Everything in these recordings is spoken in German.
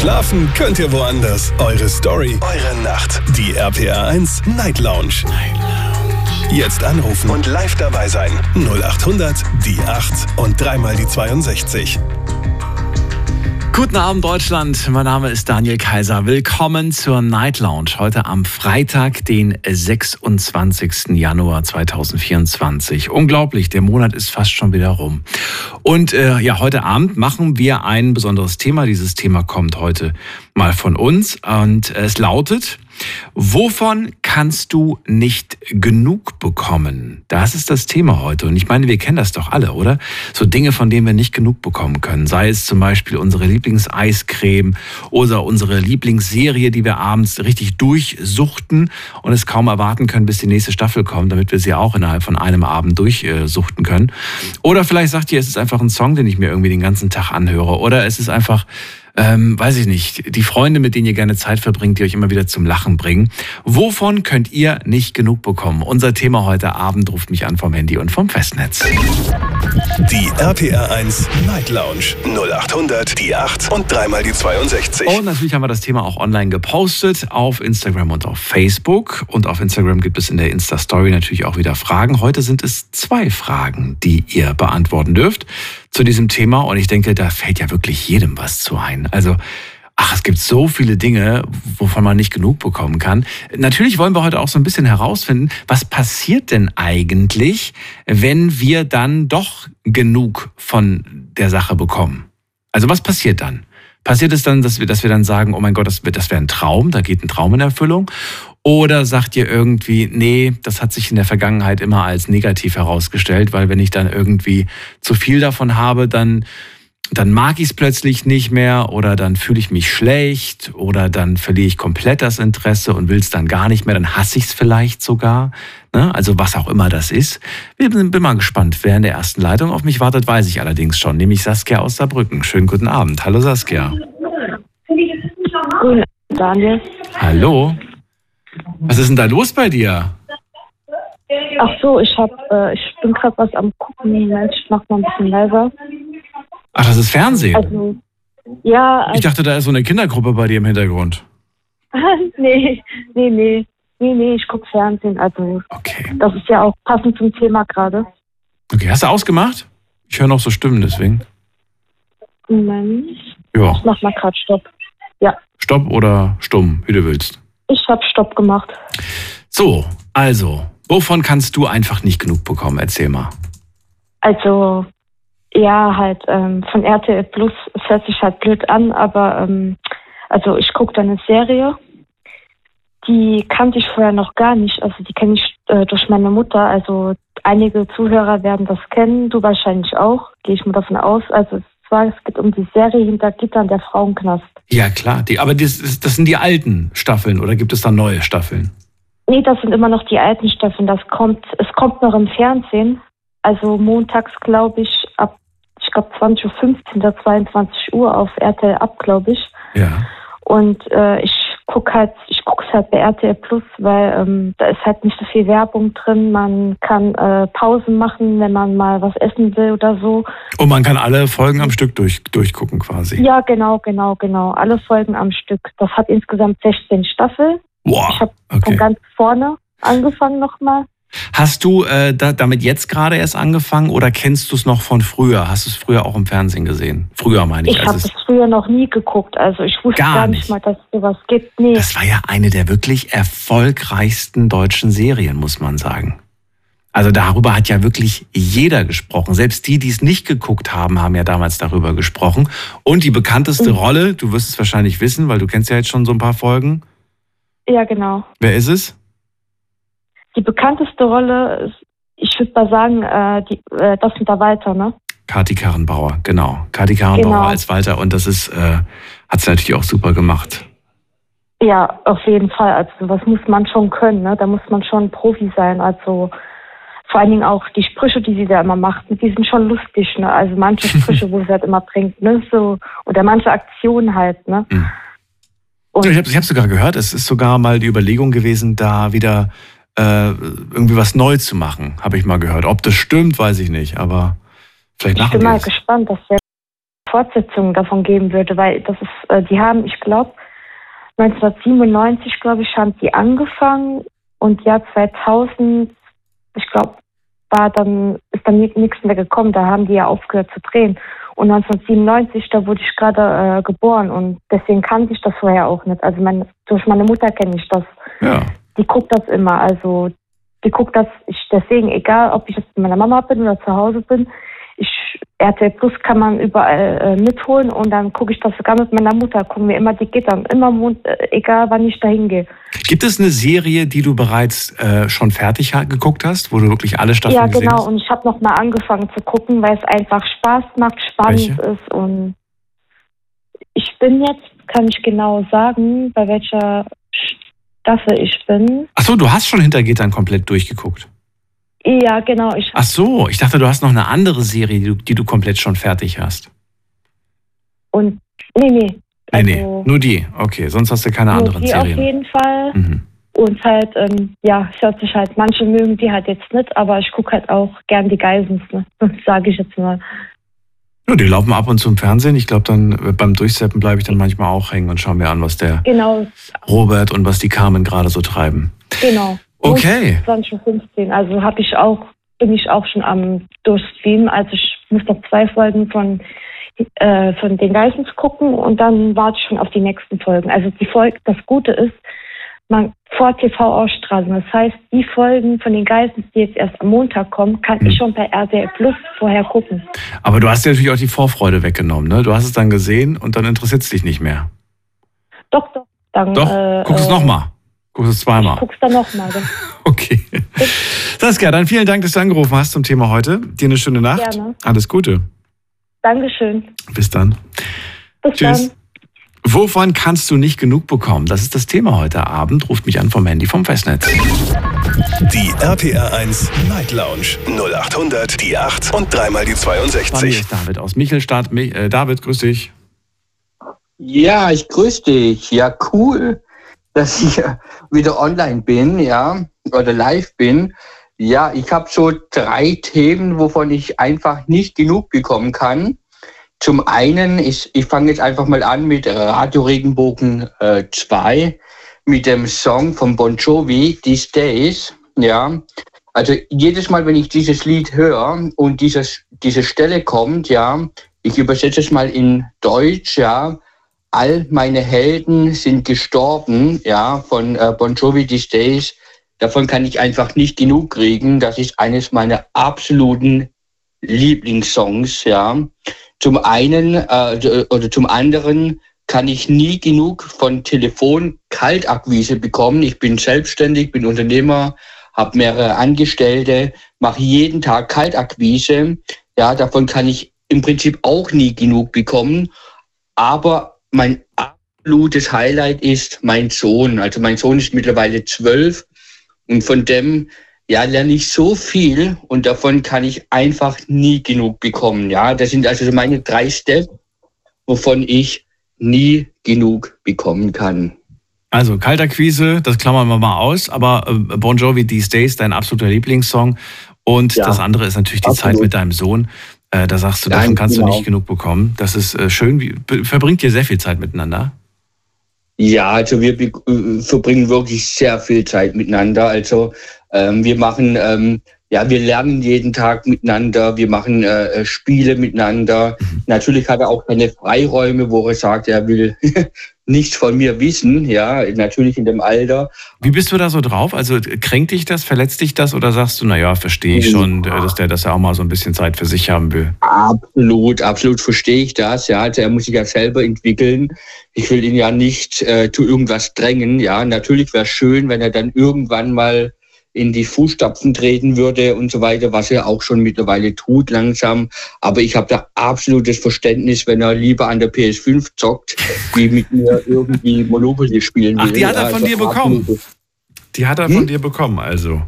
Schlafen könnt ihr woanders. Eure Story, eure Nacht. Die RPR 1 Night Lounge. Night Lounge. Jetzt anrufen und live dabei sein. 0800 die 8 und dreimal die 62. Guten Abend Deutschland, mein Name ist Daniel Kaiser. Willkommen zur Night Lounge. Heute am Freitag, den 26. Januar 2024. Unglaublich, der Monat ist fast schon wieder rum. Und äh, ja, heute Abend machen wir ein besonderes Thema. Dieses Thema kommt heute mal von uns und es lautet, Wovon kannst du nicht genug bekommen? Das ist das Thema heute. Und ich meine, wir kennen das doch alle, oder? So Dinge, von denen wir nicht genug bekommen können. Sei es zum Beispiel unsere Lieblingseiscreme oder unsere Lieblingsserie, die wir abends richtig durchsuchten und es kaum erwarten können, bis die nächste Staffel kommt, damit wir sie auch innerhalb von einem Abend durchsuchten können. Oder vielleicht sagt ihr, es ist einfach ein Song, den ich mir irgendwie den ganzen Tag anhöre. Oder es ist einfach ähm, weiß ich nicht, die Freunde, mit denen ihr gerne Zeit verbringt, die euch immer wieder zum Lachen bringen. Wovon könnt ihr nicht genug bekommen? Unser Thema heute Abend ruft mich an vom Handy und vom Festnetz. Die RPR 1 Night Lounge 0800 die 8 und dreimal die 62. Und natürlich haben wir das Thema auch online gepostet auf Instagram und auf Facebook. Und auf Instagram gibt es in der Insta-Story natürlich auch wieder Fragen. Heute sind es zwei Fragen, die ihr beantworten dürft zu diesem Thema und ich denke, da fällt ja wirklich jedem was zu ein. Also, ach, es gibt so viele Dinge, wovon man nicht genug bekommen kann. Natürlich wollen wir heute auch so ein bisschen herausfinden, was passiert denn eigentlich, wenn wir dann doch genug von der Sache bekommen? Also, was passiert dann? Passiert es dann, dass wir, dass wir dann sagen, oh mein Gott, das, das wäre ein Traum, da geht ein Traum in Erfüllung? Oder sagt ihr irgendwie, nee, das hat sich in der Vergangenheit immer als negativ herausgestellt, weil wenn ich dann irgendwie zu viel davon habe, dann, dann mag ich es plötzlich nicht mehr oder dann fühle ich mich schlecht oder dann verliere ich komplett das Interesse und will es dann gar nicht mehr, dann hasse ich es vielleicht sogar. Ne? Also was auch immer das ist. Ich bin, bin mal gespannt, wer in der ersten Leitung auf mich wartet, weiß ich allerdings schon, nämlich Saskia aus Saarbrücken. Schönen guten Abend. Hallo Saskia. Guten Daniel. Hallo. Was ist denn da los bei dir? Ach so, ich hab, äh, ich bin gerade was am gucken. Mensch, ich mach mal ein bisschen leiser. Ach, das ist Fernsehen? Also, ja. Also, ich dachte, da ist so eine Kindergruppe bei dir im Hintergrund. nee, nee, nee. Nee, nee, ich guck Fernsehen. Also, okay. das ist ja auch passend zum Thema gerade. Okay, hast du ausgemacht? Ich höre noch so Stimmen, deswegen. Moment. Ja. Ich mach mal gerade Stopp. Ja. Stopp oder stumm, wie du willst. Ich habe Stopp gemacht. So, also, wovon kannst du einfach nicht genug bekommen? Erzähl mal. Also, ja, halt ähm, von RTL Plus, es hört sich halt blöd an, aber ähm, also ich gucke da eine Serie, die kannte ich vorher noch gar nicht. Also die kenne ich äh, durch meine Mutter. Also einige Zuhörer werden das kennen, du wahrscheinlich auch, gehe ich mal davon aus. Also zwar, es geht um die Serie hinter Gittern der Frauenknast. Ja, klar. Die, aber das, das sind die alten Staffeln oder gibt es da neue Staffeln? Nee, das sind immer noch die alten Staffeln. Das kommt, es kommt noch im Fernsehen. Also montags, glaube ich, ab, ich glaube 20.15 Uhr, 22 Uhr auf RTL ab, glaube ich. Ja. Und äh, ich guck halt, ich gucke es halt bei RTL Plus, weil ähm, da ist halt nicht so viel Werbung drin. Man kann äh, Pausen machen, wenn man mal was essen will oder so. Und man kann alle Folgen am Stück durch, durchgucken quasi. Ja, genau, genau, genau. Alle Folgen am Stück. Das hat insgesamt 16 Staffeln. Wow. Ich habe okay. von ganz vorne angefangen nochmal. Hast du äh, da, damit jetzt gerade erst angefangen oder kennst du es noch von früher? Hast du es früher auch im Fernsehen gesehen? Früher meine ich. Ich habe es früher noch nie geguckt. Also ich wusste Gar gar, nicht nicht. mal, dass es sowas gibt. Nee. Das war ja eine der wirklich erfolgreichsten deutschen Serien, muss man sagen. Also darüber hat ja wirklich jeder gesprochen. Selbst die, die es nicht geguckt haben, haben ja damals darüber gesprochen. Und die bekannteste Mhm. Rolle, du wirst es wahrscheinlich wissen, weil du kennst ja jetzt schon so ein paar Folgen. ja, genau. Wer ist es? Die bekannteste Rolle, ist, ich würde mal sagen, äh, die, äh, das sind da weiter, ne? Kati Karrenbauer, genau. Kati Karrenbauer Genau. als Walter. Und das ist, äh, hat sie natürlich auch super gemacht. Ja, auf jeden Fall. Also was muss man schon können, ne? Da muss man schon Profi sein. Also vor allen Dingen auch die Sprüche, die sie da immer macht, die sind schon lustig, ne? Also manche Sprüche, wo sie halt immer bringt, ne? So, oder manche Aktionen halt, ne? Mhm. Ich habe ich hab sogar gehört, es ist sogar mal die Überlegung gewesen, da wieder äh, irgendwie was neu zu machen, habe ich mal gehört. Ob das stimmt, weiß ich nicht, aber vielleicht ich machen bin die mal es. gespannt, das wäre Fortsetzungen davon geben würde, weil das ist, äh, die haben, ich glaube, 1997, glaube ich, haben die angefangen und Jahr 2000, ich glaube, war dann, ist dann nichts mehr gekommen, da haben die ja aufgehört zu drehen. Und 1997, da wurde ich gerade äh, geboren und deswegen kannte ich das vorher auch nicht. Also mein, durch meine Mutter kenne ich das. Ja. Die guckt das immer, also die guckt das, ich, deswegen, egal ob ich jetzt mit meiner Mama bin oder zu Hause bin, ich, RTL Plus kann man überall äh, mitholen und dann gucke ich das sogar mit meiner Mutter, gucken wir immer die Gitter, immer Mond, äh, egal wann ich da hingehe. Gibt es eine Serie, die du bereits äh, schon fertig geguckt hast, wo du wirklich alle Staffeln Ja, gesehen genau, hast? und ich habe nochmal angefangen zu gucken, weil es einfach Spaß macht, spannend Welche? ist und ich bin jetzt, kann ich genau sagen, bei welcher Staffel ich bin. Ach so, du hast schon hinter Gittern komplett durchgeguckt. Ja, genau, ich Ach so, ich dachte, du hast noch eine andere Serie, die du, die du komplett schon fertig hast. und nee, nee. Nee, nee, also nur die. Okay, sonst hast du keine nur anderen die auf Serien. jeden Fall. Mhm. Und halt, ähm, ja, es hört sich halt, manche mögen die halt jetzt nicht, aber ich gucke halt auch gern die Geisens, ne? sage ich jetzt mal. Ja, die laufen ab und zu im Fernsehen. Ich glaube, dann äh, beim Durchseppen bleibe ich dann manchmal auch hängen und schaue mir an, was der Genau, Robert und was die Carmen gerade so treiben. genau. Okay. 2015, also habe ich auch, bin ich auch schon am Durchstreamen. Also ich muss noch zwei Folgen von, äh, von den Geissens gucken und dann warte ich schon auf die nächsten Folgen. Also die Folge, das Gute ist, man vor TV-Ausstrahlung. Das heißt, die Folgen von den Geissens, die jetzt erst am Montag kommen, kann Hm. ich schon bei RTL Plus vorher gucken. Aber du hast dir natürlich auch die Vorfreude weggenommen. Ne? Du hast es dann gesehen und dann interessiert es dich nicht mehr. Doch, doch. Dann, Doch, äh, guck es äh, nochmal. Guck es zweimal. Guck's dann nochmal. Okay. Saskia, dann vielen Dank, dass du angerufen hast zum Thema heute. Dir eine schöne Nacht. Gerne. Alles Gute. Dankeschön. Bis dann. Bis Tschüss. dann. Wovon kannst du nicht genug bekommen? Das ist das Thema heute Abend. Ruft mich an vom Handy vom Festnetz. Die RPR 1 Night Lounge 0800 die 8 und dreimal die Bei mir 62. ist David aus Michelstadt. Mi äh, David, grüß dich. Ja, ich grüße dich. Ja, cool, dass ich wieder online bin, ja, oder live bin. Ja, ich habe so drei Themen, wovon ich einfach nicht genug bekommen kann. Zum einen, ist, ich fange jetzt einfach mal an mit Radio Regenbogen 2, mit dem Song von Bon Jovi, These Days. Ja, also jedes Mal, wenn ich dieses Lied höre und dieses, diese Stelle kommt, ja, ich übersetze es mal in Deutsch, ja, all meine Helden sind gestorben, ja, von äh, Bon Jovi These Days. Davon kann ich einfach nicht genug kriegen. Das ist eines meiner absoluten Lieblingssongs, ja. Zum einen äh, oder zum anderen kann ich nie genug von Telefon-Kaltakquise bekommen. Ich bin selbstständig, bin Unternehmer, habe mehrere Angestellte, mache jeden Tag Kaltakquise. Ja, davon kann ich im Prinzip auch nie genug bekommen. Aber mein absolutes Highlight ist mein Sohn. Also mein Sohn ist mittlerweile zwölf und von dem ja, lerne ich so viel und davon kann ich einfach nie genug bekommen. Ja, das sind also so meine drei Steps, wovon ich nie genug bekommen kann. Also, Kaltakquise, das klammern wir mal aus, aber äh, Bon Jovi These Days, dein absoluter Lieblingssong. Und Ja, das andere ist natürlich die absolut. Zeit mit deinem Sohn. Äh, da sagst du, Nein, davon kannst du genau. nicht genug bekommen. Das ist äh, schön. Wie, verbringt ihr sehr viel Zeit miteinander? Ja, also wir äh, verbringen wirklich sehr viel Zeit miteinander. Also ähm, wir machen, ähm, ja, wir lernen jeden Tag miteinander, wir machen äh, äh, Spiele miteinander. Natürlich hat er auch seine Freiräume, wo er sagt, er will nichts von mir wissen, ja, natürlich in dem Alter. Wie bist du da so drauf? Also kränkt dich das, verletzt dich das oder sagst du, naja, verstehe ich schon, äh, dass der, dass er auch mal so ein bisschen Zeit für sich haben will? Absolut, absolut verstehe ich das. Ja, also er muss sich ja selber entwickeln. Ich will ihn ja nicht äh, zu irgendwas drängen. Ja, natürlich wäre es schön, wenn er dann irgendwann mal in die Fußstapfen treten würde und so weiter, was er auch schon mittlerweile tut langsam. Aber ich habe da absolutes Verständnis, wenn er lieber an der PS5 zockt, wie mit mir irgendwie Monopoly spielen will. Ach, die hat er von also dir bekommen? absolut. Die hat er Hm? von dir bekommen, also.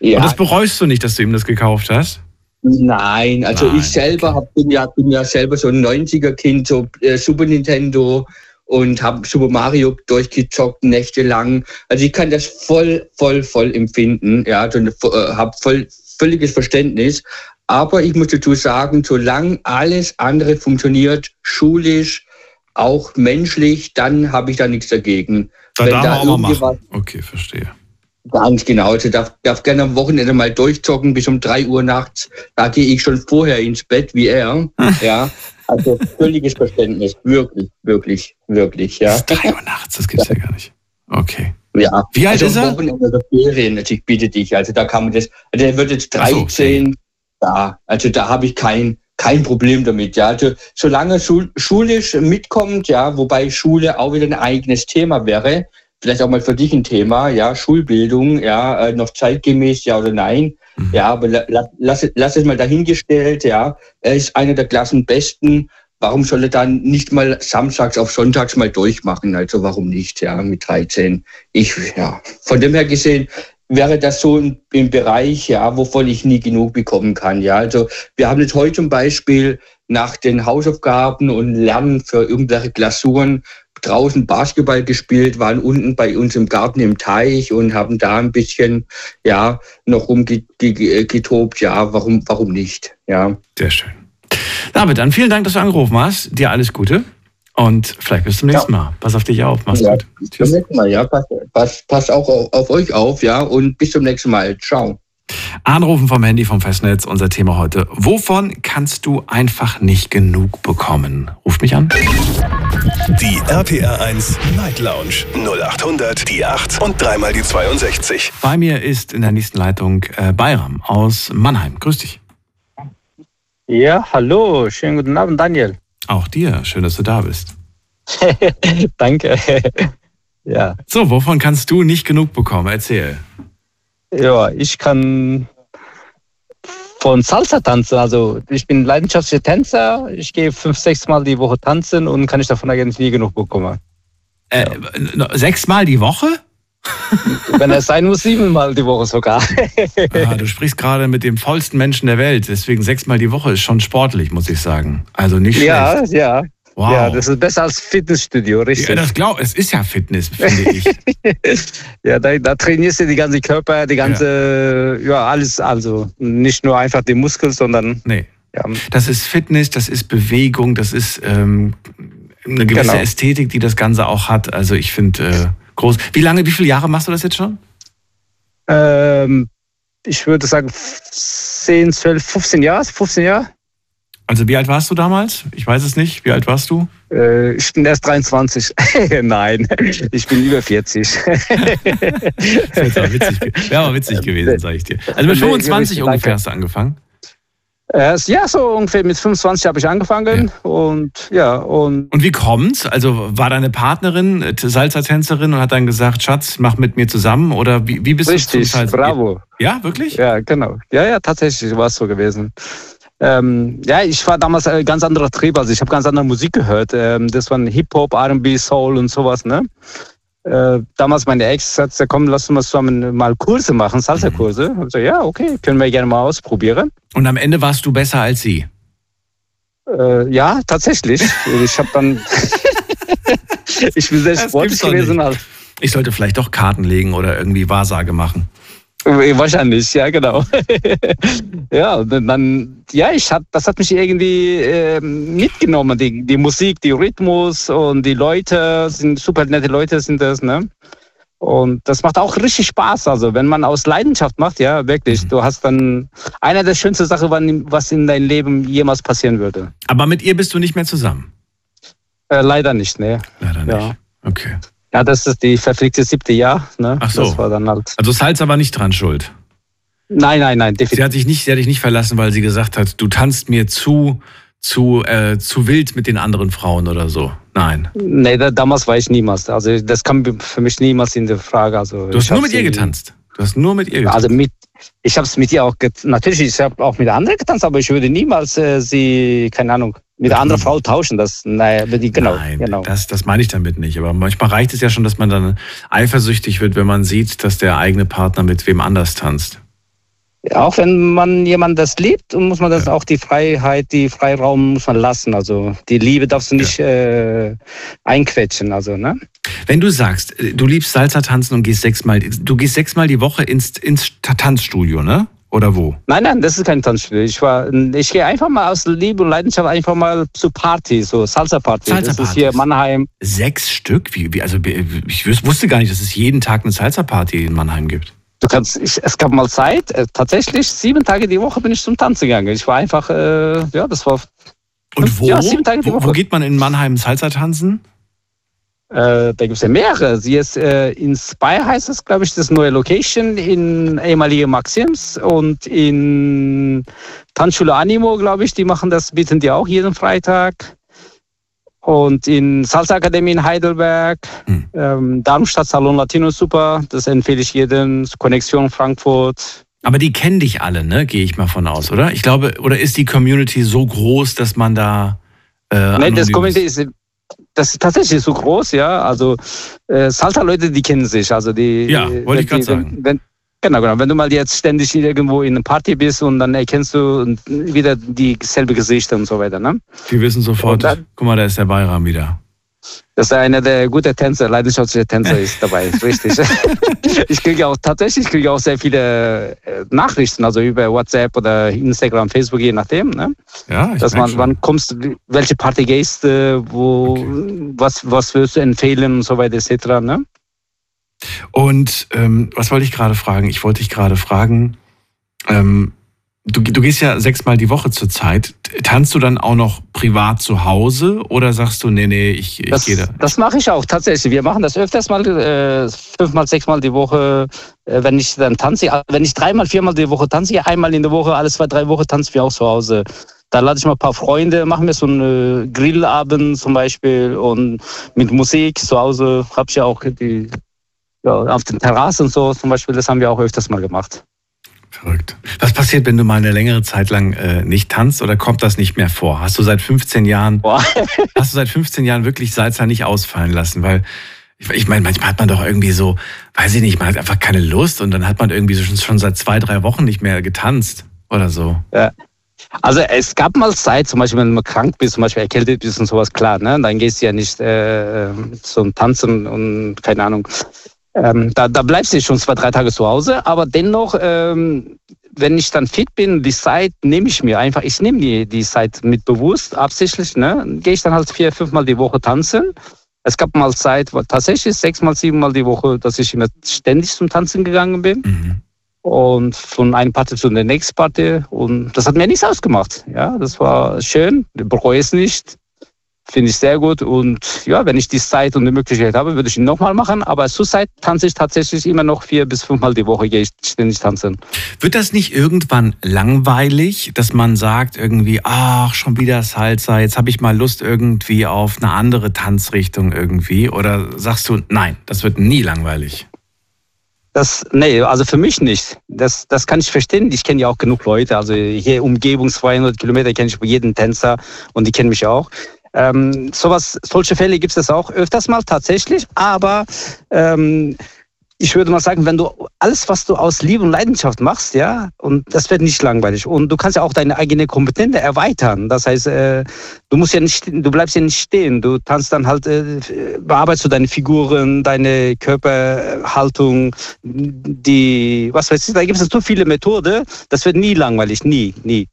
Ja, Und das bereust du nicht, dass du ihm das gekauft hast? Nein, also Nein, ich selber okay. hab, bin, ja, bin ja selber so ein 90er-Kind, so äh, Super Nintendo und habe Super Mario durchgezockt nächtelang. Also ich kann das voll, voll, voll empfinden. Ja, also, äh, habe voll völliges Verständnis. Aber ich muss dazu sagen, solange alles andere funktioniert, schulisch, auch menschlich, dann habe ich da nichts dagegen. Da darf da auch mal machen. Okay, verstehe. Ganz genau. Also darf, darf gerne am Wochenende mal durchzocken bis um drei Uhr nachts. Da gehe ich schon vorher ins Bett wie er. ja. Also völliges Verständnis. Wirklich, wirklich, wirklich. Ja. Bis drei Uhr nachts, das gibt's ja, ja gar nicht. Okay. Ja. Wie alt also ist er? Wochenende Ferien, also ich bitte dich. Also da kann man das, also er wird jetzt 13. So. Ja, also da habe ich kein, kein Problem damit. Ja, also solange schul schulisch mitkommt, ja, wobei Schule auch wieder ein eigenes Thema wäre vielleicht auch mal für dich ein Thema, ja, Schulbildung, ja, äh, noch zeitgemäß, ja oder nein. Mhm. Ja, aber la, lass, lass es mal dahingestellt, ja. Er ist einer der Klassenbesten. Warum soll er dann nicht mal samstags auf sonntags mal durchmachen? Also warum nicht, ja, mit 13? Ich, ja, von dem her gesehen, wäre das so im, im Bereich, ja, wovon ich nie genug bekommen kann. Ja, also wir haben jetzt heute zum Beispiel nach den Hausaufgaben und Lernen für irgendwelche Glasuren draußen Basketball gespielt, waren unten bei uns im Garten im Teich und haben da ein bisschen, ja, noch rumgetobt. Ja, warum, warum nicht? Ja. Sehr schön. David, dann vielen Dank, dass du angerufen hast. Dir alles Gute. Und vielleicht bis zum nächsten ja. Mal. Pass auf dich auf. Mach's ja, gut. Bis zum nächsten Mal, ja. Pass, pass, pass auch auf, auf euch auf, ja. Und bis zum nächsten Mal. Ciao. Anrufen vom Handy vom Festnetz, unser Thema heute. Wovon kannst du einfach nicht genug bekommen? Ruft mich an. Die RPR 1 Night Lounge 0800 die 8 und dreimal die 62. Bei mir ist in der nächsten Leitung äh, Bayram aus Mannheim. Grüß dich. Ja, hallo, schönen guten Abend, Daniel. Auch dir, schön, dass du da bist. Danke. ja. So, wovon kannst du nicht genug bekommen? Erzähl. Ja, ich kann von Salsa tanzen. Also ich bin leidenschaftlicher Tänzer. Ich gehe fünf, sechs Mal die Woche tanzen und kann ich davon eigentlich nie genug bekommen. Äh, ja. Sechs Mal die Woche? Wenn es sein muss, siebenmal die Woche sogar. ah, du sprichst gerade mit dem faulsten Menschen der Welt. Deswegen sechsmal die Woche ist schon sportlich, muss ich sagen. Also nicht schlecht. Ja, ja. Wow. Ja, das ist besser als Fitnessstudio, richtig. Ja, das glaub, es ist ja Fitness, finde ich. ja, da, da, trainierst du die ganze Körper, die ganze, ja. ja, alles, also nicht nur einfach die Muskeln, sondern. Nee. Ja. Das ist Fitness, das ist Bewegung, das ist ähm, eine gewisse genau. Ästhetik, die das Ganze auch hat. Also ich finde äh, groß. Wie lange, wie viele Jahre machst du das jetzt schon? Ähm, ich würde sagen 10, 12, 15 Jahre, 15 Jahre. Also wie alt warst du damals? Ich weiß es nicht. Wie alt warst du? Äh, ich bin erst 23. Nein, ich bin über 40. das wäre witzig, wär aber witzig gewesen, sage ich dir. Also mit 25 ungefähr hast du angefangen? Äh, ja, so ungefähr mit 25 habe ich angefangen ja. und ja und. Und wie kommt's? Also war deine Partnerin Salsa-Tänzerin und hat dann gesagt, Schatz, mach mit mir zusammen oder wie, wie bist Richtig, du zum Salsa? bravo. Ja, wirklich? Ja, genau. Ja, ja, tatsächlich war es so gewesen. Ähm, ja, ich war damals ein ganz anderer Trieb. Also ich habe ganz andere Musik gehört. Ähm, das waren Hip-Hop, R&B, Soul und sowas. Ne? Äh, damals meine Ex hat gesagt, komm, lass uns zusammen mal Kurse machen, Salsa-Kurse. Mhm. Also ja, okay, können wir gerne mal ausprobieren. Und am Ende warst du besser als sie? Äh, ja, tatsächlich. ich habe dann... ich bin sehr sportlich gewesen. Also. Ich sollte vielleicht doch Karten legen oder irgendwie Wahrsage machen. Wahrscheinlich, ja, genau. ja, dann, ja, ich hat, das hat mich irgendwie äh, mitgenommen. Die, die Musik, die Rhythmus und die Leute sind super nette Leute sind das, ne? Und das macht auch richtig Spaß. Also, wenn man aus Leidenschaft macht, ja, wirklich, mhm. du hast dann eine der schönsten Sachen, was in deinem Leben jemals passieren würde. Aber mit ihr bist du nicht mehr zusammen? Äh, leider nicht, ne? Leider nicht. Ja. Okay. Ja, das ist die verflickte siebte Jahr. Ne? Ach so. War halt. Also Salz aber nicht dran schuld. Nein, nein, nein, definitiv. Sie hat dich nicht, sie hat dich nicht verlassen, weil sie gesagt hat, du tanzt mir zu, zu, äh, zu wild mit den anderen Frauen oder so. Nein. Nee, da, damals war ich niemals. Also das kam für mich niemals in der Frage. Also, du hast nur mit ihr getanzt. Du hast nur mit ihr getanzt. Also mit, ich habe es mit ihr auch, natürlich, ich habe auch mit anderen getanzt, aber ich würde niemals äh, sie, keine Ahnung, mit einer anderen Frau tauschen. Das, naja, die, genau, Nein, genau. Das, das meine ich damit nicht. Aber manchmal reicht es ja schon, dass man dann eifersüchtig wird, wenn man sieht, dass der eigene Partner mit wem anders tanzt. Auch wenn man jemanden das liebt, muss man das ja. auch die Freiheit, die Freiraum muss man lassen. Also die Liebe darfst du nicht ja. äh, einquetschen. Also, ne? Wenn du sagst, du liebst Salsa tanzen und gehst sechsmal, du gehst sechsmal die Woche ins, ins Tanzstudio, ne? Oder wo? Nein, nein, das ist kein Tanzstudio. Ich war, ich gehe einfach mal aus Liebe und Leidenschaft einfach mal zu Party, so Salsa-Party. Salsa das ist hier in Mannheim. Sechs Stück? Wie, wie, also ich wusste gar nicht, dass es jeden Tag eine Salsa-Party in Mannheim gibt. Du kannst, ich, es gab mal Zeit, äh, tatsächlich sieben Tage die Woche bin ich zum Tanzen gegangen. Ich war einfach, äh, ja, das war. Und wo? Ja. Wo, wo geht man in Mannheim Salsa tanzen? Äh, da gibt es ja mehrere. Sie ist äh, in Spy heißt es, glaube ich, das neue Location in ehemalige Maxims und in Tanzschule Animo, glaube ich, die machen das, bieten die auch jeden Freitag. Und in Salsa Akademie in Heidelberg, hm. ähm, Darmstadt Salon Latino super, das empfehle ich jedem. Connexion Frankfurt. Aber die kennen dich alle, ne? Gehe ich mal von aus, oder? Ich glaube, oder ist die Community so groß, dass man da. Äh, Nein, das Community ist das ist tatsächlich so groß, ja. Also äh, Salsa-Leute, die kennen sich. Also die, ja, wollte ich gerade sagen. Wenn, genau, genau. Wenn du mal jetzt ständig irgendwo in einer Party bist und dann erkennst du wieder dieselbe Gesichter und so weiter. Ne? Die wissen sofort, dann, guck mal, da ist der Bayram wieder dass er einer der guten Tänzer, leidenschaftliche Tänzer ist dabei, richtig. ich kriege auch tatsächlich kriege auch sehr viele äh, Nachrichten, also über WhatsApp oder Instagram, Facebook, je nachdem. Ne? Ja, ich dass man, schon. wann kommst, welche Party gehst, wo, okay. was, was würdest du empfehlen und so weiter etc. Ne? Und ähm, was wollte ich gerade fragen? Ich wollte dich gerade fragen. Ähm, Du, du gehst ja sechsmal die Woche zur Zeit. Tanzt du dann auch noch privat zu Hause oder sagst du, nee, nee, ich, ich das, gehe da? Das mache ich auch tatsächlich. Wir machen das öfters mal, äh, fünfmal, sechsmal die Woche, äh, wenn ich dann tanze. Also wenn ich dreimal, viermal die Woche tanze, einmal in der Woche, alle zwei, drei Wochen tanzen wir auch zu Hause. Da lade ich mal ein paar Freunde, machen wir so einen Grillabend zum Beispiel und mit Musik zu Hause habe ich ja auch die, ja, auf den Terrassen so zum Beispiel, das haben wir auch öfters mal gemacht. Verrückt. Was passiert, wenn du mal eine längere Zeit lang äh, nicht tanzt oder kommt das nicht mehr vor? Hast du seit 15 Jahren, hast du seit 15 Jahren wirklich Salsa nicht ausfallen lassen? Weil ich, ich meine, manchmal hat man doch irgendwie so, weiß ich nicht, man hat einfach keine Lust und dann hat man irgendwie schon, schon seit zwei, drei Wochen nicht mehr getanzt oder so. Ja. Also es gab mal Zeit, zum Beispiel, wenn du krank bist, zum Beispiel erkältet bist und sowas, klar, ne? dann gehst du ja nicht äh, zum Tanzen und keine Ahnung. Ähm, da, da bleibst du schon zwei, drei Tage zu Hause, aber dennoch, ähm, wenn ich dann fit bin, die Zeit nehme ich mir einfach. Ich nehme die, die Zeit mit bewusst, absichtlich. Ne? Gehe ich dann halt vier, fünfmal die Woche tanzen. Es gab mal Zeit, tatsächlich sechsmal, siebenmal die Woche, dass ich immer ständig zum Tanzen gegangen bin. Mhm. Und von einer Party zu der nächsten Party. Und das hat mir nichts ausgemacht. Ja, das war schön. Ich bereue es nicht. Finde ich sehr gut. Und ja, wenn ich die Zeit und die Möglichkeit habe, würde ich ihn nochmal machen. Aber zurzeit tanze ich tatsächlich immer noch vier bis fünfmal die Woche, gehe ich ständig tanzen. Wird das nicht irgendwann langweilig, dass man sagt irgendwie, ach, schon wieder Salsa, jetzt habe ich mal Lust irgendwie auf eine andere Tanzrichtung irgendwie? Oder sagst du, nein, das wird nie langweilig? Das, nee, also für mich nicht. Das, das kann ich verstehen. Ich kenne ja auch genug Leute. Also hier Umgebung 200 Kilometer kenne ich jeden Tänzer und die kennen mich auch. Ähm, sowas, solche Fälle gibt es auch öfters mal tatsächlich, aber ähm, ich würde mal sagen, wenn du alles, was du aus Liebe und Leidenschaft machst, ja, und das wird nicht langweilig. Und du kannst ja auch deine eigene Kompetenz erweitern. Das heißt, äh, du musst ja nicht, du bleibst ja nicht stehen. Du tanzt dann halt, äh, bearbeitest du deine Figuren, deine Körperhaltung, die, was weiß ich, da gibt es so viele Methoden. Das wird nie langweilig, nie, nie.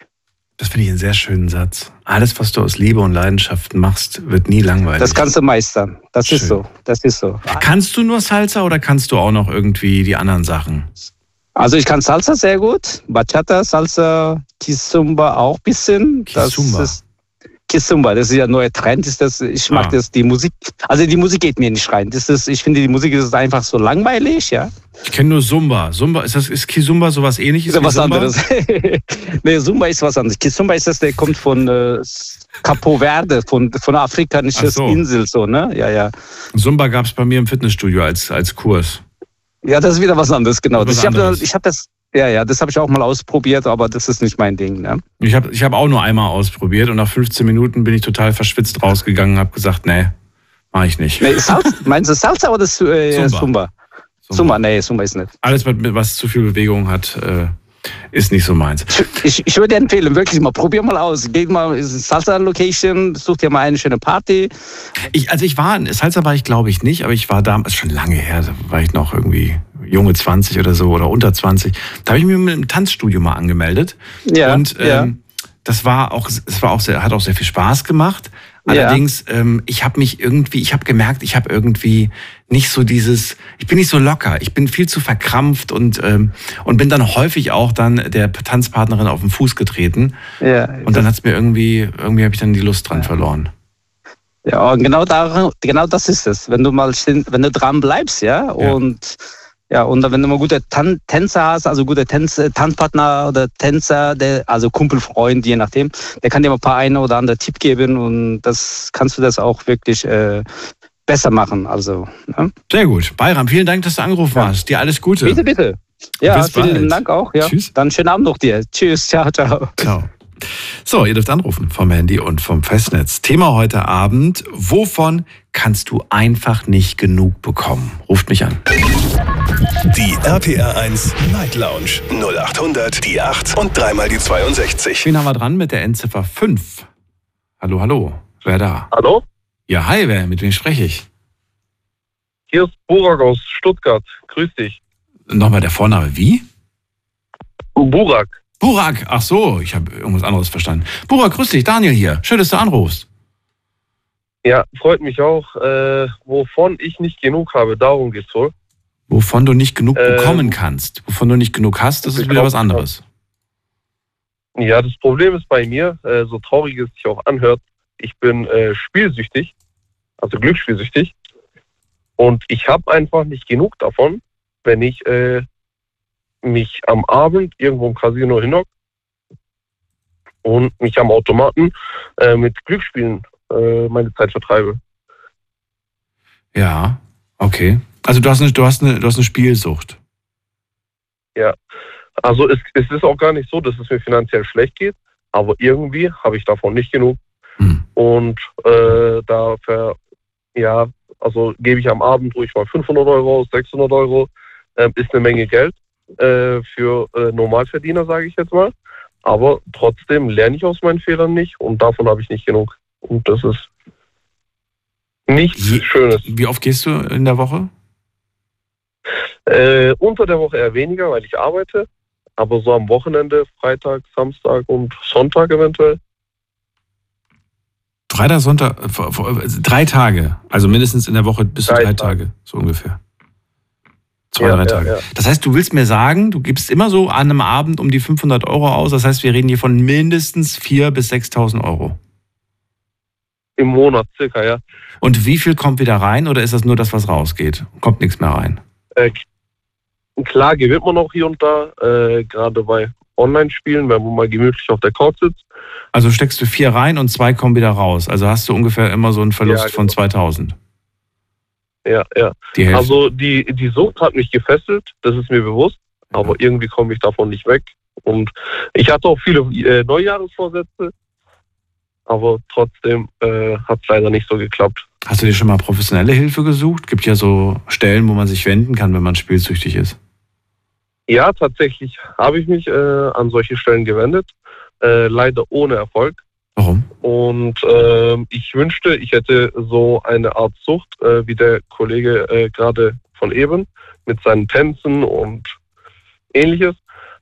Das finde ich einen sehr schönen Satz. Alles, was du aus Liebe und Leidenschaft machst, wird nie langweilig. Das kannst du meistern. Das Schön. ist so. Das ist so. Kannst du nur Salsa oder kannst du auch noch irgendwie die anderen Sachen? Also ich kann Salsa sehr gut, Bachata, Salsa, Kizumba auch ein bisschen. Kizumba. Das ist, Kizumba, das ist ja ein neuer Trend. Ist das, ich mag ah. das, die Musik. Also die Musik geht mir nicht rein. Das ist, ich finde, die Musik ist einfach so langweilig, ja. Ich kenne nur Zumba. Zumba, ist das ist Kizumba sowas ähnliches? Ist was Zumba? anderes. nee, Zumba ist was anderes. Kizumba ist das, der kommt von äh, Capo Verde, von, von der afrikanischen so. Insel, so, ne? Ja, ja. Zumba gab es bei mir im Fitnessstudio als, als Kurs. Ja, das ist wieder was anderes, genau. Was ich habe hab das, ja, ja, das habe ich auch mal ausprobiert, aber das ist nicht mein Ding. Ne? Ich habe ich hab auch nur einmal ausprobiert und nach 15 Minuten bin ich total verschwitzt rausgegangen und habe gesagt, nee, mache ich nicht. Nee, Salsa, meinst du Salsa oder äh, Zumba? Zumba? Zumba, nee, Zumba ist nicht. Alles, was zu viel Bewegung hat, äh, ist nicht so meins. Ich, ich würde empfehlen, wirklich mal, probier mal aus. Geh mal Salsa-Location, such dir mal eine schöne Party. Ich, also ich war, Salsa war ich glaube ich nicht, aber ich war damals, schon lange her, da war ich noch irgendwie junge 20 oder so oder unter 20. Da habe ich mich mit einem Tanzstudio mal angemeldet. Ja, und ähm, ja. das war auch, es war auch sehr, hat auch sehr viel Spaß gemacht. Allerdings, ähm, ich habe mich irgendwie, ich habe gemerkt, ich habe irgendwie nicht so dieses, ich bin nicht so locker, ich bin viel zu verkrampft und ähm, und bin dann häufig auch dann der Tanzpartnerin auf den Fuß getreten. Ja, Und dann hat's mir irgendwie, irgendwie habe ich dann die Lust dran verloren. Ja, und genau, da, genau das ist es. Wenn du mal wenn du dran bleibst, ja, Ja. und ja, und wenn du mal gute Tan Tänzer hast, also gute Tänz Tanzpartner oder Tänzer, der, also Kumpelfreund, je nachdem, der kann dir mal ein paar eine oder andere Tipp geben und das kannst du das auch wirklich äh, besser machen. Also, ne? Sehr gut. Bayram, vielen Dank, dass du angerufen hast. Dir alles Gute. bitte, bitte. Ja, vielen. Dank auch. Ja. Tschüss. Dann schönen Abend noch dir. Tschüss, ciao, ciao. Ciao. So, ihr dürft anrufen vom Handy und vom Festnetz. Thema heute Abend, wovon kannst du einfach nicht genug bekommen? Ruft mich an. Die RPR 1 Night Lounge 0800 die 8 und dreimal die 62. Wen haben wir dran mit der Endziffer 5? Hallo, hallo. Wer da? Hallo, Ja, hi, wer? Mit wem spreche ich? hier ist Burak aus Stuttgart. Grüß dich. Nochmal der Vorname, wie? Burak. Burak, ach so, ich habe irgendwas anderes verstanden. Burak, grüß dich, Daniel hier. Schön, dass du anrufst. Ja, freut mich auch. Äh, wovon ich nicht genug habe, darum geht's wohl. Wovon du nicht genug Ähm, bekommen kannst. Wovon du nicht genug hast, das ist wieder was anderes. Ja, das Problem ist bei mir, äh, so traurig es sich auch anhört, ich bin äh, spielsüchtig, also glücksspielsüchtig. Und ich habe einfach nicht genug davon, wenn ich äh, mich am Abend irgendwo im Casino hinhock und mich am Automaten äh, mit Glücksspielen äh, meine Zeit vertreibe. Ja, okay. Also du hast eine, du hast eine, du hast eine Spielsucht. Also es, es ist auch gar nicht so, dass es mir finanziell schlecht geht, aber irgendwie habe ich davon nicht genug. Hm. Und äh, da ver, ja, also gebe ich am Abend ruhig mal 500 Euro aus, 600 Euro, ähm, ist eine Menge Geld äh, für äh, Normalverdiener, sage ich jetzt mal. Aber trotzdem lerne ich aus meinen Fehlern nicht und davon habe ich nicht genug. Und das ist nichts Je- Schönes. Wie oft gehst du in der Woche? Äh, unter der Woche eher weniger, weil ich arbeite. Aber so am Wochenende, Freitag, Samstag und Sonntag eventuell. Freitag, Sonntag, drei Tage. Also mindestens in der Woche bis zu Drei drei Tage. Tage, so ungefähr. Zwei, Ja, drei ja, Tage. ja. Das heißt, du willst mir sagen, du gibst immer so an einem Abend um die 500 Euro aus. Das heißt, wir reden hier von mindestens 4.000 bis 6.000 Euro. Im Monat circa, ja. Und wie viel kommt wieder rein oder ist das nur das, was rausgeht? Kommt nichts mehr rein? Äh, klar gewinnt man auch hier und da, äh, gerade bei Online-Spielen, wenn man mal gemütlich auf der Couch sitzt. Also steckst du vier rein und zwei kommen wieder raus. Also hast du ungefähr immer so einen Verlust Ja, von genau. 2000. Ja, ja. Die. Also die, die Sucht hat mich gefesselt, das ist mir bewusst, aber irgendwie komme ich davon nicht weg. Und ich hatte auch viele äh, Neujahresvorsätze, aber trotzdem äh, hat es leider nicht so geklappt. Hast du dir schon mal professionelle Hilfe gesucht? Gibt ja so Stellen, wo man sich wenden kann, wenn man spielsüchtig ist. Ja, tatsächlich habe ich mich äh, an solche Stellen gewendet, äh, leider ohne Erfolg. Warum? Und ähm, ich wünschte, ich hätte so eine Art Sucht, äh, wie der Kollege äh, gerade von eben, mit seinen Tänzen und ähnliches.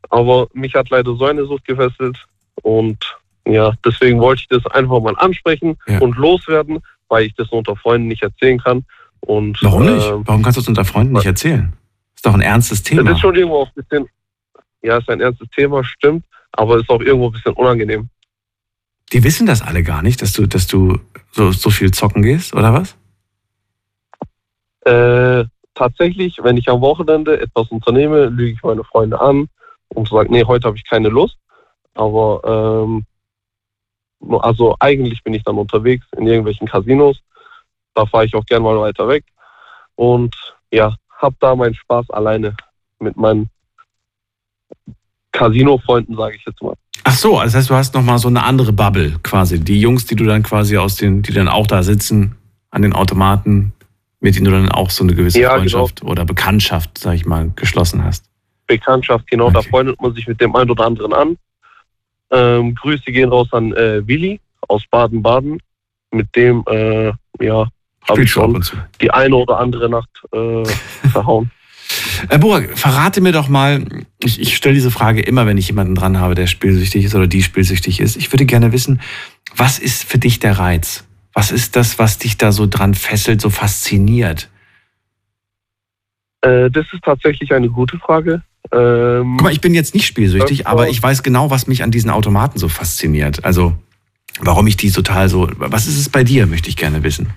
Aber mich hat leider so eine Sucht gefesselt. Und ja, deswegen wollte ich das einfach mal ansprechen Ja. und loswerden, weil ich das unter Freunden nicht erzählen kann. Und Warum nicht? ähm, Warum kannst du es unter Freunden nicht erzählen? Ist doch ein ernstes das Thema. ist schon irgendwo auch ein bisschen, ja, ist ein ernstes Thema, stimmt, aber ist auch irgendwo ein bisschen unangenehm. Die wissen das alle gar nicht, dass du, dass du so, so viel zocken gehst, oder was? Äh, tatsächlich, wenn ich am Wochenende etwas unternehme, lüge ich meine Freunde an und sage, nee, heute habe ich keine Lust. Aber ähm, also eigentlich bin ich dann unterwegs in irgendwelchen Casinos. Da fahre ich auch gern mal weiter weg. Und ja, habe da meinen Spaß alleine mit meinen Casino-Freunden, sage ich jetzt mal. Ach so, das heißt, du hast noch mal so eine andere Bubble quasi. Die Jungs, die du dann quasi aus den, die dann auch da sitzen an den Automaten, mit denen du dann auch so eine gewisse Ja, genau. Freundschaft oder Bekanntschaft, sag ich mal, geschlossen hast. Bekanntschaft, genau, da Okay. freundet man sich mit dem einen oder anderen an. Ähm, Grüße gehen raus an äh, Willi aus Baden-Baden. Mit dem, äh, ja, habe ich schon die eine oder andere Nacht äh, verhauen. Äh, Burak, verrate mir doch mal, ich, ich stelle diese Frage immer, wenn ich jemanden dran habe, der spielsüchtig ist oder die spielsüchtig ist. Ich würde gerne wissen, was ist für dich der Reiz? Was ist das, was dich da so dran fesselt, so fasziniert? Äh, das ist tatsächlich eine gute Frage. Ähm, Guck mal, ich bin jetzt nicht spielsüchtig, aber ich weiß genau, was mich an diesen Automaten so fasziniert. Also, warum ich die total so. Was ist es bei dir, möchte ich gerne wissen.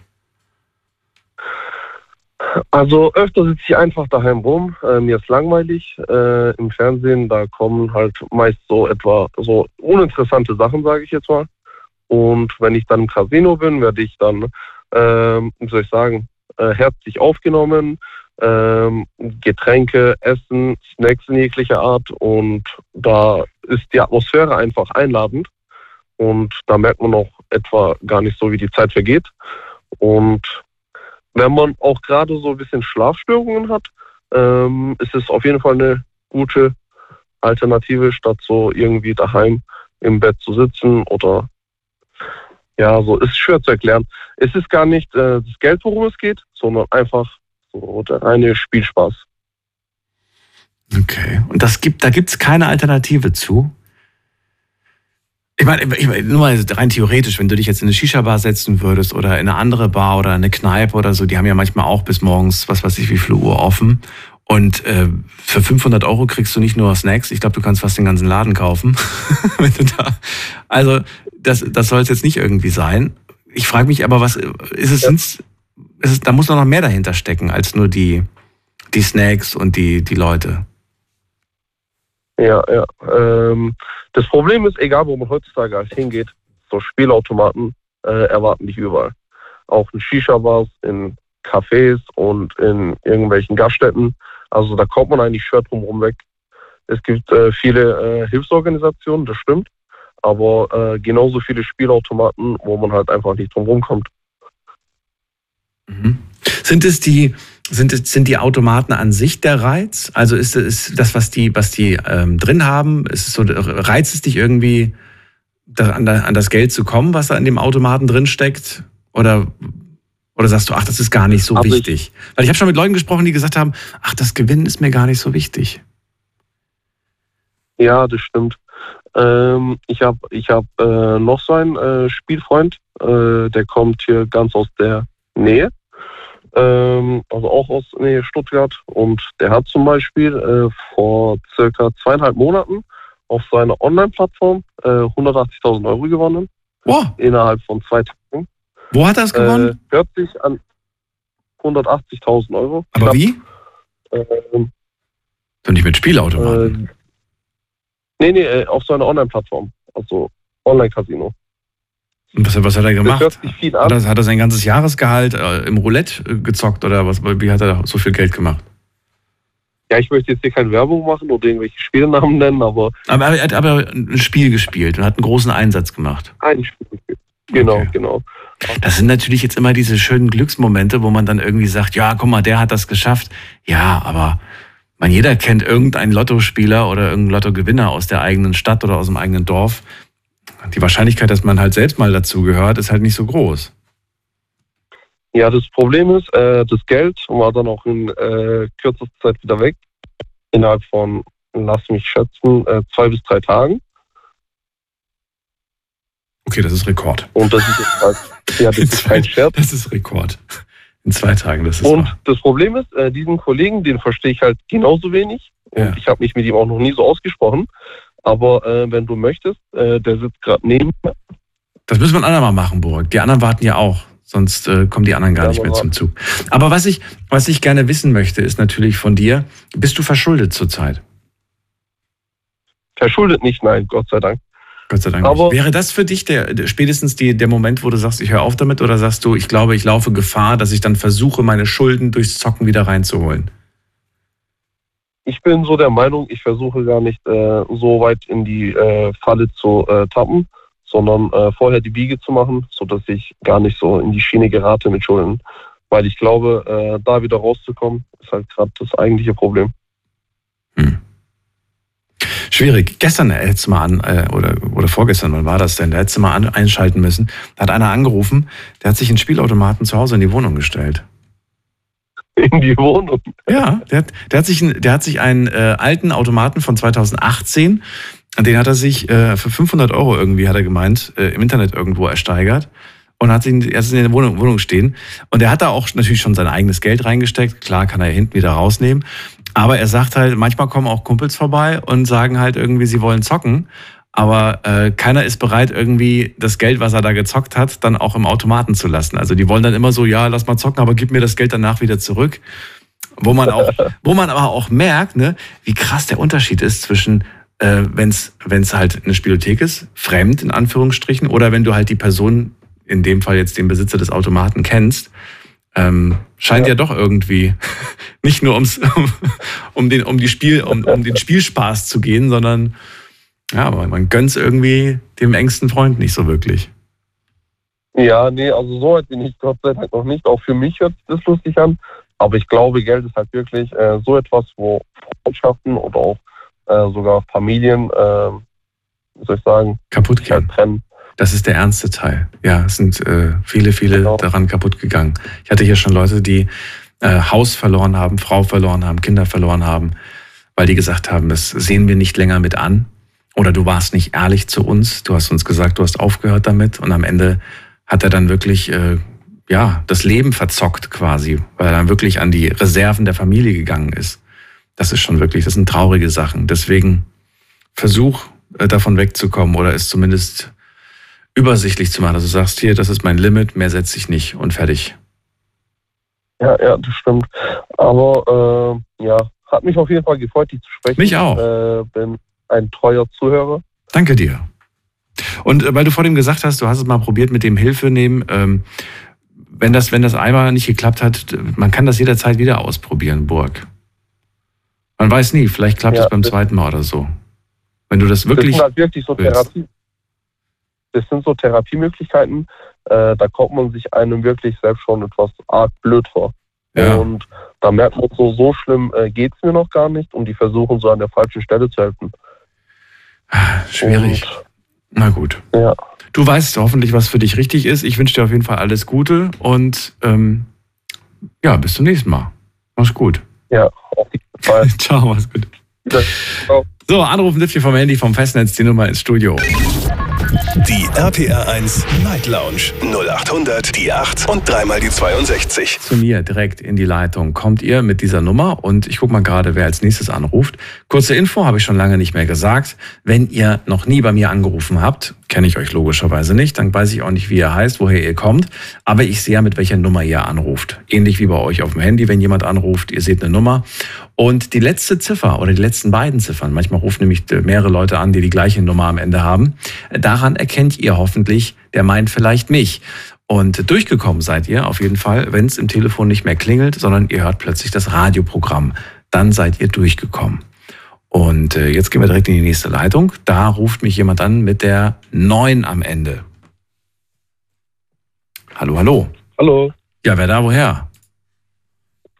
Also öfter sitze ich einfach daheim rum. Äh, mir ist langweilig. Äh, Im Fernsehen, da kommen halt meist so etwa so uninteressante Sachen, sage ich jetzt mal. Und wenn ich dann im Casino bin, werde ich dann, ähm, wie soll ich sagen, äh, herzlich aufgenommen. Ähm, Getränke, Essen, Snacks in jeglicher Art. Und da ist die Atmosphäre einfach einladend. Und da merkt man auch etwa gar nicht so, wie die Zeit vergeht. Und wenn man auch gerade so ein bisschen Schlafstörungen hat, ähm, ist es auf jeden Fall eine gute Alternative, statt so irgendwie daheim im Bett zu sitzen oder ja, so ist schwer zu erklären. Es ist gar nicht äh, das Geld, worum es geht, sondern einfach so der reine Spielspaß. Okay. Und das gibt, da gibt es keine Alternative zu? Ich meine, ich meine, nur mal rein theoretisch, wenn du dich jetzt in eine Shisha-Bar setzen würdest oder in eine andere Bar oder eine Kneipe oder so, die haben ja manchmal auch bis morgens, was weiß ich, wie viel Uhr offen. Und äh, für 500 Euro kriegst du nicht nur Snacks, ich glaube, du kannst fast den ganzen Laden kaufen. wenn du da, also das, das soll es jetzt nicht irgendwie sein. Ich frage mich aber, was ist es, ja. Ist da muss noch mehr dahinter stecken als nur die, die Snacks und die, die Leute. Ja, ja. Ähm, das Problem ist, egal wo man heutzutage als hingeht, so Spielautomaten äh, erwarten dich überall. Auch in Shisha-Bars, in Cafés und in irgendwelchen Gaststätten. Also da kommt man eigentlich schwer drum herum weg. Es gibt äh, viele äh, Hilfsorganisationen, das stimmt, aber äh, genauso viele Spielautomaten, wo man halt einfach nicht drum kommt. Mhm. Sind es die, sind, es, sind die Automaten an sich der Reiz? Also ist, ist das, was die, was die ähm, drin haben, ist es so, reizt es dich irgendwie, an, an das Geld zu kommen, was da in dem Automaten drin steckt? Oder, oder sagst du, ach, das ist gar nicht so also wichtig? Ich, Weil ich habe schon mit Leuten gesprochen, die gesagt haben, ach, das Gewinnen ist mir gar nicht so wichtig. Ja, das stimmt. Ähm, ich habe ich hab, äh, noch so einen äh, Spielfreund, äh, der kommt hier ganz aus der Nähe ähm, also auch aus Nähe Stuttgart. Und der hat zum Beispiel äh, vor circa zweieinhalb Monaten auf seiner Online-Plattform äh, 180.000 Euro gewonnen. Wow. Innerhalb von zwei Tagen. Wo hat er es gewonnen? Äh, hört sich an 180.000 Euro. Aber Knapp. wie? Ähm, Doch nicht mit Spielautomaten. Äh, nee, nee, äh, auf so einer Online-Plattform. Also Online-Casino. Und was, was hat er gemacht? Hat er, hat er sein ganzes Jahresgehalt äh, im Roulette äh, gezockt oder was, wie hat er so viel Geld gemacht? Ja, ich möchte jetzt hier keine Werbung machen oder irgendwelche Spielnamen nennen, aber. Aber er hat aber ein Spiel gespielt und hat einen großen Einsatz gemacht. Ein Spiel gespielt. Genau, okay. genau. Das sind natürlich jetzt immer diese schönen Glücksmomente, wo man dann irgendwie sagt, ja, guck mal, der hat das geschafft. Ja, aber man jeder kennt irgendeinen Lottospieler oder irgendeinen Lottogewinner aus der eigenen Stadt oder aus dem eigenen Dorf, die Wahrscheinlichkeit, dass man halt selbst mal dazu gehört, ist halt nicht so groß. Ja, das Problem ist, äh, das Geld war dann auch in äh, kürzester Zeit wieder weg. Innerhalb von, lass mich schätzen, äh, zwei bis drei Tagen. Okay, das ist Rekord. Und das ist jetzt halt, ja, das ist kein Scherz. Das ist Rekord. In zwei Tagen, das ist Und wahr. das Problem ist, äh, diesen Kollegen, den verstehe ich halt genauso wenig. Und ja. ich habe mich mit ihm auch noch nie so ausgesprochen. Aber äh, wenn du möchtest, äh, der sitzt gerade neben mir. Das müssen wir ein andermal machen, Burg. Die anderen warten ja auch. Sonst äh, kommen die anderen gar ja, nicht mehr zum Zug. Aber was ich, was ich gerne wissen möchte, ist natürlich von dir, bist du verschuldet zurzeit? Verschuldet nicht, nein, Gott sei Dank. Gott sei Dank. Aber Wäre das für dich der, der, spätestens die, der Moment, wo du sagst, ich höre auf damit, oder sagst du, ich glaube, ich laufe Gefahr, dass ich dann versuche, meine Schulden durchs Zocken wieder reinzuholen? Ich bin so der Meinung, ich versuche gar nicht äh, so weit in die äh, Falle zu äh, tappen, sondern äh, vorher die Biege zu machen, sodass ich gar nicht so in die Schiene gerate mit Schulden. Weil ich glaube, äh, da wieder rauszukommen, ist halt gerade das eigentliche Problem. Hm. Schwierig. Gestern hättest du mal an, äh, oder, oder vorgestern, wann war das denn? Da hättest du mal an, einschalten müssen. Da hat einer angerufen, der hat sich einen Spielautomaten zu Hause in die Wohnung gestellt. In die Wohnung. Ja, der hat, der hat sich, der hat sich einen äh, alten Automaten von 2018, den hat er sich äh, für 500 Euro irgendwie, hat er gemeint, äh, im Internet irgendwo ersteigert und hat ihn erst in der Wohnung, Wohnung stehen. Und er hat da auch natürlich schon sein eigenes Geld reingesteckt. Klar kann er hinten wieder rausnehmen. Aber er sagt halt, manchmal kommen auch Kumpels vorbei und sagen halt irgendwie, sie wollen zocken. Aber äh, keiner ist bereit, irgendwie das Geld, was er da gezockt hat, dann auch im Automaten zu lassen. Also die wollen dann immer so, ja, lass mal zocken, aber gib mir das Geld danach wieder zurück. Wo man auch, wo man aber auch merkt, ne, wie krass der Unterschied ist zwischen, äh, wenn es halt eine Spielothek ist, fremd in Anführungsstrichen, oder wenn du halt die Person, in dem Fall jetzt den Besitzer des Automaten kennst, ähm, scheint ja. ja. doch irgendwie nicht nur ums, um, um, den, um, die Spiel, um, um den Spielspaß zu gehen, sondern ja, aber man gönnt es irgendwie dem engsten Freund nicht so wirklich. Ja, nee, also so weit bin ich Gott sei Dank noch nicht. Auch für mich hört sich das lustig an. Aber ich glaube, Geld ist halt wirklich äh, so etwas, wo Freundschaften oder auch äh, sogar Familien, äh, wie soll ich sagen, kaputt gehen. Halt trennen. Das ist der ernste Teil. Ja, es sind äh, viele, viele genau. daran kaputt gegangen. Ich hatte hier schon Leute, die äh, Haus verloren haben, Frau verloren haben, Kinder verloren haben, weil die gesagt haben, das sehen wir nicht länger mit an. Oder du warst nicht ehrlich zu uns, du hast uns gesagt, du hast aufgehört damit und am Ende hat er dann wirklich äh, ja, das Leben verzockt quasi, weil er dann wirklich an die Reserven der Familie gegangen ist. Das ist schon wirklich, das sind traurige Sachen. Deswegen versuch äh, davon wegzukommen oder es zumindest übersichtlich zu machen. Also du sagst hier, das ist mein Limit, mehr setze ich nicht und fertig. Ja, ja, das stimmt. Aber äh, ja, hat mich auf jeden Fall gefreut, dich zu sprechen. Mich auch. Äh, bin ein treuer Zuhörer. Danke dir. Und äh, weil du vor dem gesagt hast, du hast es mal probiert mit dem Hilfe nehmen. Ähm, wenn das, wenn das einmal nicht geklappt hat, man kann das jederzeit wieder ausprobieren, Burg. Man weiß nie, vielleicht klappt ja, es beim zweiten Mal oder so. Wenn du das wirklich. Das sind halt wirklich so Therapie. Das sind so Therapiemöglichkeiten, äh, da kommt man sich einem wirklich selbst schon etwas arg blöd vor. Ja. Und da merkt man so, so schlimm äh, geht es mir noch gar nicht und die versuchen so an der falschen Stelle zu helfen. Schwierig. Und, Na gut. Ja. Du weißt hoffentlich, was für dich richtig ist. Ich wünsche dir auf jeden Fall alles Gute und ähm, ja, bis zum nächsten Mal. Mach's gut. Ja, auf jeden Fall. Ciao, mach's gut. Ja, ciao. So, anrufen dürft ihr vom Handy, vom Festnetz, die Nummer ins Studio. Die RPR 1 Night Lounge 0800 die 8 und dreimal die 62. Zu mir direkt in die Leitung kommt ihr mit dieser Nummer und ich gucke mal gerade, wer als nächstes anruft. Kurze Info habe ich schon lange nicht mehr gesagt. Wenn ihr noch nie bei mir angerufen habt, kenne ich euch logischerweise nicht, dann weiß ich auch nicht, wie ihr heißt, woher ihr kommt, aber ich sehe ja, mit welcher Nummer ihr anruft. Ähnlich wie bei euch auf dem Handy, wenn jemand anruft, ihr seht eine Nummer und die letzte Ziffer oder die letzten beiden Ziffern, manchmal rufen nämlich mehrere Leute an, die die gleiche Nummer am Ende haben, daran erkennt ihr hoffentlich, der meint vielleicht mich. Und durchgekommen seid ihr auf jeden Fall, wenn es im Telefon nicht mehr klingelt, sondern ihr hört plötzlich das Radioprogramm. Dann seid ihr durchgekommen. Und äh, jetzt gehen wir direkt in die nächste Leitung. Da ruft mich jemand an mit der 9 am Ende. Hallo, hallo. Hallo. Ja, wer da, woher?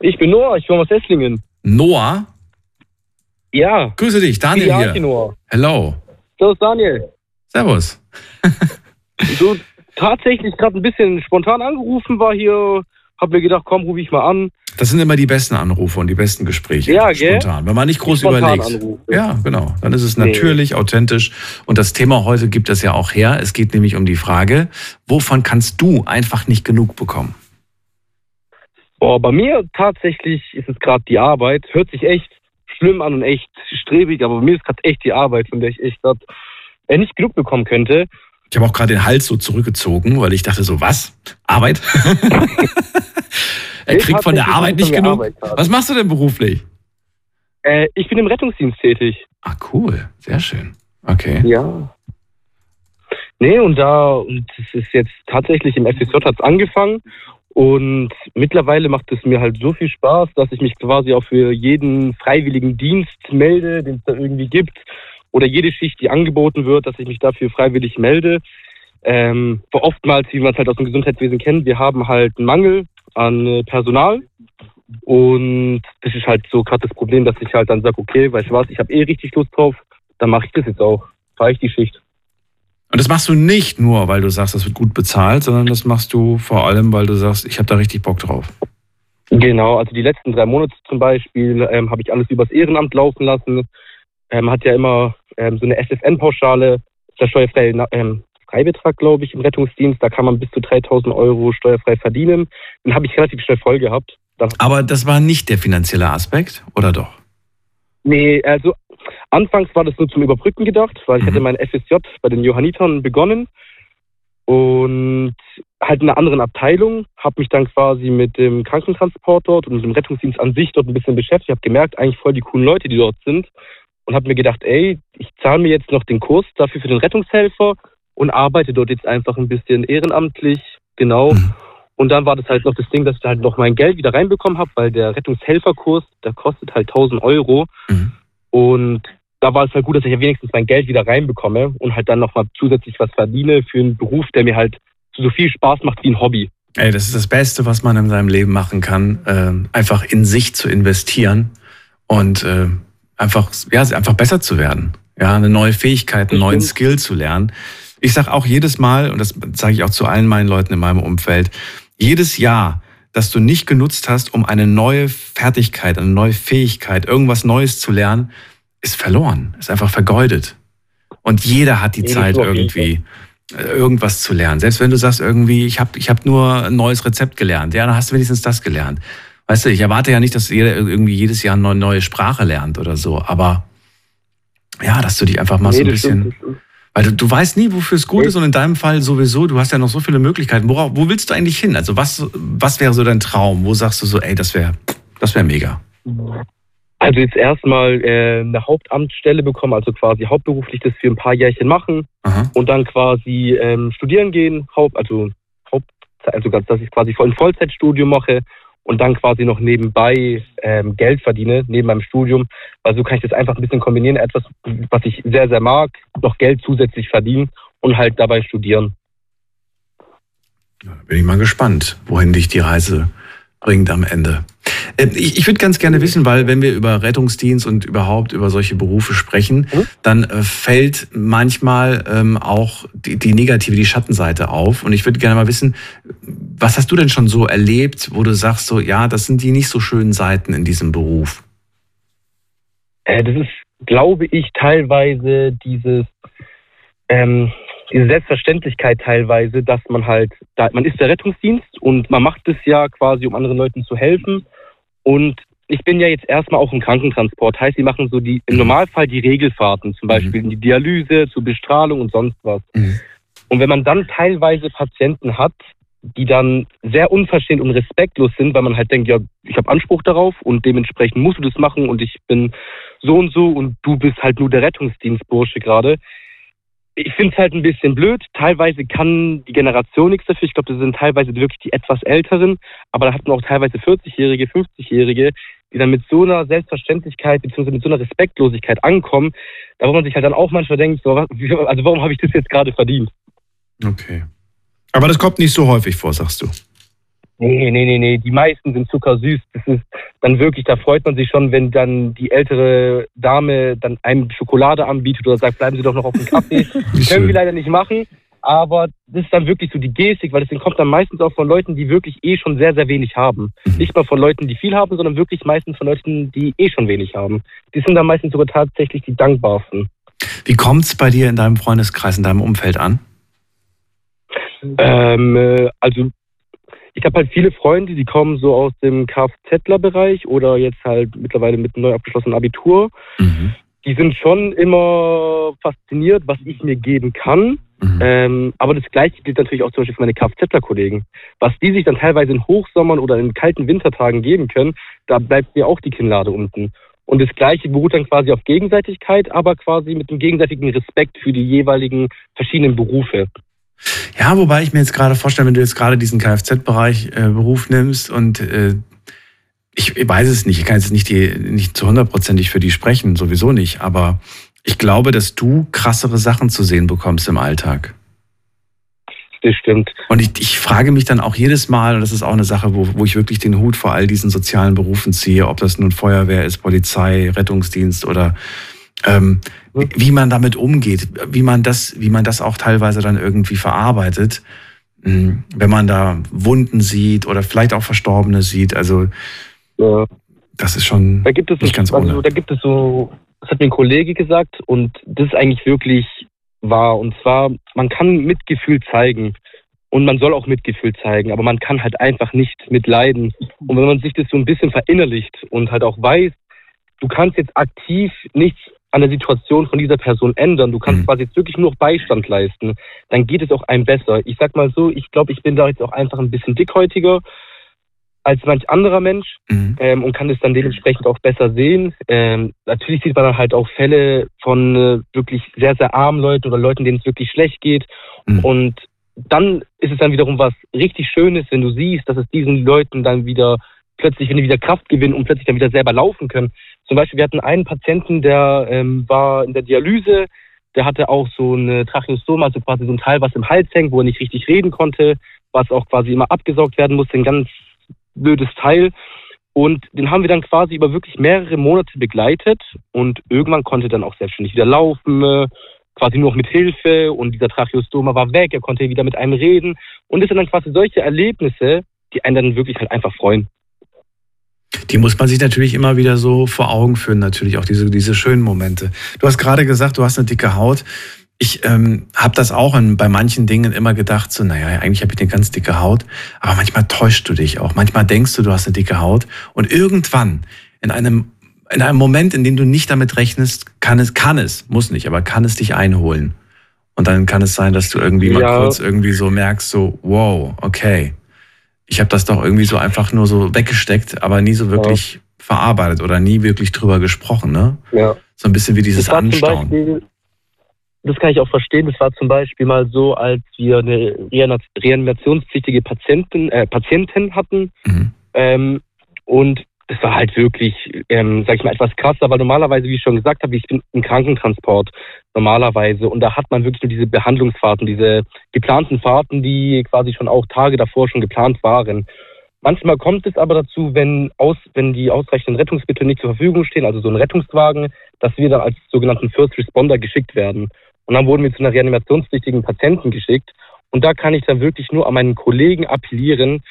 Ich bin Noah, ich komme aus Esslingen. Noah? Ja. Grüße dich, Daniel ja, hier. Noah. Hello. Servus, Daniel. Servus. so tatsächlich gerade ein bisschen spontan angerufen war hier, hab mir gedacht, komm, rufe ich mal an. Das sind immer die besten Anrufe und die besten Gespräche. Ja, gell? Spontan. Wenn man nicht groß überlegt. Anrufe. Ja, genau. Dann ist es natürlich, nee. authentisch. Und das Thema heute gibt es ja auch her. Es geht nämlich um die Frage, wovon kannst du einfach nicht genug bekommen? Boah, bei mir tatsächlich ist es gerade die Arbeit. Hört sich echt schlimm an und echt strebig, aber bei mir ist gerade echt die Arbeit, von der ich echt grad, äh, nicht genug bekommen könnte. Ich habe auch gerade den Hals so zurückgezogen, weil ich dachte so, was? Arbeit? er kriegt von der Arbeit nicht genug. Arbeit was machst du denn beruflich? Äh, ich bin im Rettungsdienst tätig. Ah, cool. Sehr schön. Okay. Ja. Nee, und da, und es ist jetzt tatsächlich im FSJ hat es angefangen und mittlerweile macht es mir halt so viel Spaß, dass ich mich quasi auch für jeden freiwilligen Dienst melde, den es da irgendwie gibt oder jede Schicht, die angeboten wird, dass ich mich dafür freiwillig melde. Ähm, oftmals, wie man es halt aus dem Gesundheitswesen kennt, wir haben halt einen Mangel an äh, Personal. Und das ist halt so gerade das Problem, dass ich halt dann sage, okay, weißt du was, ich habe eh richtig Lust drauf, dann mache ich das jetzt auch. Fahre ich die Schicht. Und das machst du nicht nur, weil du sagst, das wird gut bezahlt, sondern das machst du vor allem, weil du sagst, ich habe da richtig Bock drauf. Genau, also die letzten drei Monate zum Beispiel ähm, habe ich alles übers Ehrenamt laufen lassen. Ähm, hat ja immer ähm, so eine SFN-Pauschale, der steuerfreie ähm, Freibetrag, glaube ich, im Rettungsdienst. Da kann man bis zu 3000 Euro steuerfrei verdienen. Den habe ich relativ schnell voll gehabt. Aber das war nicht der finanzielle Aspekt, oder doch? Nee, also anfangs war das nur zum Überbrücken gedacht, weil ich mhm. hatte mein FSJ bei den Johannitern begonnen und halt in einer anderen Abteilung, habe mich dann quasi mit dem Krankentransport dort und mit dem Rettungsdienst an sich dort ein bisschen beschäftigt, habe gemerkt, eigentlich voll die coolen Leute, die dort sind und habe mir gedacht, ey, ich zahle mir jetzt noch den Kurs dafür für den Rettungshelfer und arbeite dort jetzt einfach ein bisschen ehrenamtlich, genau. Mhm. Und dann war das halt noch das Ding, dass ich halt noch mein Geld wieder reinbekommen habe, weil der Rettungshelferkurs, der kostet halt 1000 Euro. Mhm. Und da war es halt gut, dass ich ja wenigstens mein Geld wieder reinbekomme und halt dann nochmal zusätzlich was verdiene für einen Beruf, der mir halt so viel Spaß macht wie ein Hobby. Ey, das ist das Beste, was man in seinem Leben machen kann, äh, einfach in sich zu investieren und äh, einfach, ja, einfach besser zu werden. Ja, eine neue Fähigkeit, einen neuen Skill zu lernen. Ich sage auch jedes Mal, und das sage ich auch zu allen meinen Leuten in meinem Umfeld, jedes Jahr, das du nicht genutzt hast, um eine neue Fertigkeit, eine neue Fähigkeit, irgendwas Neues zu lernen, ist verloren, ist einfach vergeudet. Und jeder hat die Zeit irgendwie äh, irgendwas zu lernen. Selbst wenn du sagst irgendwie, ich habe ich hab nur ein neues Rezept gelernt, ja, dann hast du wenigstens das gelernt. Weißt du, ich erwarte ja nicht, dass jeder irgendwie jedes Jahr eine neue Sprache lernt oder so, aber ja, dass du dich einfach mal nee, so ein bisschen weil du, du weißt nie, wofür es gut ist und in deinem Fall sowieso, du hast ja noch so viele Möglichkeiten. Worauf, wo willst du eigentlich hin? Also was, was wäre so dein Traum? Wo sagst du so, ey, das wäre das wär mega? Also jetzt erstmal äh, eine Hauptamtsstelle bekommen, also quasi hauptberuflich das für ein paar Jährchen machen Aha. und dann quasi ähm, studieren gehen, Haupt, also Haupt, also dass ich quasi ein Vollzeitstudium mache und dann quasi noch nebenbei ähm, Geld verdiene, neben meinem Studium. Also so kann ich das einfach ein bisschen kombinieren, etwas, was ich sehr, sehr mag, noch Geld zusätzlich verdienen und halt dabei studieren. Ja, bin ich mal gespannt, wohin dich die Reise bringt am Ende. Ähm, ich, ich würde ganz gerne wissen, weil wenn wir über Rettungsdienst und überhaupt über solche Berufe sprechen, mhm. dann äh, fällt manchmal ähm, auch die, die negative, die Schattenseite auf. Und ich würde gerne mal wissen, was hast du denn schon so erlebt, wo du sagst, so ja, das sind die nicht so schönen Seiten in diesem Beruf? Äh, das ist, glaube ich, teilweise dieses ähm, diese Selbstverständlichkeit teilweise, dass man halt, da, man ist der Rettungsdienst und man macht es ja quasi, um anderen Leuten zu helfen. Und ich bin ja jetzt erstmal auch im Krankentransport. Heißt, sie machen so die, im Normalfall die Regelfahrten, zum Beispiel mhm. in die Dialyse, zur Bestrahlung und sonst was. Mhm. Und wenn man dann teilweise Patienten hat, die dann sehr unverschämt und respektlos sind, weil man halt denkt, ja, ich habe Anspruch darauf und dementsprechend musst du das machen und ich bin so und so und du bist halt nur der Rettungsdienstbursche gerade ich finde es halt ein bisschen blöd. Teilweise kann die Generation nichts dafür. Ich glaube, das sind teilweise wirklich die etwas Älteren, aber da hat man auch teilweise 40-Jährige, 50-Jährige, die dann mit so einer Selbstverständlichkeit bzw. mit so einer Respektlosigkeit ankommen, da wo man sich halt dann auch manchmal denkt, so, also warum habe ich das jetzt gerade verdient? Okay. Aber das kommt nicht so häufig vor, sagst du. Nee, nee, nee, nee. Die meisten sind zuckersüß. Das ist dann wirklich, da freut man sich schon, wenn dann die ältere Dame dann einem Schokolade anbietet oder sagt, bleiben Sie doch noch auf dem Kaffee. Können wir leider nicht machen. Aber das ist dann wirklich so die Gestik, weil das kommt dann meistens auch von Leuten, die wirklich eh schon sehr, sehr wenig haben. Mhm. Nicht mal von Leuten, die viel haben, sondern wirklich meistens von Leuten, die eh schon wenig haben. Die sind dann meistens sogar tatsächlich die dankbarsten. Wie kommt es bei dir in deinem Freundeskreis, in deinem Umfeld an? Ähm, äh, also ich habe halt viele Freunde, die kommen so aus dem Kfzler-Bereich oder jetzt halt mittlerweile mit einem neu abgeschlossenen Abitur. Mhm. Die sind schon immer fasziniert, was ich mir geben kann. Mhm. Ähm, aber das Gleiche gilt natürlich auch zum Beispiel für meine Kfzler-Kollegen. Was die sich dann teilweise in Hochsommern oder in kalten Wintertagen geben können, da bleibt mir auch die Kinnlade unten. Und das Gleiche beruht dann quasi auf Gegenseitigkeit, aber quasi mit dem gegenseitigen Respekt für die jeweiligen verschiedenen Berufe. Ja, wobei ich mir jetzt gerade vorstelle, wenn du jetzt gerade diesen Kfz-Bereich äh, Beruf nimmst und äh, ich, ich weiß es nicht, ich kann jetzt nicht, die, nicht zu hundertprozentig für die sprechen, sowieso nicht, aber ich glaube, dass du krassere Sachen zu sehen bekommst im Alltag. Das stimmt. Und ich, ich frage mich dann auch jedes Mal, und das ist auch eine Sache, wo, wo ich wirklich den Hut vor all diesen sozialen Berufen ziehe, ob das nun Feuerwehr ist, Polizei, Rettungsdienst oder ähm, wie man damit umgeht, wie man das, wie man das auch teilweise dann irgendwie verarbeitet. hm, wenn man da Wunden sieht oder vielleicht auch Verstorbene sieht. Also ja. das ist schon da gibt es nicht ganz also, ohne. Da gibt es so, das hat mir ein Kollege gesagt und das ist eigentlich wirklich wahr. Und zwar, man kann Mitgefühl zeigen und man soll auch Mitgefühl zeigen, aber man kann halt einfach nicht mitleiden. Und wenn man sich das so ein bisschen verinnerlicht und halt auch weiß, du kannst jetzt aktiv nichts an der Situation von dieser Person ändern. Du kannst mhm. quasi jetzt wirklich nur Beistand leisten. Dann geht es auch einem besser. Ich sag mal so, ich glaube, ich bin da jetzt auch einfach ein bisschen dickhäutiger als manch anderer Mensch mhm. ähm, und kann es dann dementsprechend auch besser sehen. Ähm, natürlich sieht man dann halt auch Fälle von äh, wirklich sehr, sehr armen Leuten oder Leuten, denen es wirklich schlecht geht. Mhm. Und dann ist es dann wiederum was richtig Schönes, wenn du siehst, dass es diesen Leuten dann wieder plötzlich, wenn die wieder Kraft gewinnen und plötzlich dann wieder selber laufen können. Zum Beispiel, wir hatten einen Patienten, der ähm, war in der Dialyse, der hatte auch so eine Tracheostoma, also quasi so ein Teil, was im Hals hängt, wo er nicht richtig reden konnte, was auch quasi immer abgesaugt werden musste, ein ganz blödes Teil. Und den haben wir dann quasi über wirklich mehrere Monate begleitet und irgendwann konnte dann auch selbstständig wieder laufen, äh, quasi nur noch mit Hilfe und dieser Tracheostoma war weg, er konnte wieder mit einem reden und das sind dann quasi solche Erlebnisse, die einen dann wirklich halt einfach freuen. Die muss man sich natürlich immer wieder so vor Augen führen, natürlich auch diese, diese schönen Momente. Du hast gerade gesagt, du hast eine dicke Haut. Ich ähm, habe das auch in, bei manchen Dingen immer gedacht, so, naja, eigentlich habe ich eine ganz dicke Haut, aber manchmal täuschst du dich auch. Manchmal denkst du, du hast eine dicke Haut und irgendwann in einem, in einem Moment, in dem du nicht damit rechnest, kann es, kann es, muss nicht, aber kann es dich einholen. Und dann kann es sein, dass du irgendwie ja. mal kurz irgendwie so merkst, so, wow, okay, ich habe das doch irgendwie so einfach nur so weggesteckt, aber nie so wirklich ja. verarbeitet oder nie wirklich drüber gesprochen, ne? Ja. So ein bisschen wie dieses Anstauen. Beispiel, das kann ich auch verstehen. Das war zum Beispiel mal so, als wir eine reanimationspflichtige Patientin, äh, Patientin hatten. Mhm. Ähm, und das war halt wirklich, ähm, sag ich mal, etwas krasser, weil normalerweise, wie ich schon gesagt habe, ich bin im Krankentransport normalerweise und da hat man wirklich nur diese Behandlungsfahrten, diese geplanten Fahrten, die quasi schon auch Tage davor schon geplant waren. Manchmal kommt es aber dazu, wenn, aus, wenn die ausreichenden Rettungsmittel nicht zur Verfügung stehen, also so ein Rettungswagen, dass wir dann als sogenannten First Responder geschickt werden. Und dann wurden wir zu einer reanimationspflichtigen Patienten geschickt. Und da kann ich dann wirklich nur an meinen Kollegen appellieren,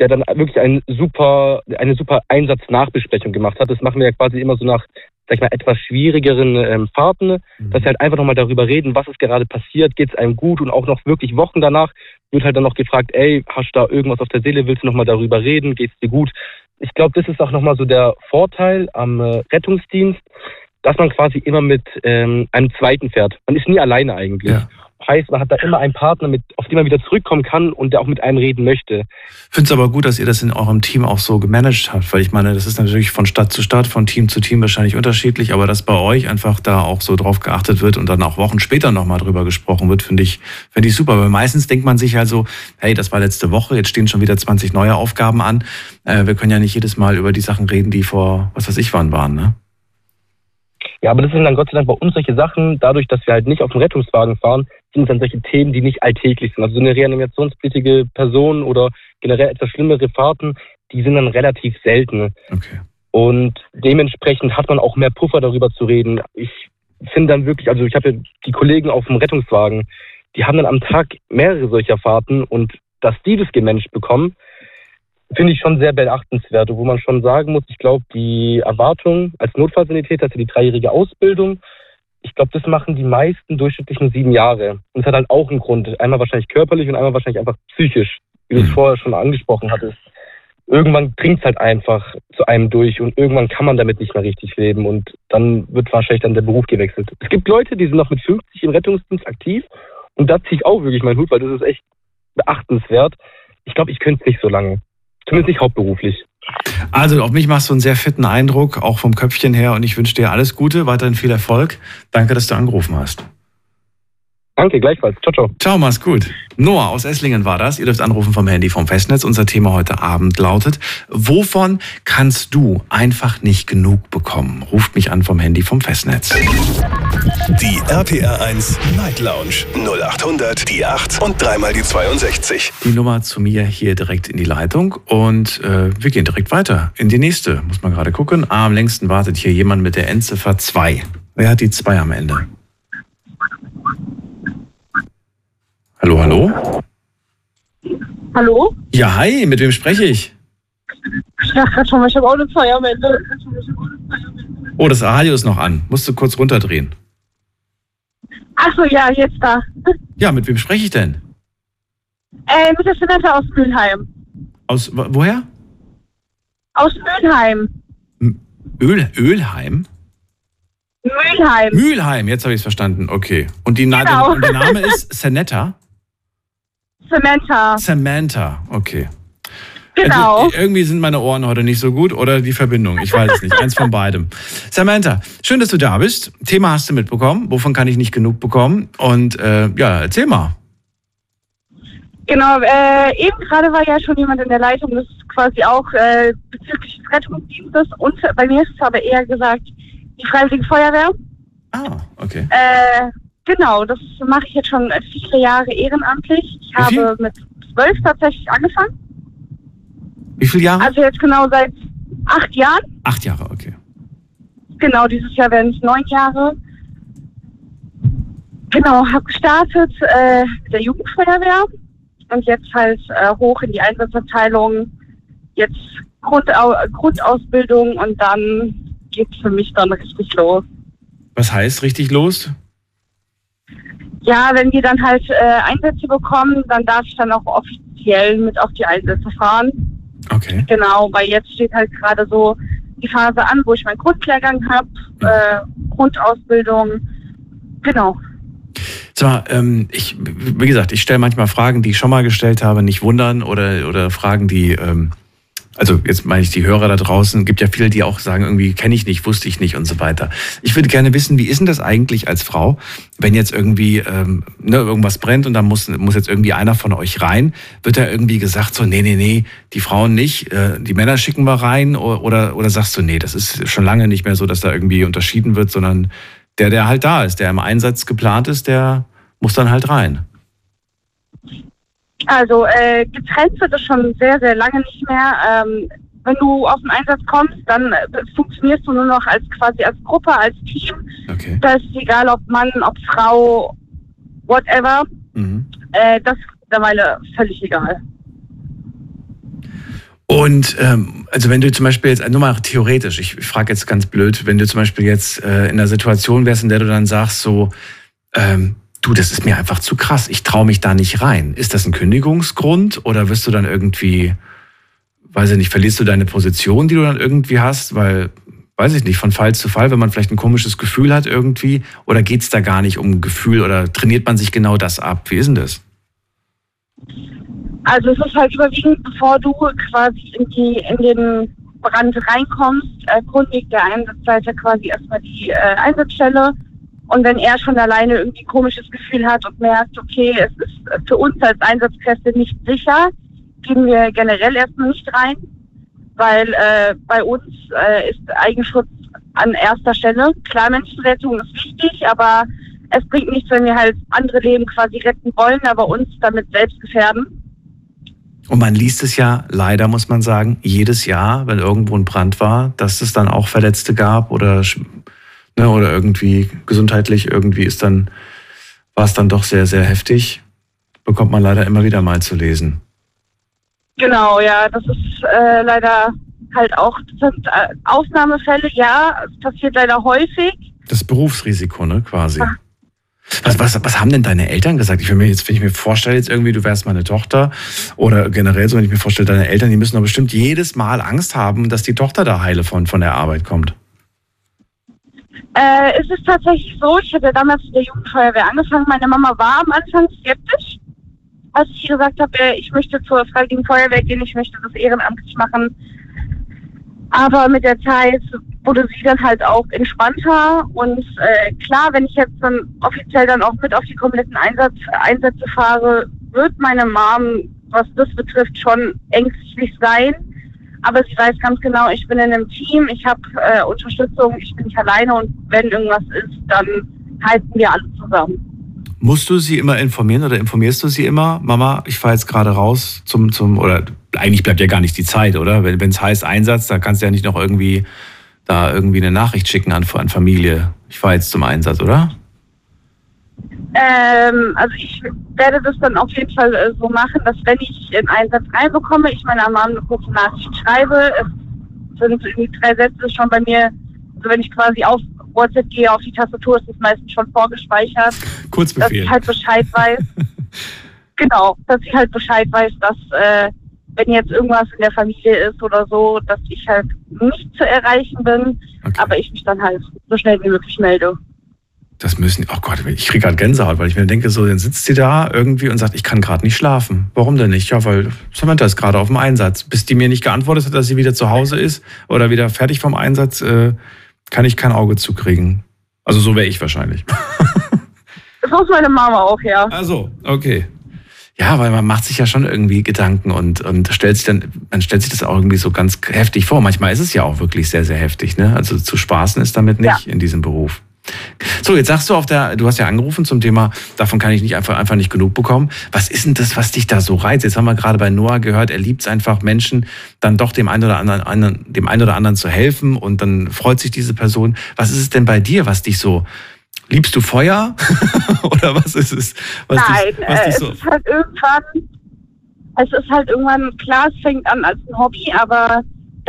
der dann wirklich einen super, eine super Einsatznachbesprechung gemacht hat. Das machen wir ja quasi immer so nach, sag ich mal, etwas schwierigeren ähm, Fahrten, mhm. dass wir halt einfach nochmal darüber reden, was ist gerade passiert, geht es einem gut und auch noch wirklich Wochen danach wird halt dann noch gefragt, ey, hast du da irgendwas auf der Seele, willst du nochmal darüber reden, geht's dir gut? Ich glaube, das ist auch nochmal so der Vorteil am äh, Rettungsdienst, dass man quasi immer mit ähm, einem zweiten fährt. Man ist nie alleine eigentlich. Ja. Heißt, man hat da immer einen Partner, mit, auf den man wieder zurückkommen kann und der auch mit einem reden möchte. Ich finde es aber gut, dass ihr das in eurem Team auch so gemanagt habt, weil ich meine, das ist natürlich von Stadt zu Stadt, von Team zu Team wahrscheinlich unterschiedlich, aber dass bei euch einfach da auch so drauf geachtet wird und dann auch Wochen später nochmal drüber gesprochen wird, finde ich, finde ich super. Weil meistens denkt man sich also, hey, das war letzte Woche, jetzt stehen schon wieder 20 neue Aufgaben an. Äh, wir können ja nicht jedes Mal über die Sachen reden, die vor, was weiß ich wann waren, ne? Ja, aber das sind dann Gott sei Dank bei uns solche Sachen, dadurch, dass wir halt nicht auf dem Rettungswagen fahren, sind dann solche Themen, die nicht alltäglich sind. Also so eine reanimationspflichtige Person oder generell etwas schlimmere Fahrten, die sind dann relativ selten. Okay. Und dementsprechend hat man auch mehr Puffer darüber zu reden. Ich finde dann wirklich, also ich habe ja die Kollegen auf dem Rettungswagen, die haben dann am Tag mehrere solcher Fahrten und dass die das gemanagt bekommen, finde ich schon sehr beachtenswert, wo man schon sagen muss, ich glaube, die Erwartung als Notfallsanitäter, also die dreijährige Ausbildung, ich glaube, das machen die meisten durchschnittlich nur sieben Jahre. Und es hat halt auch einen Grund. Einmal wahrscheinlich körperlich und einmal wahrscheinlich einfach psychisch, wie du es mhm. vorher schon angesprochen hattest. Irgendwann dringt es halt einfach zu einem durch und irgendwann kann man damit nicht mehr richtig leben und dann wird wahrscheinlich dann der Beruf gewechselt. Es gibt Leute, die sind noch mit 50 im Rettungsdienst aktiv und da ziehe ich auch wirklich meinen Hut, weil das ist echt beachtenswert. Ich glaube, ich könnte es nicht so lange. Zumindest nicht hauptberuflich. Also auf mich machst du einen sehr fitten Eindruck, auch vom Köpfchen her. Und ich wünsche dir alles Gute, weiterhin viel Erfolg. Danke, dass du angerufen hast. Danke, gleichfalls. Ciao, ciao. Ciao, mach's gut. Noah aus Esslingen war das. Ihr dürft anrufen vom Handy vom Festnetz. Unser Thema heute Abend lautet, wovon kannst du einfach nicht genug bekommen? Ruft mich an vom Handy vom Festnetz. Die RPR 1 Night Lounge 0800 die 8 und dreimal die 62. Die Nummer zu mir hier direkt in die Leitung und äh, wir gehen direkt weiter in die nächste. Muss man gerade gucken. Ah, am längsten wartet hier jemand mit der Endziffer 2. Wer hat die 2 am Ende? Hallo, hallo? Hallo? Ja, hi, mit wem spreche ich? Ich dachte gerade schon, ich habe auch eine Feier am Ende. Oh, das Radio ist noch an. Musst du kurz runterdrehen. Achso, ja, jetzt da. Ja, mit wem spreche ich denn? Äh, mit der Samantha aus Mülheim. Aus wo- woher? Aus Mülheim. Öl, Ölheim? Mülheim. Mülheim, jetzt habe ich es verstanden. Okay. Und, die Na Genau. und der Name ist Sanetta? Samantha. Samantha, okay. Genau. Also, irgendwie sind meine Ohren heute nicht so gut oder die Verbindung. Ich weiß es nicht. Eins von beidem. Samantha, schön, dass du da bist. Thema hast du mitbekommen. Wovon kann ich nicht genug bekommen? Und äh, ja, erzähl mal. Genau, äh, eben gerade war ja schon jemand in der Leitung, das ist quasi auch äh, bezüglich des Rettungsdienstes und bei mir ist es aber eher gesagt die Freiwillige Feuerwehr. Ah, okay. Äh, genau, das mache ich jetzt schon viele Jahre ehrenamtlich. Ich habe mit zwölf tatsächlich angefangen. Wie viele Jahre? Also jetzt genau seit acht Jahren. Acht Jahre, okay. Genau, dieses Jahr werden es neun Jahre. Genau, habe gestartet äh, mit der Jugendfeuerwehr und jetzt halt äh, hoch in die Einsatzabteilung. Jetzt Grundau Grundausbildung und dann geht's für mich dann richtig los. Was heißt richtig los? Ja, wenn wir dann halt äh, Einsätze bekommen, dann darf ich dann auch offiziell mit auf die Einsätze fahren. Okay. Genau, weil jetzt steht halt gerade so die Phase an, wo ich meinen Grundlehrgang habe, äh, Grundausbildung. Genau. Mal, ähm, ich, wie gesagt, ich stelle manchmal Fragen, die ich schon mal gestellt habe, nicht wundern oder, oder Fragen, die, ähm, also jetzt meine ich die Hörer da draußen, gibt ja viele, die auch sagen, irgendwie kenne ich nicht, wusste ich nicht und so weiter. Ich würde gerne wissen, wie ist denn das eigentlich als Frau, wenn jetzt irgendwie ähm, ne, irgendwas brennt und da muss, muss jetzt irgendwie einer von euch rein, wird da irgendwie gesagt so, nee, nee, nee, die Frauen nicht, äh, die Männer schicken wir rein oder, oder sagst du, nee, das ist schon lange nicht mehr so, dass da irgendwie unterschieden wird, sondern der, der halt da ist, der im Einsatz geplant ist, der muss dann halt rein. Also äh, getrennt wird es schon sehr, sehr lange nicht mehr. Ähm, wenn du auf den Einsatz kommst, dann äh, funktionierst du nur noch als quasi als Gruppe, als Team. Okay. Da ist egal, ob Mann, ob Frau, whatever. Mhm. Äh, das ist mittlerweile völlig egal. Und ähm, also wenn du zum Beispiel jetzt, nur mal theoretisch, ich, frage jetzt ganz blöd, wenn du zum Beispiel jetzt äh, in einer Situation wärst, in der du dann sagst so, ähm, du, das ist mir einfach zu krass, ich traue mich da nicht rein. Ist das ein Kündigungsgrund oder wirst du dann irgendwie, weiß ich nicht, verlierst du deine Position, die du dann irgendwie hast, weil, weiß ich nicht, von Fall zu Fall, wenn man vielleicht ein komisches Gefühl hat irgendwie, oder geht's da gar nicht um Gefühl oder trainiert man sich genau das ab? Wie ist denn das? Also es ist halt überwiegend, bevor du quasi in, die, in den Brand reinkommst, erkundigt der Einsatzleiter quasi erstmal die äh, Einsatzstelle. Und wenn er schon alleine irgendwie ein komisches Gefühl hat und merkt, okay, es ist für uns als Einsatzkräfte nicht sicher, gehen wir generell erstmal nicht rein, weil äh, bei uns äh, ist Eigenschutz an erster Stelle. Klar, Menschenrettung ist wichtig, aber es bringt nichts, wenn wir halt andere Leben quasi retten wollen, aber uns damit selbst gefährden. Und man liest es ja leider, muss man sagen, jedes Jahr, wenn irgendwo ein Brand war, dass es dann auch Verletzte gab oder, ne, oder irgendwie gesundheitlich irgendwie ist dann, war es dann doch sehr, sehr heftig. Bekommt man leider immer wieder mal zu lesen. Genau, ja, das ist äh, leider halt auch das sind, äh, Ausnahmefälle, ja, es passiert leider häufig. Das Berufsrisiko, ne, quasi. Was, was, was haben denn deine Eltern gesagt? Ich will mir jetzt, wenn ich mir vorstelle, jetzt irgendwie, du wärst meine Tochter oder generell so, wenn ich mir vorstelle, deine Eltern, die müssen doch bestimmt jedes Mal Angst haben, dass die Tochter da heile von, von der Arbeit kommt. Äh, es ist tatsächlich so, ich ja damals in der Jugendfeuerwehr angefangen. Meine Mama war am Anfang skeptisch, als ich gesagt habe, äh, ich möchte zur Freiwilligen Feuerwehr gehen, ich möchte das ehrenamtlich machen. Aber mit der Zeit wurde sie dann halt auch entspannter und äh, klar, wenn ich jetzt dann offiziell dann auch mit auf die kompletten Einsatz, Einsätze fahre, wird meine Mom, was das betrifft, schon ängstlich sein. Aber sie weiß ganz genau, ich bin in einem Team, ich habe äh, Unterstützung, ich bin nicht alleine und wenn irgendwas ist, dann halten wir alle zusammen. Musst du sie immer informieren oder informierst du sie immer? Mama, ich fahre jetzt gerade raus zum, zum, oder eigentlich bleibt ja gar nicht die Zeit, oder? Wenn es heißt Einsatz, da kannst du ja nicht noch irgendwie da irgendwie eine Nachricht schicken an, an Familie. Ich fahre jetzt zum Einsatz, oder? Äh, Ähm, also ich werde das dann auf jeden Fall äh, so machen, dass wenn ich in einen Satz reinbekomme, ich meiner Mama eine kurze Nachricht schreibe. Es sind irgendwie drei Sätze schon bei mir, also wenn ich quasi auf WhatsApp gehe, auf die Tastatur, ist es meistens schon vorgespeichert. Kurzbefehl. Dass ich halt Bescheid weiß. genau, dass ich halt Bescheid weiß, dass äh, wenn jetzt irgendwas in der Familie ist oder so, dass ich halt nicht zu erreichen bin, Okay. aber ich mich dann halt so schnell wie möglich melde. Das müssen, oh Gott, ich kriege gerade Gänsehaut, weil ich mir denke, so, dann sitzt sie da irgendwie und sagt, ich kann gerade nicht schlafen. Warum denn nicht? Ja, weil Samantha ist gerade auf dem Einsatz. Bis die mir nicht geantwortet hat, dass sie wieder zu Hause ist oder wieder fertig vom Einsatz, äh, kann ich kein Auge zukriegen. Also so wäre ich wahrscheinlich. Das muss meine Mama auch, ja. Also, okay. Ja, weil man macht sich ja schon irgendwie Gedanken und, und stellt sich dann, man stellt sich das auch irgendwie so ganz heftig vor. Manchmal ist es ja auch wirklich sehr, sehr heftig, ne? Also zu spaßen ist damit nicht in diesem Beruf. So, jetzt sagst du auf der, du hast ja angerufen zum Thema, davon kann ich nicht einfach, einfach nicht genug bekommen. Was ist denn das, was dich da so reizt? Jetzt haben wir gerade bei Noah gehört, er liebt es einfach, Menschen dann doch dem einen oder anderen, anderen, dem einen oder anderen zu helfen und dann freut sich diese Person. Was ist es denn bei dir, was dich so, liebst du Feuer? oder was ist es? Was Nein, dich, was äh, dich es so, ist halt irgendwann, es ist halt irgendwann, klar, es fängt an als ein Hobby, aber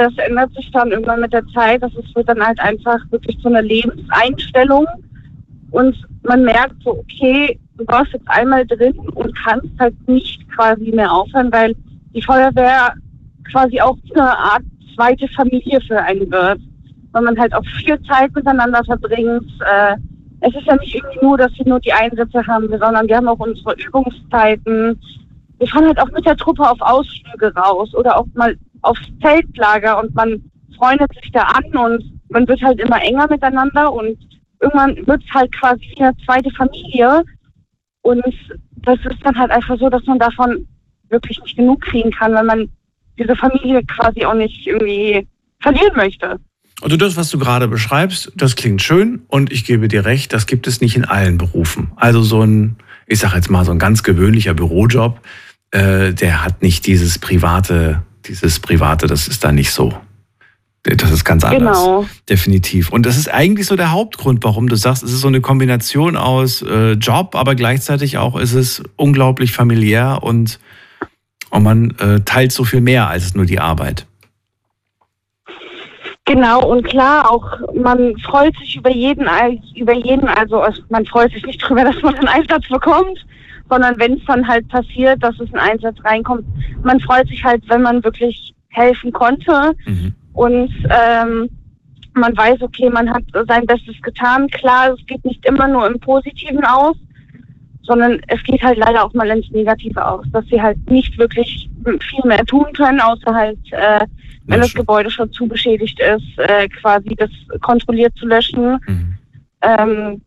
das ändert sich dann irgendwann mit der Zeit. Das wird dann halt einfach wirklich so eine Lebenseinstellung. Und man merkt so, okay, du warst jetzt einmal drin und kannst halt nicht quasi mehr aufhören, weil die Feuerwehr quasi auch eine Art zweite Familie für einen wird. Weil man halt auch viel Zeit miteinander verbringt. Äh, es ist ja nicht irgendwie nur, dass wir nur die Einsätze haben, sondern wir haben auch unsere Übungszeiten. Wir fahren halt auch mit der Truppe auf Ausflüge raus oder auch mal aufs Zeltlager und man freundet sich da an und man wird halt immer enger miteinander und irgendwann wird es halt quasi eine zweite Familie. Und das ist dann halt einfach so, dass man davon wirklich nicht genug kriegen kann, weil man diese Familie quasi auch nicht irgendwie verlieren möchte. Also das, was du gerade beschreibst, das klingt schön und ich gebe dir recht, das gibt es nicht in allen Berufen. Also so ein, ich sag jetzt mal, so ein ganz gewöhnlicher Bürojob, äh, der hat nicht dieses private, dieses private, das ist da nicht so. Das ist ganz anders. Genau. Definitiv. Und das ist eigentlich so der Hauptgrund, warum du sagst, es ist so eine Kombination aus äh, Job, aber gleichzeitig auch ist es unglaublich familiär und, und man äh, teilt so viel mehr als nur die Arbeit. Genau, und klar, auch man freut sich über jeden, über jeden, also es- man freut sich nicht drüber, dass man einen Einsatz bekommt, sondern wenn es dann halt passiert, dass es ein Einsatz reinkommt, man freut sich halt, wenn man wirklich helfen konnte Mhm. und ähm, man weiß, okay, man hat sein Bestes getan. Klar, es geht nicht immer nur im Positiven aus, sondern es geht halt leider auch mal ins Negative aus, dass sie halt nicht wirklich viel mehr tun können, außer halt, äh, wenn das. Gebäude schon zu beschädigt ist, äh, quasi das kontrolliert zu löschen. Mhm. Ähm,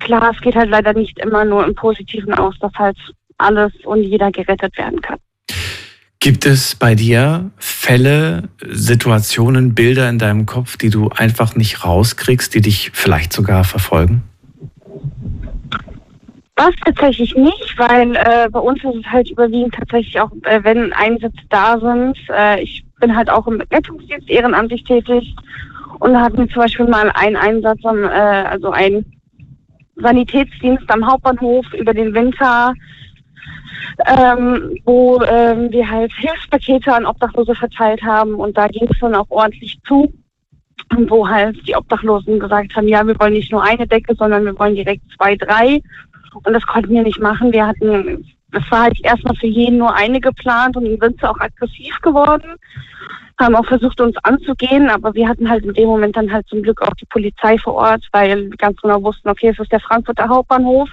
klar, es geht halt leider nicht immer nur im Positiven aus, dass halt alles und jeder gerettet werden kann. Gibt es bei dir Fälle, Situationen, Bilder in deinem Kopf, die du einfach nicht rauskriegst, die dich vielleicht sogar verfolgen? Das tatsächlich nicht, weil äh, bei uns ist es halt überwiegend tatsächlich auch, äh, wenn Einsätze da sind. Äh, ich bin halt auch im Rettungsdienst ehrenamtlich tätig und da hatten wir zum Beispiel mal einen Einsatz, am, äh, also ein Sanitätsdienst am Hauptbahnhof über den Winter, ähm, wo ähm, wir halt Hilfspakete an Obdachlose verteilt haben und da ging es dann auch ordentlich zu. Wo halt die Obdachlosen gesagt haben, ja, wir wollen nicht nur eine Decke, sondern wir wollen direkt zwei, drei. Und das konnten wir nicht machen. Wir hatten, das war halt erstmal für jeden nur eine geplant und dann sind sie auch aggressiv geworden, haben auch versucht, uns anzugehen, aber wir hatten halt in dem Moment dann halt zum Glück auch die Polizei vor Ort, weil wir ganz genau wussten, okay, es ist der Frankfurter Hauptbahnhof,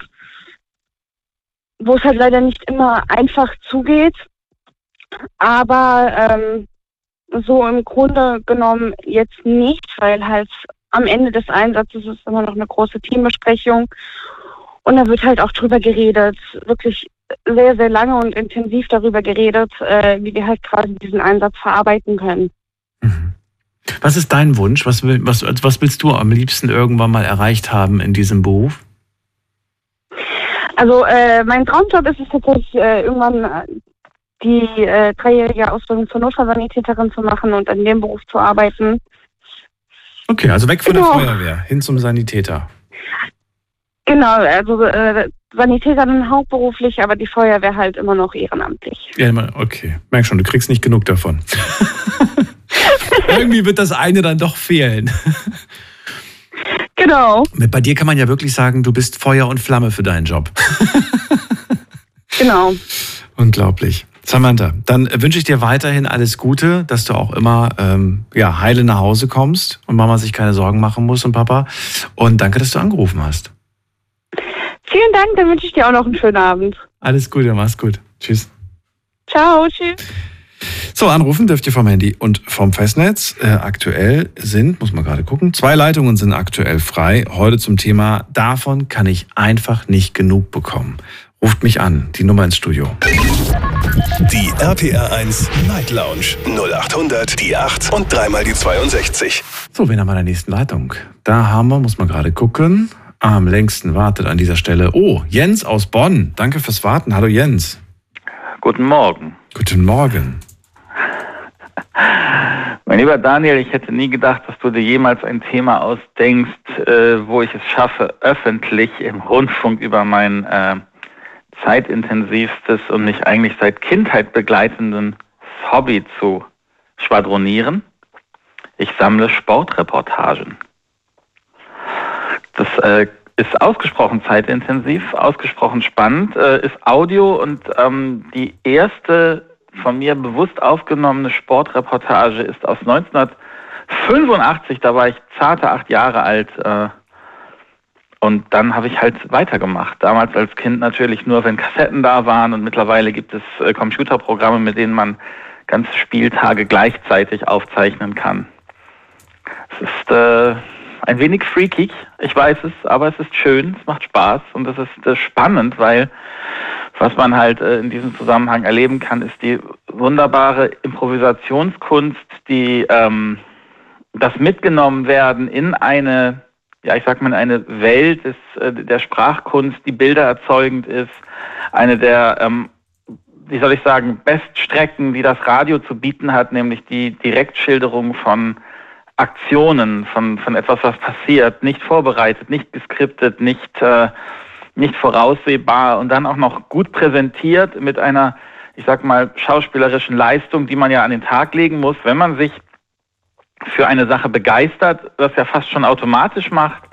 wo es halt leider nicht immer einfach zugeht. Aber ähm, so im Grunde genommen jetzt nicht, weil halt am Ende des Einsatzes ist immer noch eine große Teambesprechung und da wird halt auch drüber geredet, wirklich sehr, sehr lange und intensiv darüber geredet, äh, wie wir halt quasi diesen Einsatz verarbeiten können. Mhm. Was ist dein Wunsch? Was, will, was, was willst du am liebsten irgendwann mal erreicht haben in diesem Beruf? Also äh, mein Traumjob ist es tatsächlich äh, irgendwann äh, die äh, dreijährige Ausbildung zur Notfallsanitäterin zu machen und in dem Beruf zu arbeiten. Okay, also weg von Genau. der Feuerwehr, hin zum Sanitäter. Genau, also äh, Sanitäter dann hauptberuflich, aber die Feuerwehr halt immer noch ehrenamtlich. Ja, okay. Merk schon, du kriegst nicht genug davon. Irgendwie wird das eine dann doch fehlen. Genau. Bei dir kann man ja wirklich sagen, du bist Feuer und Flamme für deinen Job. genau. Unglaublich. Samantha, dann wünsche ich dir weiterhin alles Gute, dass du auch immer ähm, ja, heile nach Hause kommst und Mama sich keine Sorgen machen muss und Papa. Und danke, dass du angerufen hast. Vielen Dank, dann wünsche ich dir auch noch einen schönen Abend. Alles Gute, mach's gut. Tschüss. Ciao, tschüss. So, anrufen dürft ihr vom Handy und vom Festnetz. Äh, aktuell sind, muss man gerade gucken, zwei Leitungen sind aktuell frei. Heute zum Thema, davon kann ich einfach nicht genug bekommen. Ruft mich an, die Nummer ins Studio. Die RPR 1 Night Lounge 0800 die 8 und dreimal die 62. So, wen haben wir in der nächsten Leitung? Da haben wir, muss man gerade gucken. Am längsten wartet an dieser Stelle. Oh, Jens aus Bonn. Danke fürs Warten. Hallo Jens. Guten Morgen. Guten Morgen. Mein lieber Daniel, ich hätte nie gedacht, dass du dir jemals ein Thema ausdenkst, äh, wo ich es schaffe, öffentlich im Rundfunk über mein äh, zeitintensivstes und mich eigentlich seit Kindheit begleitenden Hobby zu schwadronieren. Ich sammle Sportreportagen. Das äh, ist ausgesprochen zeitintensiv, ausgesprochen spannend, äh, ist Audio und ähm, die erste von mir bewusst aufgenommene Sportreportage ist aus 1985, da war ich zarte acht Jahre alt. Äh, und dann habe ich halt weitergemacht. Damals als Kind natürlich nur, wenn Kassetten da waren und mittlerweile gibt es äh, Computerprogramme, mit denen man ganze Spieltage gleichzeitig aufzeichnen kann. Es ist äh, ein wenig freakig, ich weiß es, aber es ist schön, es macht Spaß und es ist äh, spannend, weil was man halt äh, in diesem Zusammenhang erleben kann, ist die wunderbare Improvisationskunst, die ähm, das mitgenommen werden in eine ja, ich sag mal, eine Welt des, äh, der Sprachkunst, die bildererzeugend ist, eine der, ähm, wie soll ich sagen, Beststrecken, die das Radio zu bieten hat, nämlich die Direktschilderung von Aktionen, von, von etwas, was passiert, nicht vorbereitet, nicht geskriptet, nicht, äh, nicht voraussehbar und dann auch noch gut präsentiert mit einer, ich sag mal, schauspielerischen Leistung, die man ja an den Tag legen muss, wenn man sich für eine Sache begeistert, das ja fast schon automatisch macht.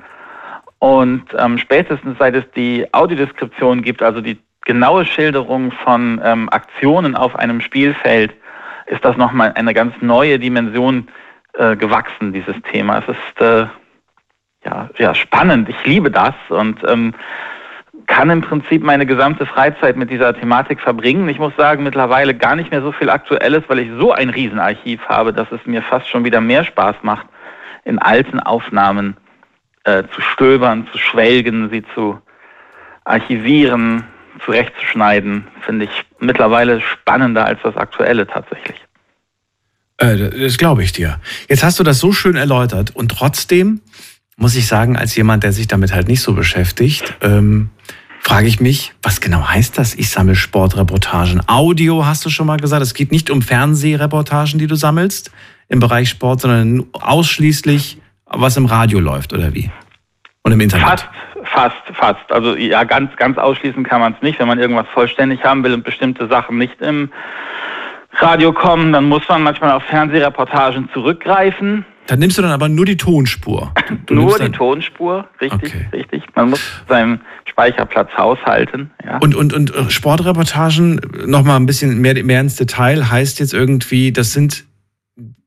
Und ähm, spätestens seit es die Audiodeskription gibt, also die genaue Schilderung von ähm, Aktionen auf einem Spielfeld, ist das nochmal eine ganz neue Dimension äh, gewachsen, dieses Thema. Es ist äh, ja, ja spannend, ich liebe das und ähm, kann im Prinzip meine gesamte Freizeit mit dieser Thematik verbringen. Ich muss sagen, mittlerweile gar nicht mehr so viel Aktuelles, weil ich so ein Riesenarchiv habe, dass es mir fast schon wieder mehr Spaß macht, in alten Aufnahmen äh, zu stöbern, zu schwelgen, sie zu archivieren, zurechtzuschneiden, finde ich mittlerweile spannender als das Aktuelle tatsächlich. Äh, das glaube ich dir. Jetzt hast du das so schön erläutert und trotzdem muss ich sagen, als jemand, der sich damit halt nicht so beschäftigt, ähm, frage ich mich, was genau heißt das? Ich sammle Sportreportagen. Audio hast du schon mal gesagt. Es geht nicht um Fernsehreportagen, die du sammelst im Bereich Sport, sondern ausschließlich, was im Radio läuft oder wie? Und im Internet? Fast, fast, fast. Also ja, ganz, ganz ausschließen kann man es nicht. Wenn man irgendwas vollständig haben will und bestimmte Sachen nicht im Radio kommen, dann muss man manchmal auf Fernsehreportagen zurückgreifen. Dann nimmst du dann aber nur die Tonspur. Du nur die Tonspur, richtig, okay. richtig. Man muss seinen Speicherplatz haushalten. Ja. Und, und, und Sportreportagen, nochmal ein bisschen mehr, mehr ins Detail, heißt jetzt irgendwie, das sind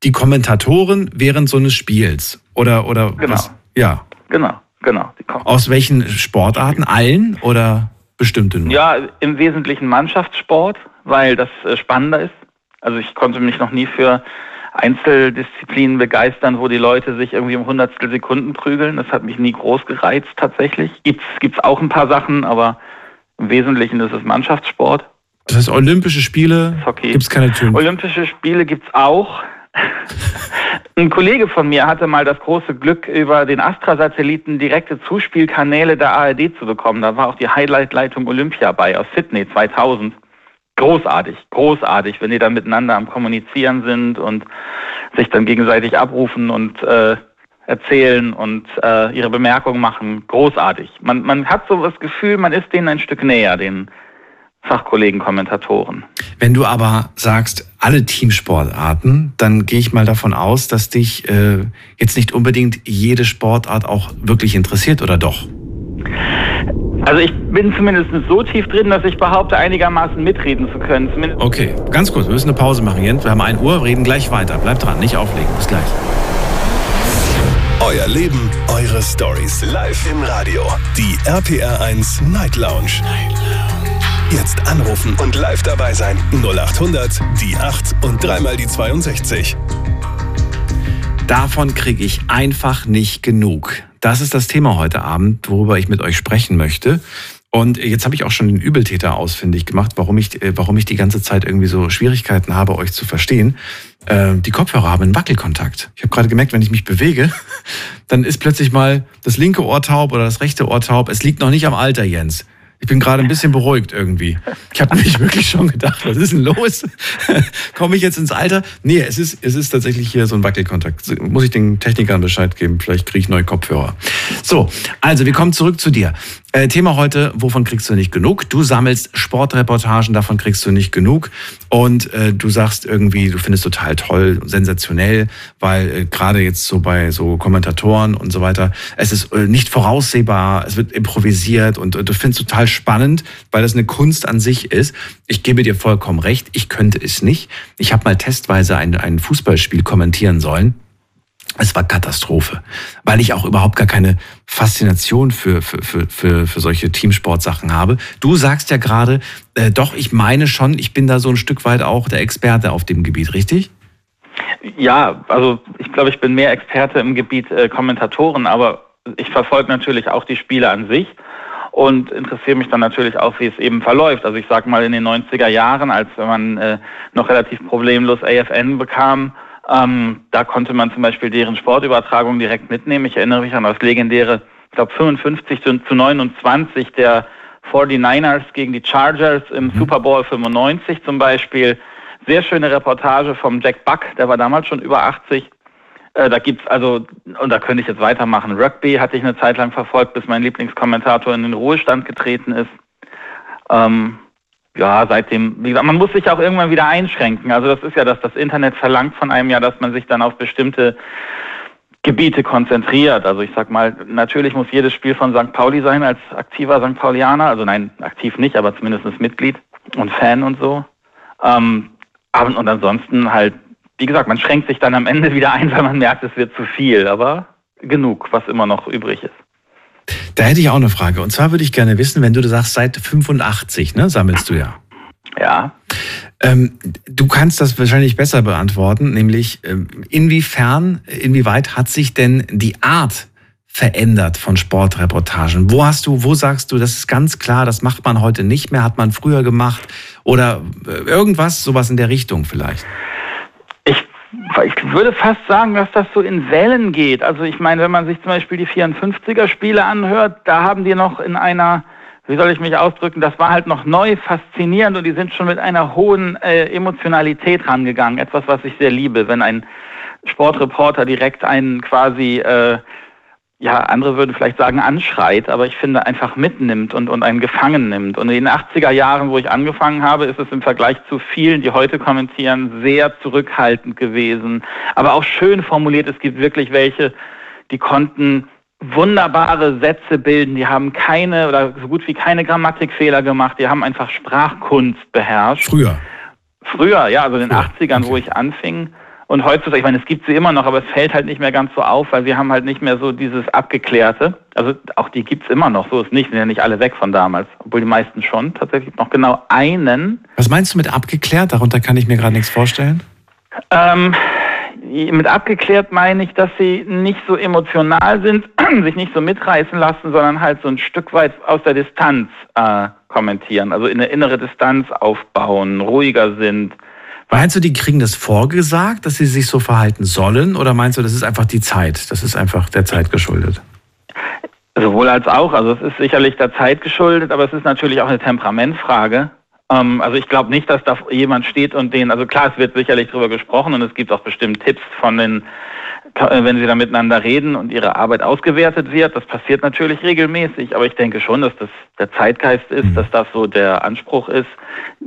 die Kommentatoren während so eines Spiels. Oder, oder genau. was? Ja. Genau, genau. Aus welchen Sportarten? Allen oder bestimmte nur? Ja, im Wesentlichen Mannschaftssport, weil das äh, spannender ist. Also ich konnte mich noch nie für Einzeldisziplinen begeistern, wo die Leute sich irgendwie um Hundertstel Sekunden prügeln. Das hat mich nie groß gereizt tatsächlich. Gibt's gibt's auch ein paar Sachen, aber im Wesentlichen ist es Mannschaftssport. Das heißt, Olympische Spiele gibt es keine Türen. Olympische Spiele gibt es auch. Ein Kollege von mir hatte mal das große Glück, über den Astra-Satelliten direkte Zuspielkanäle der ARD zu bekommen. Da war auch die Highlight-Leitung Olympia bei aus Sydney 2000 großartig, großartig, wenn die dann miteinander am Kommunizieren sind und sich dann gegenseitig abrufen und äh, erzählen und äh, ihre Bemerkungen machen. Großartig. Man, man hat so das Gefühl, man ist denen ein Stück näher, den Fachkollegen, Kommentatoren. Wenn du aber sagst, alle Teamsportarten, dann gehe ich mal davon aus, dass dich äh, jetzt nicht unbedingt jede Sportart auch wirklich interessiert, oder doch? Also ich bin zumindest so tief drin, dass ich behaupte, einigermaßen mitreden zu können. Zumindest okay, ganz kurz, wir müssen eine Pause machen, Jens. Wir haben 1 Uhr, reden gleich weiter. Bleibt dran, nicht auflegen. Bis gleich. Euer Leben, eure Stories. Live im Radio. Die RPR1 Night Lounge. Night Lounge. Jetzt anrufen und live dabei sein. 0800 die 8 und dreimal die 62. Davon kriege ich einfach nicht genug. Das ist das Thema heute Abend, worüber ich mit euch sprechen möchte. Und jetzt habe ich auch schon den Übeltäter ausfindig gemacht, warum ich, äh, warum ich die ganze Zeit irgendwie so Schwierigkeiten habe, euch zu verstehen. Äh, die Kopfhörer haben einen Wackelkontakt. Ich habe gerade gemerkt, wenn ich mich bewege, dann ist plötzlich mal das linke Ohr taub oder das rechte Ohr taub. Es liegt noch nicht am Alter, Jens. Ich bin gerade ein bisschen beruhigt irgendwie. Ich habe mich wirklich schon gedacht, was ist denn los? Komme ich jetzt ins Alter? Nee, es ist, es ist tatsächlich hier so ein Wackelkontakt. Muss ich den Technikern Bescheid geben? Vielleicht kriege ich neue Kopfhörer. So, also wir kommen zurück zu dir. Äh, Thema heute, wovon kriegst du nicht genug? Du sammelst Sportreportagen, davon kriegst du nicht genug. Und äh, du sagst irgendwie, du findest total toll, sensationell, weil äh, gerade jetzt so bei so Kommentatoren und so weiter, es ist äh, nicht voraussehbar, es wird improvisiert und, und du findest total spannend, weil das eine Kunst an sich ist. Ich gebe dir vollkommen recht, ich könnte es nicht. Ich habe mal testweise ein, ein Fußballspiel kommentieren sollen. Es war Katastrophe, weil ich auch überhaupt gar keine Faszination für, für, für, für, für solche Teamsportsachen habe. Du sagst ja gerade, äh, doch, ich meine schon, ich bin da so ein Stück weit auch der Experte auf dem Gebiet, richtig? Ja, also ich glaube, ich bin mehr Experte im Gebiet äh, Kommentatoren, aber ich verfolge natürlich auch die Spiele an sich und interessiere mich dann natürlich auch, wie es eben verläuft. Also ich sage mal in den 90er Jahren, als man äh, noch relativ problemlos AFN bekam, ähm, da konnte man zum Beispiel deren Sportübertragung direkt mitnehmen. Ich erinnere mich an das legendäre, ich glaube 55 zu, 29 der 49ers gegen die Chargers im mhm. Super Bowl 95 zum Beispiel. Sehr schöne Reportage vom Jack Buck, der war damals schon über 80. Äh, da gibt's also, und da könnte ich jetzt weitermachen. Rugby hatte ich eine Zeit lang verfolgt, bis mein Lieblingskommentator in den Ruhestand getreten ist. Ähm, ja, seitdem, wie gesagt, man muss sich auch irgendwann wieder einschränken. Also das ist ja, dass das Internet verlangt von einem ja, dass man sich dann auf bestimmte Gebiete konzentriert. Also ich sag mal, natürlich muss jedes Spiel von St. Pauli sein als aktiver St. Paulianer. Also nein, aktiv nicht, aber zumindest Mitglied und Fan und so. Ähm, und ansonsten halt, wie gesagt, man schränkt sich dann am Ende wieder ein, weil man merkt, es wird zu viel. Aber genug, was immer noch übrig ist. Da hätte ich auch eine Frage. Und zwar würde ich gerne wissen, wenn du sagst, seit 85, ne, sammelst du ja. Ja. Ähm, du kannst das wahrscheinlich besser beantworten, nämlich ähm, inwiefern, inwieweit hat sich denn die Art verändert von Sportreportagen? Wo hast du, wo sagst du, das ist ganz klar, das macht man heute nicht mehr, hat man früher gemacht oder äh, irgendwas, sowas in der Richtung vielleicht? Ich würde fast sagen, dass das so in Wellen geht. Also ich meine, wenn man sich zum Beispiel die 54er Spiele anhört, da haben die noch in einer, wie soll ich mich ausdrücken, das war halt noch neu, faszinierend und die sind schon mit einer hohen äh, Emotionalität rangegangen. Etwas, was ich sehr liebe, wenn ein Sportreporter direkt einen quasi äh, ja, andere würden vielleicht sagen, anschreit, aber ich finde einfach mitnimmt und, und einen gefangen nimmt. Und in den 80er Jahren, wo ich angefangen habe, ist es im Vergleich zu vielen, die heute kommentieren, sehr zurückhaltend gewesen, aber auch schön formuliert. Es gibt wirklich welche, die konnten wunderbare Sätze bilden, die haben keine oder so gut wie keine Grammatikfehler gemacht, die haben einfach Sprachkunst beherrscht. Früher. Früher, ja, also in den Früher. 80ern, okay. wo ich anfing. Und heutzutage, ich meine, es gibt sie immer noch, aber es fällt halt nicht mehr ganz so auf, weil wir haben halt nicht mehr so dieses Abgeklärte. Also auch die gibt's immer noch, so ist nicht, sind ja nicht alle weg von damals, obwohl die meisten schon. Tatsächlich noch genau einen. Was meinst du mit abgeklärt? Darunter kann ich mir gerade nichts vorstellen. Ähm, mit abgeklärt meine ich, dass sie nicht so emotional sind, sich nicht so mitreißen lassen, sondern halt so ein Stück weit aus der Distanz äh, kommentieren, also in eine innere Distanz aufbauen, ruhiger sind Meinst du, die kriegen das vorgesagt, dass sie sich so verhalten sollen? Oder meinst du, das ist einfach die Zeit? Das ist einfach der Zeit geschuldet? Sowohl als auch. Also es ist sicherlich der Zeit geschuldet, aber es ist natürlich auch eine Temperamentfrage. Ähm, also ich glaube nicht, dass da jemand steht und den, also klar, es wird sicherlich darüber gesprochen und es gibt auch bestimmt Tipps von den äh, wenn sie da miteinander reden und ihre Arbeit ausgewertet wird. Das passiert natürlich regelmäßig, aber ich denke schon, dass das der Zeitgeist ist, mhm. dass das so der Anspruch ist.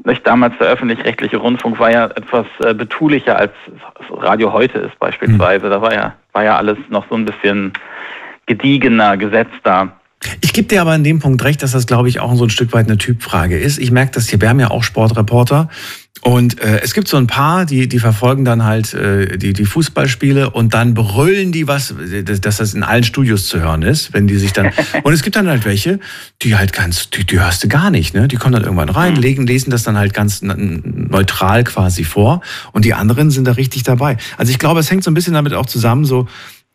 Nicht damals der öffentlich-rechtliche Rundfunk war ja etwas äh, betulicher als Radio heute ist beispielsweise. Mhm. Da war ja, war ja alles noch so ein bisschen gediegener, gesetzter. Ich gebe dir aber in dem Punkt recht, dass das, glaube ich, auch so ein Stück weit eine Typfrage ist. Ich merke das hier, wir haben ja auch Sportreporter und äh, es gibt so ein paar, die, die verfolgen dann halt äh, die, die Fußballspiele und dann brüllen die was, dass das in allen Studios zu hören ist, wenn die sich dann. Und es gibt dann halt welche, die halt ganz, die, die hörst du gar nicht, ne? Die kommen dann irgendwann rein, mhm. legen, lesen das dann halt ganz neutral quasi vor und die anderen sind da richtig dabei. Also ich glaube, es hängt so ein bisschen damit auch zusammen, so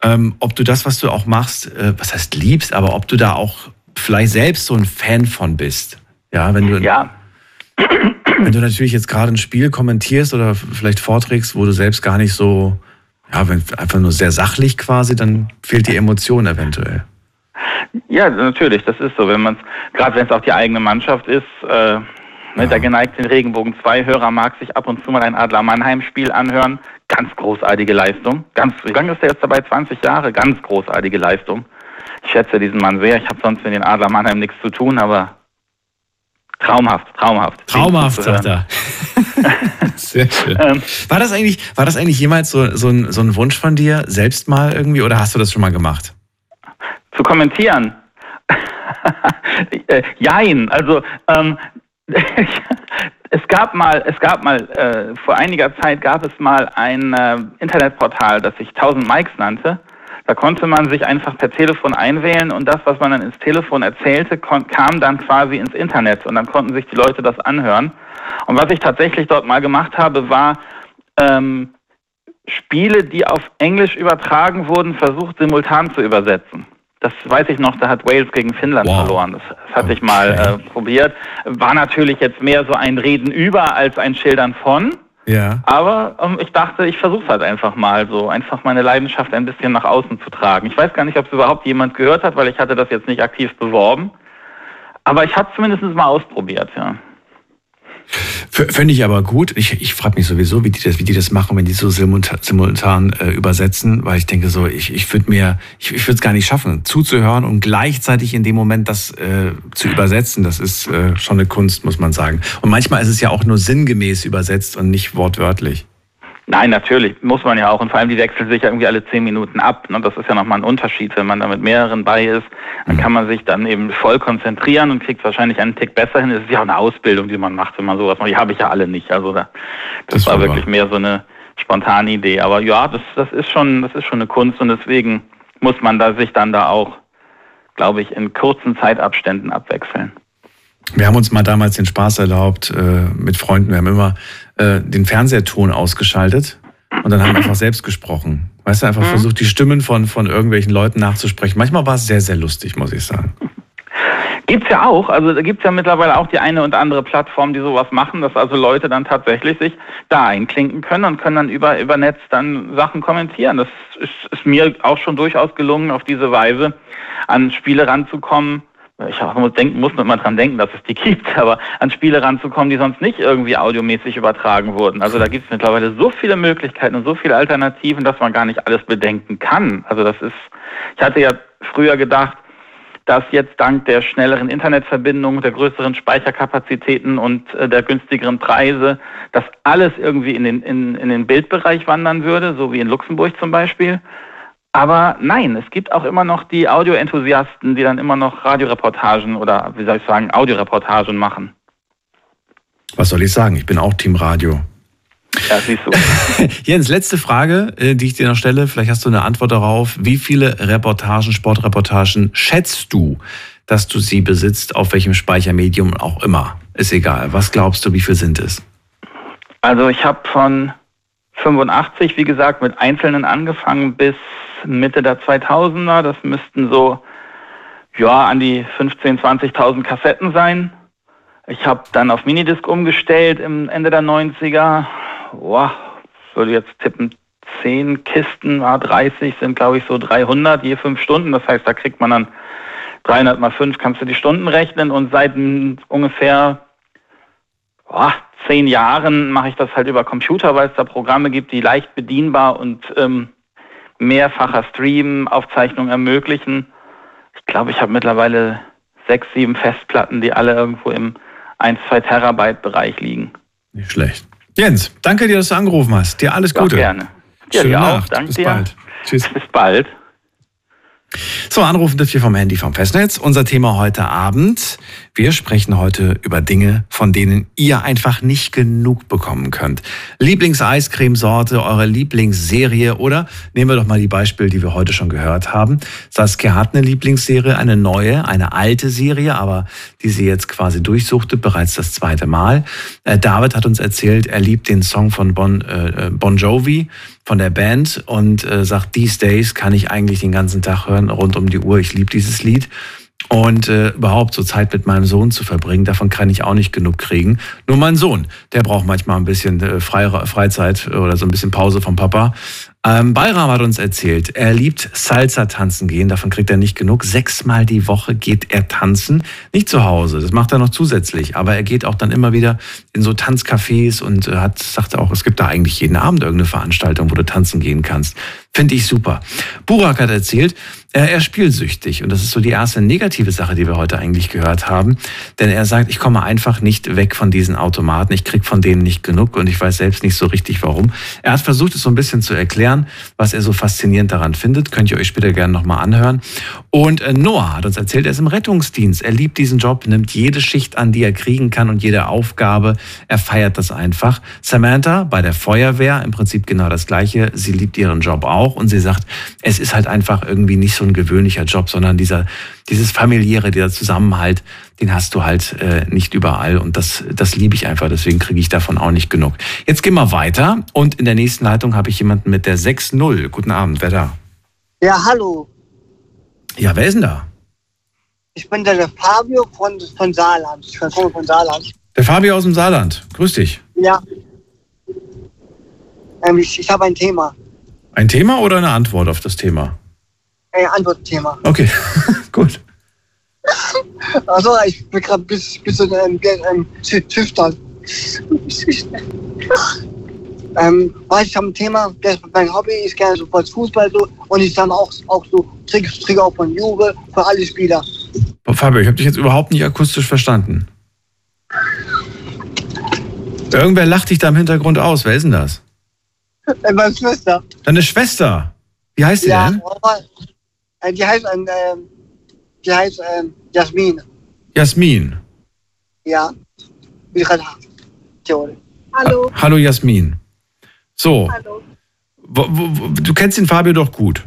ähm, ob du das, was du auch machst, äh, was heißt liebst, aber ob du da auch vielleicht selbst so ein Fan von bist. Ja, wenn du. Ja. Wenn du natürlich jetzt gerade ein Spiel kommentierst oder vielleicht vorträgst, wo du selbst gar nicht so, ja, wenn einfach nur sehr sachlich quasi, dann fehlt die Emotion eventuell. Ja, natürlich, das ist so. Wenn man gerade wenn es auch die eigene Mannschaft ist, äh, ne, ja. der geneigte Regenbogen 2 Hörer mag sich ab und zu mal ein Adler Mannheim Spiel anhören. Ganz großartige Leistung. Ganz, wie lange ist der jetzt dabei? 20 Jahre. Ganz großartige Leistung. Ich schätze diesen Mann sehr. Ich habe sonst mit den Adler Mannheim nichts zu tun, aber Traumhaft, traumhaft. Traumhaft, sagt er. Sehr schön. Ähm, war das eigentlich, war das eigentlich jemals so, so, ein, so ein Wunsch von dir, selbst mal irgendwie, oder hast du das schon mal gemacht? Zu kommentieren. Äh, jein, also ähm, es gab mal, es gab mal, äh, vor einiger Zeit gab es mal ein äh, Internetportal, das sich 1000 Mikes nannte. Da konnte man sich einfach per Telefon einwählen und das, was man dann ins Telefon erzählte, kam dann quasi ins Internet und dann konnten sich die Leute das anhören. Und was ich tatsächlich dort mal gemacht habe, war ähm, Spiele, die auf Englisch übertragen wurden, versucht simultan zu übersetzen. Das weiß ich noch, da hat Wales gegen Finnland wow. verloren. Das, das hatte okay. ich mal äh, probiert. War natürlich jetzt mehr so ein Reden über als ein Schildern von. Ja. Aber ähm, ich dachte, ich versuche halt einfach mal so, einfach meine Leidenschaft ein bisschen nach außen zu tragen. Ich weiß gar nicht, ob es überhaupt jemand gehört hat, weil ich hatte das jetzt nicht aktiv beworben. Aber ich habe es zumindest mal ausprobiert, ja. Finde ich aber gut. Ich, ich frage mich sowieso, wie die, das, wie die das machen, wenn die so simultan, simultan äh, übersetzen, weil ich denke so, ich, ich würde mir, ich, ich würde es gar nicht schaffen, zuzuhören und gleichzeitig in dem Moment das äh, zu übersetzen. Das ist äh, schon eine Kunst, muss man sagen. Und manchmal ist es ja auch nur sinngemäß übersetzt und nicht wortwörtlich. Nein, natürlich, muss man ja auch. Und vor allem, die wechseln sich ja irgendwie alle zehn Minuten ab. Ne? Das ist ja nochmal ein Unterschied. Wenn man da mit mehreren bei ist, dann mhm. kann man sich dann eben voll konzentrieren und kriegt wahrscheinlich einen Tick besser hin. Es ist ja auch eine Ausbildung, die man macht, wenn man sowas macht. Die habe ich ja alle nicht. Also da, das, das war wirklich mehr so eine spontane Idee. Aber ja, das, das ist schon, das ist schon eine Kunst und deswegen muss man da sich dann da auch, glaube ich, in kurzen Zeitabständen abwechseln. Wir haben uns mal damals den Spaß erlaubt äh, mit Freunden. Wir haben immer äh, den Fernsehton ausgeschaltet und dann haben wir einfach selbst gesprochen. Weißt du, einfach mhm. versucht, die Stimmen von, von irgendwelchen Leuten nachzusprechen. Manchmal war es sehr, sehr lustig, muss ich sagen. Gibt's ja auch, also da gibt's ja mittlerweile auch die eine und andere Plattform, die sowas machen, dass also Leute dann tatsächlich sich da einklinken können und können dann über, über Netz dann Sachen kommentieren. Das ist, ist mir auch schon durchaus gelungen, auf diese Weise an Spiele ranzukommen, ich muss, denken, muss man dran denken, dass es die gibt, aber an Spiele ranzukommen, die sonst nicht irgendwie audiomäßig übertragen wurden. Also da gibt es mittlerweile so viele Möglichkeiten und so viele Alternativen, dass man gar nicht alles bedenken kann. Also das ist, ich hatte ja früher gedacht, dass jetzt dank der schnelleren Internetverbindung, der größeren Speicherkapazitäten und äh, der günstigeren Preise, dass alles irgendwie in den, in, in den Bildbereich wandern würde, so wie in Luxemburg zum Beispiel. Aber nein, es gibt auch immer noch die Audioenthusiasten, die dann immer noch Radioreportagen oder, wie soll ich sagen, Audioreportagen machen. Was soll ich sagen? Ich bin auch Team Radio. Ja, siehst du. Jens, letzte Frage, äh, die ich dir noch stelle. Vielleicht hast du eine Antwort darauf. Wie viele Reportagen, Sportreportagen schätzt du, dass du sie besitzt, auf welchem Speichermedium auch immer? Ist egal. Was glaubst du, wie viel sind es? Also ich habe von 85, wie gesagt, mit Einzelnen angefangen bis Mitte der 2000er. Das müssten so, ja, an die 15.000, 20.000 Kassetten sein. Ich habe dann auf Minidisc umgestellt im Ende der 90er. Boah, würde jetzt tippen, 10 Kisten, A30 sind glaube ich so 300 je 5 Stunden. Das heißt, da kriegt man dann 300 mal 5, kannst du die Stunden rechnen. Und seit ungefähr boah, zehn Jahren mache ich das halt über Computer, weil es da Programme gibt, die leicht bedienbar und ähm, mehrfacher Stream-Aufzeichnung ermöglichen. Ich glaube, ich habe mittlerweile sechs, sieben Festplatten, die alle irgendwo im 1, 2 Terabyte Bereich liegen. Nicht schlecht. Jens, danke dir, dass du angerufen hast. Dir alles Gute. gerne. Ja, Schöne dir auch. Nacht. Danke Bis dir. bald. Tschüss. Bis bald. So, anrufen dürft ihr vom Handy vom Festnetz. Unser Thema heute Abend. Wir sprechen heute über Dinge, von denen ihr einfach nicht genug bekommen könnt. Lieblings-Eiscremesorte, eure Lieblingsserie oder nehmen wir doch mal die Beispiele, die wir heute schon gehört haben. Saskia hat eine Lieblingsserie, eine neue, eine alte Serie, aber die sie jetzt quasi durchsuchte, bereits das zweite Mal. Äh, David hat uns erzählt, er liebt den Song von Bon, äh, bon Jovi von der Band und äh, sagt, These Days kann ich eigentlich den ganzen Tag hören, rund um die Uhr. Ich liebe dieses Lied. Und äh, überhaupt so Zeit mit meinem Sohn zu verbringen, davon kann ich auch nicht genug kriegen. Nur mein Sohn, der braucht manchmal ein bisschen äh, Fre Freizeit oder so ein bisschen Pause vom Papa. Ähm, Bayram hat uns erzählt, er liebt Salsa tanzen gehen, davon kriegt er nicht genug. Sechsmal die Woche geht er tanzen. Nicht zu Hause, das macht er noch zusätzlich, aber er geht auch dann immer wieder in so Tanzcafés und äh, hat, sagt auch, es gibt da eigentlich jeden Abend irgendeine Veranstaltung, wo du tanzen gehen kannst. Finde ich super. Burak hat erzählt, er, er ist spielsüchtig und das ist so die erste negative Sache, die wir heute eigentlich gehört haben. Denn er sagt, ich komme einfach nicht weg von diesen Automaten, ich krieg von denen nicht genug und ich weiß selbst nicht so richtig warum. Er hat versucht, es so ein bisschen zu erklären, was er so faszinierend daran findet. Könnt ihr euch später gerne nochmal anhören. Und äh, Noah hat uns erzählt, er ist im Rettungsdienst. Er liebt diesen Job, nimmt jede Schicht an, die er kriegen kann und jede Aufgabe. Er feiert das einfach. Samantha bei der Feuerwehr, im Prinzip genau das Gleiche. Sie liebt ihren Job auch und sie sagt, es ist halt einfach irgendwie nicht so ein gewöhnlicher Job, sondern dieser, dieses familiäre, dieser Zusammenhalt, den hast du halt äh, nicht überall und das, das liebe ich einfach, deswegen kriege ich davon auch nicht genug. Jetzt gehen wir weiter und in der nächsten Leitung habe ich jemanden mit der 6-0. Guten Abend, wer da? Ja, hallo. Ja, wer ist denn da? Ich bin der, Fabio von, von Saarland. Ich komme von Saarland. Der Fabio aus dem Saarland. Grüß dich. Ja. Ähm, ich ich habe ein Thema. Ein Thema oder eine Antwort auf das Thema? Ein Antwortthema. Okay, gut. Also, ich bin gerade ein bisschen, bisschen ähm, ähm, schü- schüchtern. ähm, weil ich habe ein Thema, das mein Hobby ist gerne so was Fußball so und ich sammle auch, auch so Tricks, Trigger auch von Juve für alle Spieler. Fabio, ich habe dich jetzt überhaupt nicht akustisch verstanden. Irgendwer lacht dich da im Hintergrund aus. Wer ist denn das? Äh, meine Schwester. Deine Schwester. Wie heißt die ja, denn? äh, die heißt, ähm, ähm, die heißt ähm, Jasmin. Jasmin. Ja. Theorie. Hallo. Hallo Jasmin. So, Hallo. wo, wo, wo, du kennst den Fabio doch gut.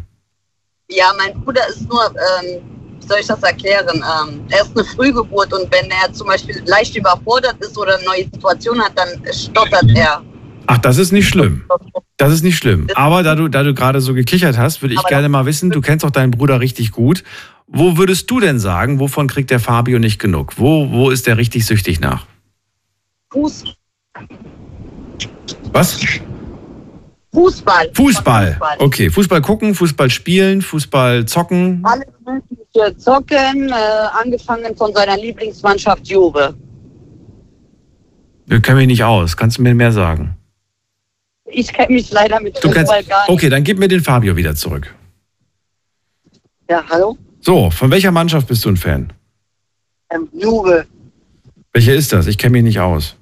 Ja, mein Bruder ist nur, ähm, wie soll ich das erklären? Ähm, er ist eine Frühgeburt und wenn er zum Beispiel leicht überfordert ist oder eine neue Situation hat, dann stottert er. Ach, das ist nicht schlimm. Das ist nicht schlimm. Aber da du, da du gerade so gekichert hast, würde ich Aber gerne mal wissen, du kennst auch deinen Bruder richtig gut. Wo würdest du denn sagen, wovon kriegt der Fabio nicht genug? Wo, wo ist der richtig süchtig nach? Fuß, Was? Fußball. Fußball. Fußball. Okay, Fußball gucken, Fußball spielen, Fußball zocken. Alles mögliche Zocken, äh, angefangen von seiner Lieblingsmannschaft Juve. Wir kennen mich nicht aus. Kannst du mir mehr sagen? Ich kenne mich leider mit Du Fußball gar nicht. okay, dann gib mir den Fabio wieder zurück. Ja, hallo? So, von welcher Mannschaft bist du ein Fan? Ähm, Juve. Welche ist das? Ich kenne mich nicht aus.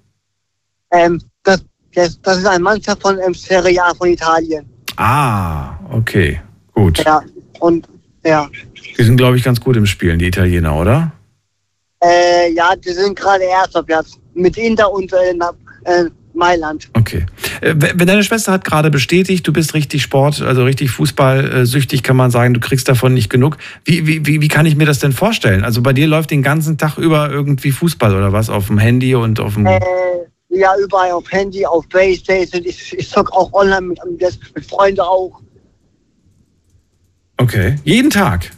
Ähm, das, das, das ist eine Mannschaft von ähm, Serie A von Italien. Ah, okay, gut. Ja, und ja. Die sind, glaube ich, ganz gut im Spielen, die Italiener, oder? Äh, ja, die sind gerade erster Platz. Mit Inter und äh, äh, Mailand. Okay. Äh, Wenn deine Schwester hat gerade bestätigt, du bist richtig Sport, also richtig Fußballsüchtig, kann man sagen, du kriegst davon nicht genug. Wie, wie, wie, kann ich mir das denn vorstellen? Also bei dir läuft den ganzen Tag über irgendwie Fußball oder was auf dem Handy und auf dem. Äh, ja, überall auf Handy, auf Playstation. Ich, ich zock auch online mit, mit, Freunden auch. Okay. Jeden Tag.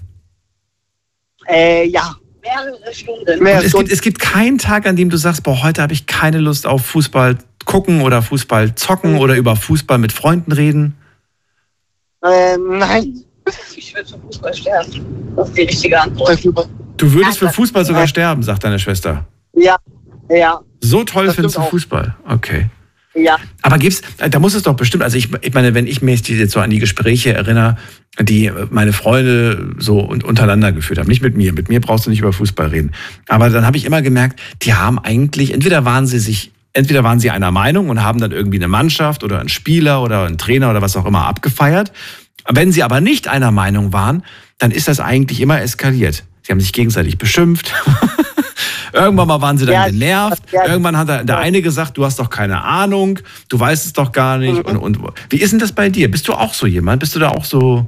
Äh, ja. Mehrere Stunden. Und es, gibt, es gibt keinen Tag, an dem du sagst, boah, heute habe ich keine Lust auf Fußball gucken oder Fußball zocken oder über Fußball mit Freunden reden. Ähm, nein. Ich würde für Fußball sterben. Das ist die richtige Antwort. Du würdest für Fußball sogar sterben, sagt deine Schwester. Ja. Ja. So toll Das findest du auch. Fußball. Okay. Ja. Aber gibt's, da muss es doch bestimmt, also ich, ich meine, wenn ich mich jetzt so an die Gespräche erinnere, die meine Freunde so un- untereinander geführt haben, nicht mit mir, mit mir brauchst du nicht über Fußball reden. Aber dann habe ich immer gemerkt, die haben eigentlich, entweder waren sie sich, entweder waren sie einer Meinung und haben dann irgendwie eine Mannschaft oder einen Spieler oder einen Trainer oder was auch immer abgefeiert. Wenn sie aber nicht einer Meinung waren, dann ist das eigentlich immer eskaliert. Sie haben sich gegenseitig beschimpft. Irgendwann mal waren sie dann Ja, genervt. ja. Irgendwann hat der, der eine gesagt, du hast doch keine Ahnung, du weißt es doch gar nicht. Und, und wie ist denn das bei dir? Bist du auch so jemand? Bist du da auch so?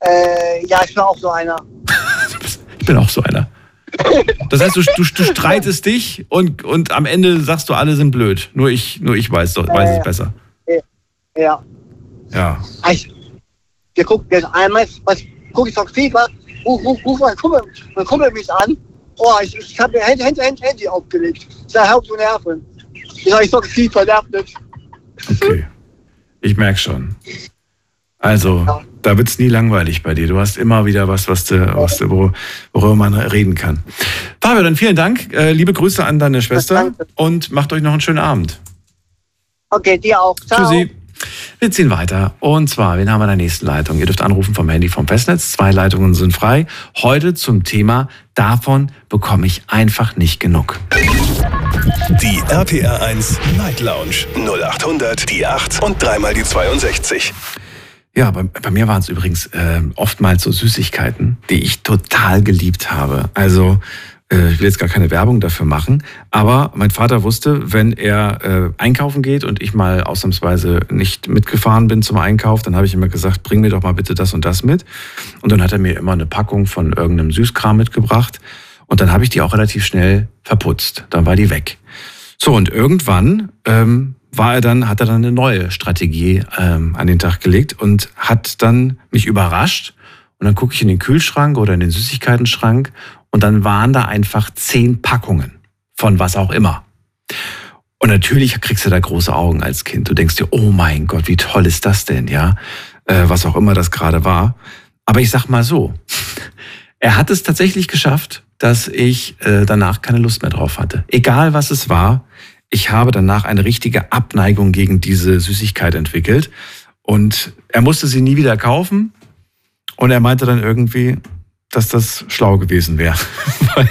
Äh, ja, ich bin auch so einer. Ich bin auch so einer. Das heißt, du, du, du streitest dich und, und am Ende sagst du, alle sind blöd. Nur ich, nur ich weiß, doch, weiß es besser. Ja. Ja. Ich, wir gucken jetzt einmal, was gucke ich von FIFA, ruf, ruf, ruf mein Kumpel, mein Kumpel mich an. Oh, ich, ich habe mir Handy, Handy, Handy, Handy aufgelegt. Ich sage, hör auf zu nerven. Ich sage, ich sage FIFA, nerv nicht. Okay. Ich merke schon. Also, da wird es nie langweilig bei dir. Du hast immer wieder was, was du, was du, wor- worüber man reden kann. Fabio, dann vielen Dank. Äh, liebe Grüße an deine Schwester und macht euch noch einen schönen Abend. Okay, dir auch. Ciao. Tschüssi. Wir ziehen weiter. Und zwar, wen haben wir in der nächsten Leitung? Ihr dürft anrufen vom Handy vom Festnetz. Zwei Leitungen sind frei. Heute zum Thema, davon bekomme ich einfach nicht genug. Die RPR 1 Night Lounge 0800 die 8 und dreimal die 62. Ja, bei, bei mir waren es übrigens äh, oftmals so Süßigkeiten, die ich total geliebt habe. Also äh, ich will jetzt gar keine Werbung dafür machen, aber mein Vater wusste, wenn er äh, einkaufen geht und ich mal ausnahmsweise nicht mitgefahren bin zum Einkauf, dann habe ich immer gesagt, bring mir doch mal bitte das und das mit. Und dann hat er mir immer eine Packung von irgendeinem Süßkram mitgebracht und dann habe ich die auch relativ schnell verputzt. Dann war die weg. So, und irgendwann ähm, war er dann, hat er dann eine neue Strategie ähm, an den Tag gelegt und hat dann mich überrascht. Und dann gucke ich in den Kühlschrank oder in den Süßigkeitenschrank und dann waren da einfach zehn Packungen von was auch immer. Und natürlich kriegst du da große Augen als Kind. Du denkst dir, oh mein Gott, wie toll ist das denn, ja? Äh, was auch immer das gerade war. Aber ich sag mal so, er hat es tatsächlich geschafft, dass ich äh, danach keine Lust mehr drauf hatte. Egal was es war, ich habe danach eine richtige Abneigung gegen diese Süßigkeit entwickelt. Und er musste sie nie wieder kaufen. Und er meinte dann irgendwie, dass das schlau gewesen wäre.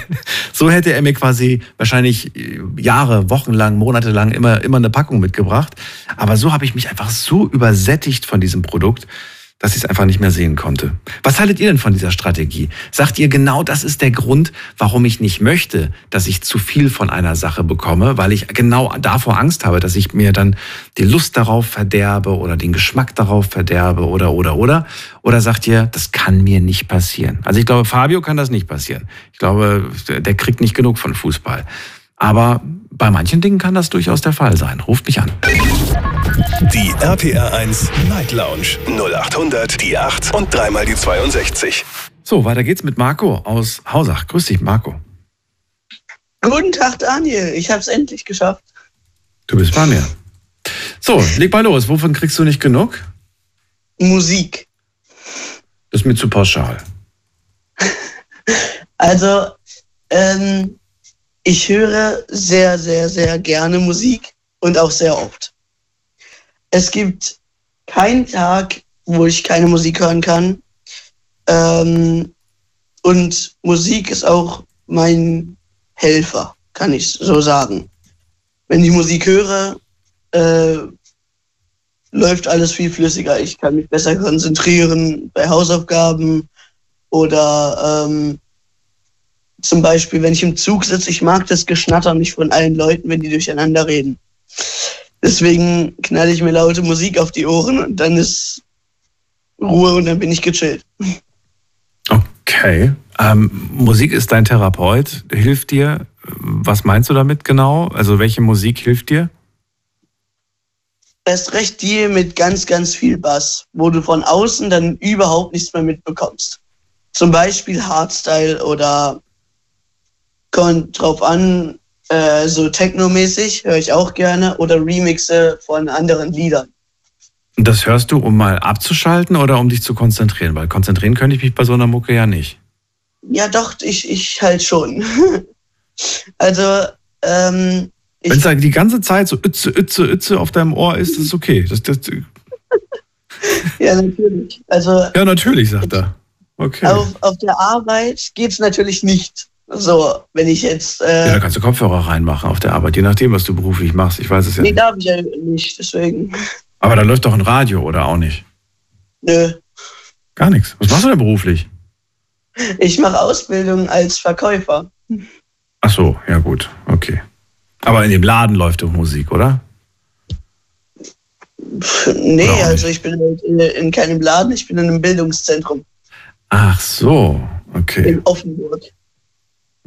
So hätte er mir quasi wahrscheinlich äh, Jahre, Wochen lang, Monate lang immer, immer eine Packung mitgebracht. Aber so habe ich mich einfach so übersättigt von diesem Produkt, dass ich es einfach nicht mehr sehen konnte. Was haltet ihr denn von dieser Strategie? Sagt ihr genau, das ist der Grund, warum ich nicht möchte, dass ich zu viel von einer Sache bekomme, weil ich genau davor Angst habe, dass ich mir dann die Lust darauf verderbe oder den Geschmack darauf verderbe oder oder oder? Oder sagt ihr, das kann mir nicht passieren? Also ich glaube, Fabio kann das nicht passieren. Ich glaube, der kriegt nicht genug von Fußball. Aber bei manchen Dingen kann das durchaus der Fall sein. Ruft mich an. Die RPR 1 Night Lounge 0800 die 8 und dreimal die 62. So, weiter geht's mit Marco aus Hausach. Grüß dich, Marco. Guten Tag, Daniel. Ich habe es endlich geschafft. Du bist bei mir. So, leg mal los. Wovon kriegst du nicht genug? Musik. Das ist mir zu pauschal. Also, ähm, ich höre sehr, sehr, sehr gerne Musik und auch sehr oft. Es gibt keinen Tag, wo ich keine Musik hören kann. Ähm, und Musik ist auch mein Helfer, kann ich so sagen. Wenn ich Musik höre, äh, läuft alles viel flüssiger. Ich kann mich besser konzentrieren bei Hausaufgaben oder ähm, zum Beispiel, wenn ich im Zug sitze, ich mag das Geschnatter nicht von allen Leuten, wenn die durcheinander reden. Deswegen knalle ich mir laute Musik auf die Ohren und dann ist Ruhe und dann bin ich gechillt. Okay. Ähm, Musik ist dein Therapeut, hilft dir. Was meinst du damit genau? Also welche Musik hilft dir? Erst recht die mit ganz, ganz viel Bass, wo du von außen dann überhaupt nichts mehr mitbekommst. Zum Beispiel Hardstyle oder kommt drauf an, äh, so Techno-mäßig höre ich auch gerne oder Remixe von anderen Liedern. Das hörst du, um mal abzuschalten oder um dich zu konzentrieren? Weil konzentrieren könnte ich mich bei so einer Mucke ja nicht. Ja, doch, ich, ich halt schon. also, Ähm, ich, Wenn es halt die ganze Zeit so Ütze, Ütze, Ütze auf deinem Ohr ist, ist es okay. Das, das, ja, natürlich. Also ja, natürlich, sagt er. Okay. auf, auf der Arbeit geht's natürlich nicht. So, wenn ich jetzt. Äh, Ja, da kannst du Kopfhörer reinmachen auf der Arbeit, je nachdem, was du beruflich machst. Ich weiß es ja nee, nicht. darf ich ja nicht, deswegen. Aber da läuft doch ein Radio, oder auch nicht? Nö. Gar nichts. Was machst du denn beruflich? Ich mache Ausbildung als Verkäufer. Ach so, ja gut, okay. Aber in dem Laden läuft doch Musik, oder? Nee, Oder also ich bin halt in, in keinem Laden, ich bin in einem Bildungszentrum Ach so, okay. in Offenburg.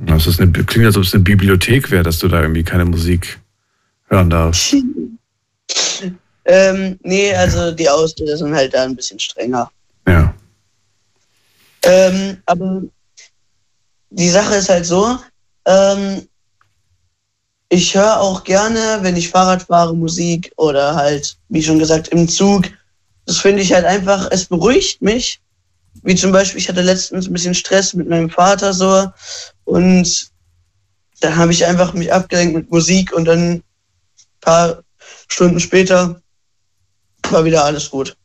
Das ist eine, klingt, als ob es eine Bibliothek wäre, dass du da irgendwie keine Musik hören darfst. Ähm, nee, also die Ausbilder sind halt da ein bisschen strenger. Ja. Ähm, aber die Sache ist halt so, ähm, ich höre auch gerne, wenn ich Fahrrad fahre, Musik oder halt, wie schon gesagt, im Zug. Das finde ich halt einfach, es beruhigt mich. Wie zum Beispiel, ich hatte letztens ein bisschen Stress mit meinem Vater so und da habe ich einfach mich abgelenkt mit Musik und dann ein paar Stunden später war wieder alles gut.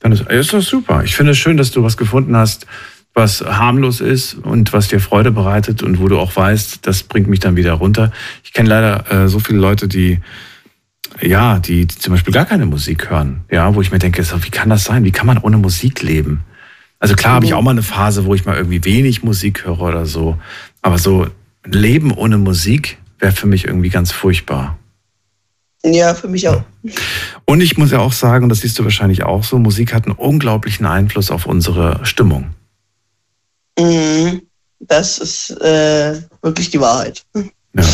Dann ist, ist das super. Ich finde es schön, dass du was gefunden hast, was harmlos ist und was dir Freude bereitet und wo du auch weißt, das bringt mich dann wieder runter. Ich kenne leider äh, so viele Leute, die ja, die, die zum Beispiel gar keine Musik hören, ja, wo ich mir denke, so, wie kann das sein? Wie kann man ohne Musik leben? Also klar habe ich auch mal eine Phase, wo ich mal irgendwie wenig Musik höre oder so, aber so ein Leben ohne Musik wäre für mich irgendwie ganz furchtbar. Ja, für mich auch. Und ich muss ja auch sagen, das siehst du wahrscheinlich auch so, Musik hat einen unglaublichen Einfluss auf unsere Stimmung. Mhm. Das ist äh, wirklich die Wahrheit. Ja.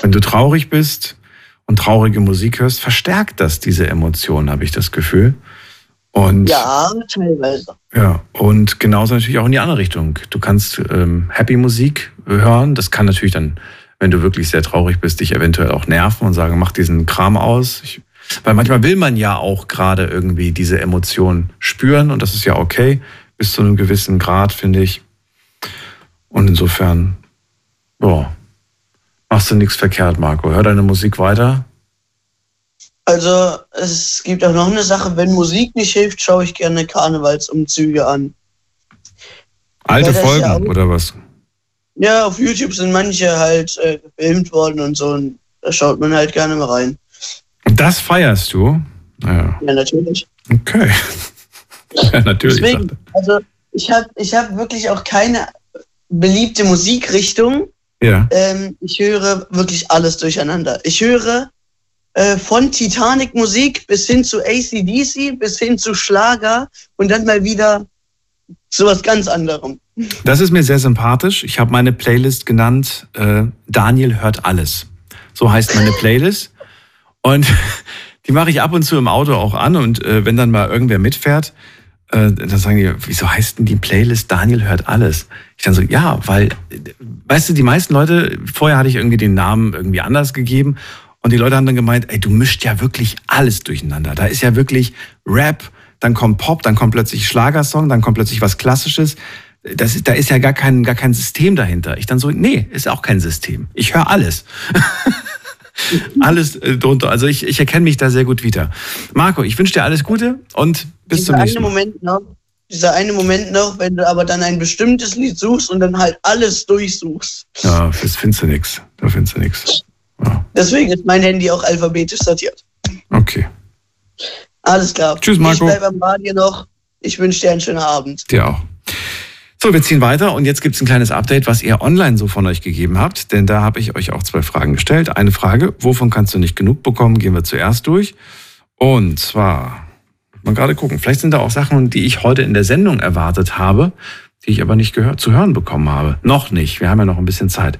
Wenn du traurig bist und traurige Musik hörst, verstärkt das diese Emotionen, habe ich das Gefühl. Und Ja, teilweise. Ja, und genauso natürlich auch in die andere Richtung. Du kannst ähm, Happy Musik hören. Das kann natürlich dann, wenn du wirklich sehr traurig bist, dich eventuell auch nerven und sagen, mach diesen Kram aus. Ich, weil manchmal will man ja auch gerade irgendwie diese Emotionen spüren und das ist ja okay, bis zu einem gewissen Grad, finde ich. Und insofern, ja, machst du nichts verkehrt, Marco. Hör deine Musik weiter. Also es gibt auch noch eine Sache, wenn Musik nicht hilft, schaue ich gerne Karnevalsumzüge an. Alte Folgen ja auch- oder was? Ja, auf YouTube sind manche halt äh, gefilmt worden und so und da schaut man halt gerne mal rein. Das feierst du? Ja, Ja, natürlich. okay. ja, natürlich. Deswegen, also ich habe ich hab wirklich auch keine beliebte Musikrichtung. Ja. Ähm, ich höre wirklich alles durcheinander. Ich höre äh, von Titanic Musik bis hin zu ACDC, bis hin zu Schlager und dann mal wieder zu was ganz anderem. Das ist mir sehr sympathisch. Ich habe meine Playlist genannt, äh, Daniel hört alles. So heißt meine Playlist. Und die mache ich ab und zu im Auto auch an. Und äh, wenn dann mal irgendwer mitfährt, äh, dann sagen die, wieso heißt denn die Playlist Daniel hört alles? Ich dann so, ja, weil, äh, weißt du, die meisten Leute, vorher hatte ich irgendwie den Namen irgendwie anders gegeben. Und die Leute haben dann gemeint, ey, du mischt ja wirklich alles durcheinander. Da ist ja wirklich Rap, dann kommt Pop, dann kommt plötzlich Schlagersong, dann kommt plötzlich was Klassisches. Das ist, da ist ja gar kein, gar kein System dahinter. Ich dann so, nee, ist auch kein System. Ich höre alles. alles äh, drunter. Also ich, ich erkenne mich da sehr gut wieder. Marco, ich wünsche dir alles Gute und bis dieser zum nächsten Mal. Moment noch, dieser eine Moment noch, wenn du aber dann ein bestimmtes Lied suchst und dann halt alles durchsuchst. Ja, das findest du nix. Da findest du nix. Deswegen ist mein Handy auch alphabetisch sortiert. Okay. Alles klar. Tschüss, Marco. Ich bleibe am Radio noch. Ich wünsche dir einen schönen Abend. Dir auch. So, wir ziehen weiter und jetzt gibt es ein kleines Update, was ihr online so von euch gegeben habt. Denn da habe ich euch auch zwei Fragen gestellt. Eine Frage, wovon kannst du nicht genug bekommen, gehen wir zuerst durch. Und zwar, mal gerade gucken, vielleicht sind da auch Sachen, die ich heute in der Sendung erwartet habe, die ich aber nicht gehört, zu hören bekommen habe. Noch nicht, wir haben ja noch ein bisschen Zeit.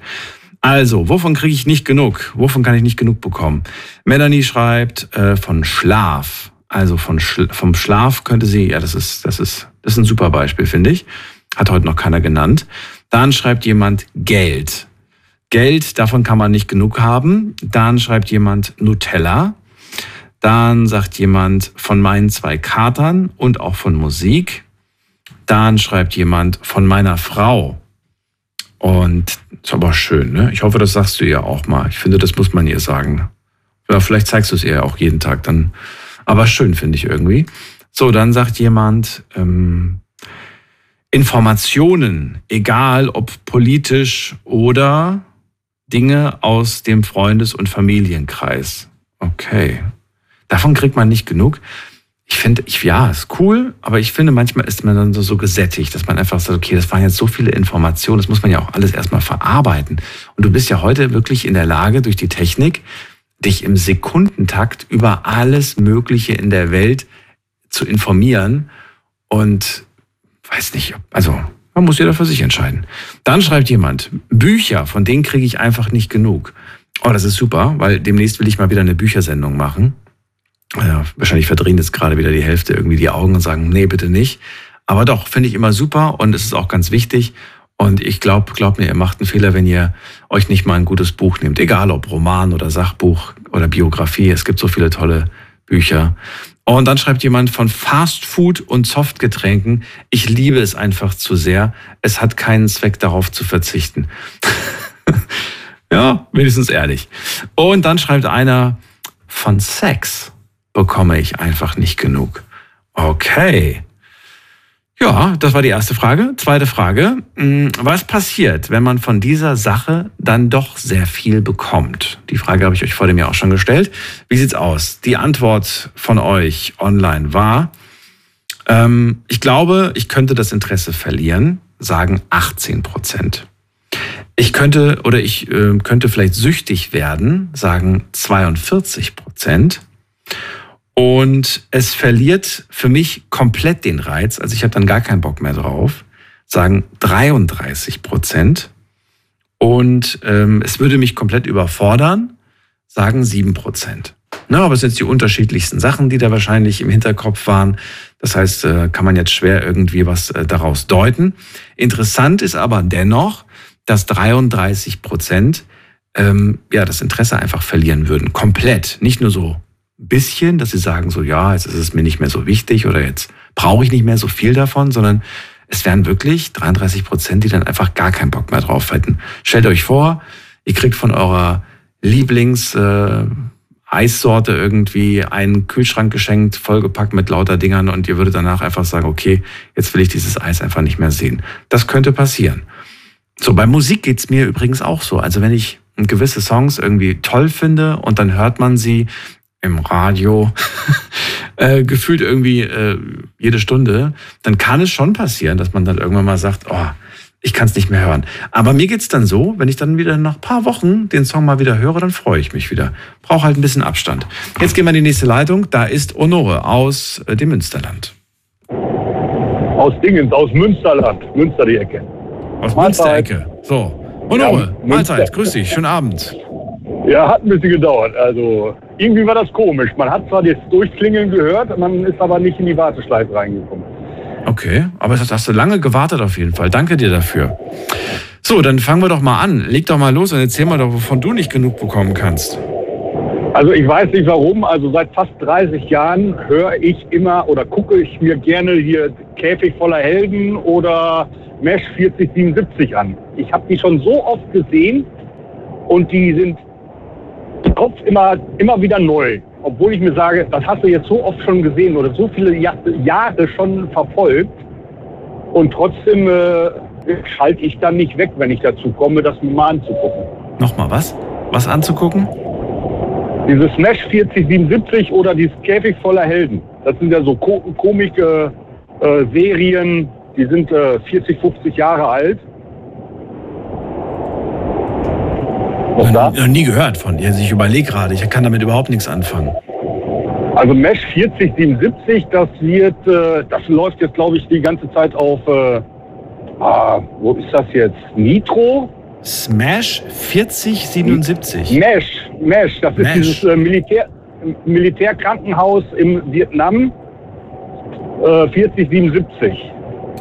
Also, wovon kriege ich nicht genug? Wovon kann ich nicht genug bekommen? Melanie schreibt äh, von Schlaf. Also von Schl vom Schlaf könnte sie, ja, das ist, das ist, das ist ein super Beispiel, finde ich. Hat heute noch keiner genannt. Dann schreibt jemand Geld. Geld, davon kann man nicht genug haben. Dann schreibt jemand Nutella. Dann sagt jemand von meinen zwei Katern und auch von Musik. Dann schreibt jemand von meiner Frau. Und ist aber schön, ne? Ich hoffe, das sagst du ihr auch mal. Ich finde, das muss man ihr sagen. Oder vielleicht zeigst du es ihr auch jeden Tag dann. Aber schön, finde ich irgendwie. So, dann sagt jemand, ähm, Informationen, egal ob politisch oder Dinge aus dem Freundes- und Familienkreis. Okay. Davon kriegt man nicht genug. Ich finde, ich, ja, ist cool, aber ich finde, manchmal ist man dann so, so gesättigt, dass man einfach sagt, okay, das waren jetzt so viele Informationen, das muss man ja auch alles erstmal verarbeiten. Und du bist ja heute wirklich in der Lage, durch die Technik, dich im Sekundentakt über alles Mögliche in der Welt zu informieren. Und weiß nicht, also man muss jeder für sich entscheiden. Dann schreibt jemand, Bücher, von denen kriege ich einfach nicht genug. Oh, das ist super, weil demnächst will ich mal wieder eine Büchersendung machen. Ja, wahrscheinlich verdrehen jetzt gerade wieder die Hälfte irgendwie die Augen und sagen, nee, bitte nicht. Aber doch, finde ich immer super und es ist auch ganz wichtig. Und ich glaube, glaubt mir, ihr macht einen Fehler, wenn ihr euch nicht mal ein gutes Buch nehmt. Egal ob Roman oder Sachbuch oder Biografie. Es gibt so viele tolle Bücher. Und dann schreibt jemand von Fast Food und Softgetränken. Ich liebe es einfach zu sehr. Es hat keinen Zweck darauf zu verzichten. ja, wenigstens ehrlich. Und dann schreibt einer von Sex bekomme ich einfach nicht genug. Okay. Ja, das war die erste Frage. Zweite Frage. Hm, was passiert, wenn man von dieser Sache dann doch sehr viel bekommt? Die Frage habe ich euch vor dem Jahr auch schon gestellt. Wie sieht's aus? Die Antwort von euch online war, ähm, ich glaube, ich könnte das Interesse verlieren, sagen 18 Prozent. Ich könnte oder ich äh, könnte vielleicht süchtig werden, sagen 42 Prozent. Und es verliert für mich komplett den Reiz. Also ich habe dann gar keinen Bock mehr drauf. Sagen 33 Prozent. Und ähm, es würde mich komplett überfordern. Sagen 7 Prozent. Na, aber es sind jetzt die unterschiedlichsten Sachen, die da wahrscheinlich im Hinterkopf waren. Das heißt, äh, kann man jetzt schwer irgendwie was äh, daraus deuten. Interessant ist aber dennoch, dass 33 Prozent ähm, ja das Interesse einfach verlieren würden. Komplett. Nicht nur so bisschen, dass sie sagen so, ja, jetzt ist es mir nicht mehr so wichtig oder jetzt brauche ich nicht mehr so viel davon, sondern es wären wirklich 33 Prozent, die dann einfach gar keinen Bock mehr drauf hätten. Stellt euch vor, ihr kriegt von eurer Lieblings äh, Eissorte irgendwie einen Kühlschrank geschenkt, vollgepackt mit lauter Dingern und ihr würdet danach einfach sagen, okay, jetzt will ich dieses Eis einfach nicht mehr sehen. Das könnte passieren. So, bei Musik geht's mir übrigens auch so. Also wenn ich gewisse Songs irgendwie toll finde und dann hört man sie im Radio äh, gefühlt irgendwie äh, jede Stunde, dann kann es schon passieren, dass man dann irgendwann mal sagt, oh, ich kann es nicht mehr hören. Aber mir geht's dann so, wenn ich dann wieder nach paar Wochen den Song mal wieder höre, dann freue ich mich wieder. Brauche halt ein bisschen Abstand. Jetzt gehen wir in die nächste Leitung. Da ist Honore aus äh, dem Münsterland. Aus Dingens, aus Münsterland. Münster die Ecke. Aus Münsterecke. So. Honore, ja, Mahlzeit, grüß dich, schönen Abend. Ja, hat ein bisschen gedauert. Also irgendwie war das komisch. Man hat zwar das Durchklingeln gehört, man ist aber nicht in die Warteschleife reingekommen. Okay, aber das hast du lange gewartet auf jeden Fall. Danke dir dafür. So, dann fangen wir doch mal an. Leg doch mal los und erzähl mal doch, wovon du nicht genug bekommen kannst. Also ich weiß nicht warum, also seit fast 30 Jahren höre ich immer oder gucke ich mir gerne hier Käfig voller Helden oder Mesh 4077 an. Ich habe die schon so oft gesehen und die sind Kopf immer, immer wieder neu. Obwohl ich mir sage, das hast du jetzt so oft schon gesehen oder so viele Jahre schon verfolgt. Und trotzdem äh, schalte ich dann nicht weg, wenn ich dazu komme, das mir mal anzugucken. Nochmal was? Was anzugucken? Dieses Smash 4077 oder dieses Käfig voller Helden. Das sind ja so ko komische äh, Serien, die sind äh, 40, 50 Jahre alt. Was da? Noch nie gehört von dir. Also ich überlege gerade, ich kann damit überhaupt nichts anfangen. Also Mesh 4077, das wird, äh, das läuft jetzt glaube ich die ganze Zeit auf, äh, ah, wo ist das jetzt? Nitro? Smash 4077. Mesh, Mesh, das Mesh. ist dieses äh, Militär, Militärkrankenhaus im Vietnam. Äh, 4077.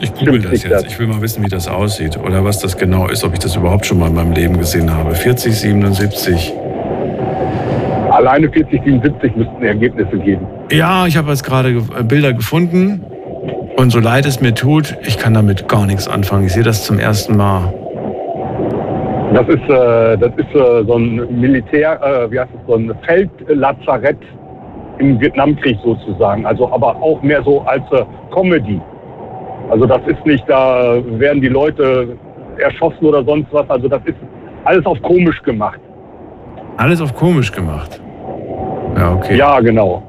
Ich google das jetzt. Ich will mal wissen, wie das aussieht oder was das genau ist, ob ich das überhaupt schon mal in meinem Leben gesehen habe. 4077. Alleine 4077 müssten Ergebnisse geben. Ja, ich habe jetzt gerade äh, Bilder gefunden und so leid es mir tut, ich kann damit gar nichts anfangen. Ich sehe das zum ersten Mal. Das ist, äh, das ist äh, so ein Militär, äh, wie heißt es, so ein Feldlazarett im Vietnamkrieg sozusagen. Also aber auch mehr so als äh, Comedy. Also das ist nicht, da werden die Leute erschossen oder sonst was. Also das ist alles auf komisch gemacht. Alles auf komisch gemacht. Ja, okay. Ja, genau.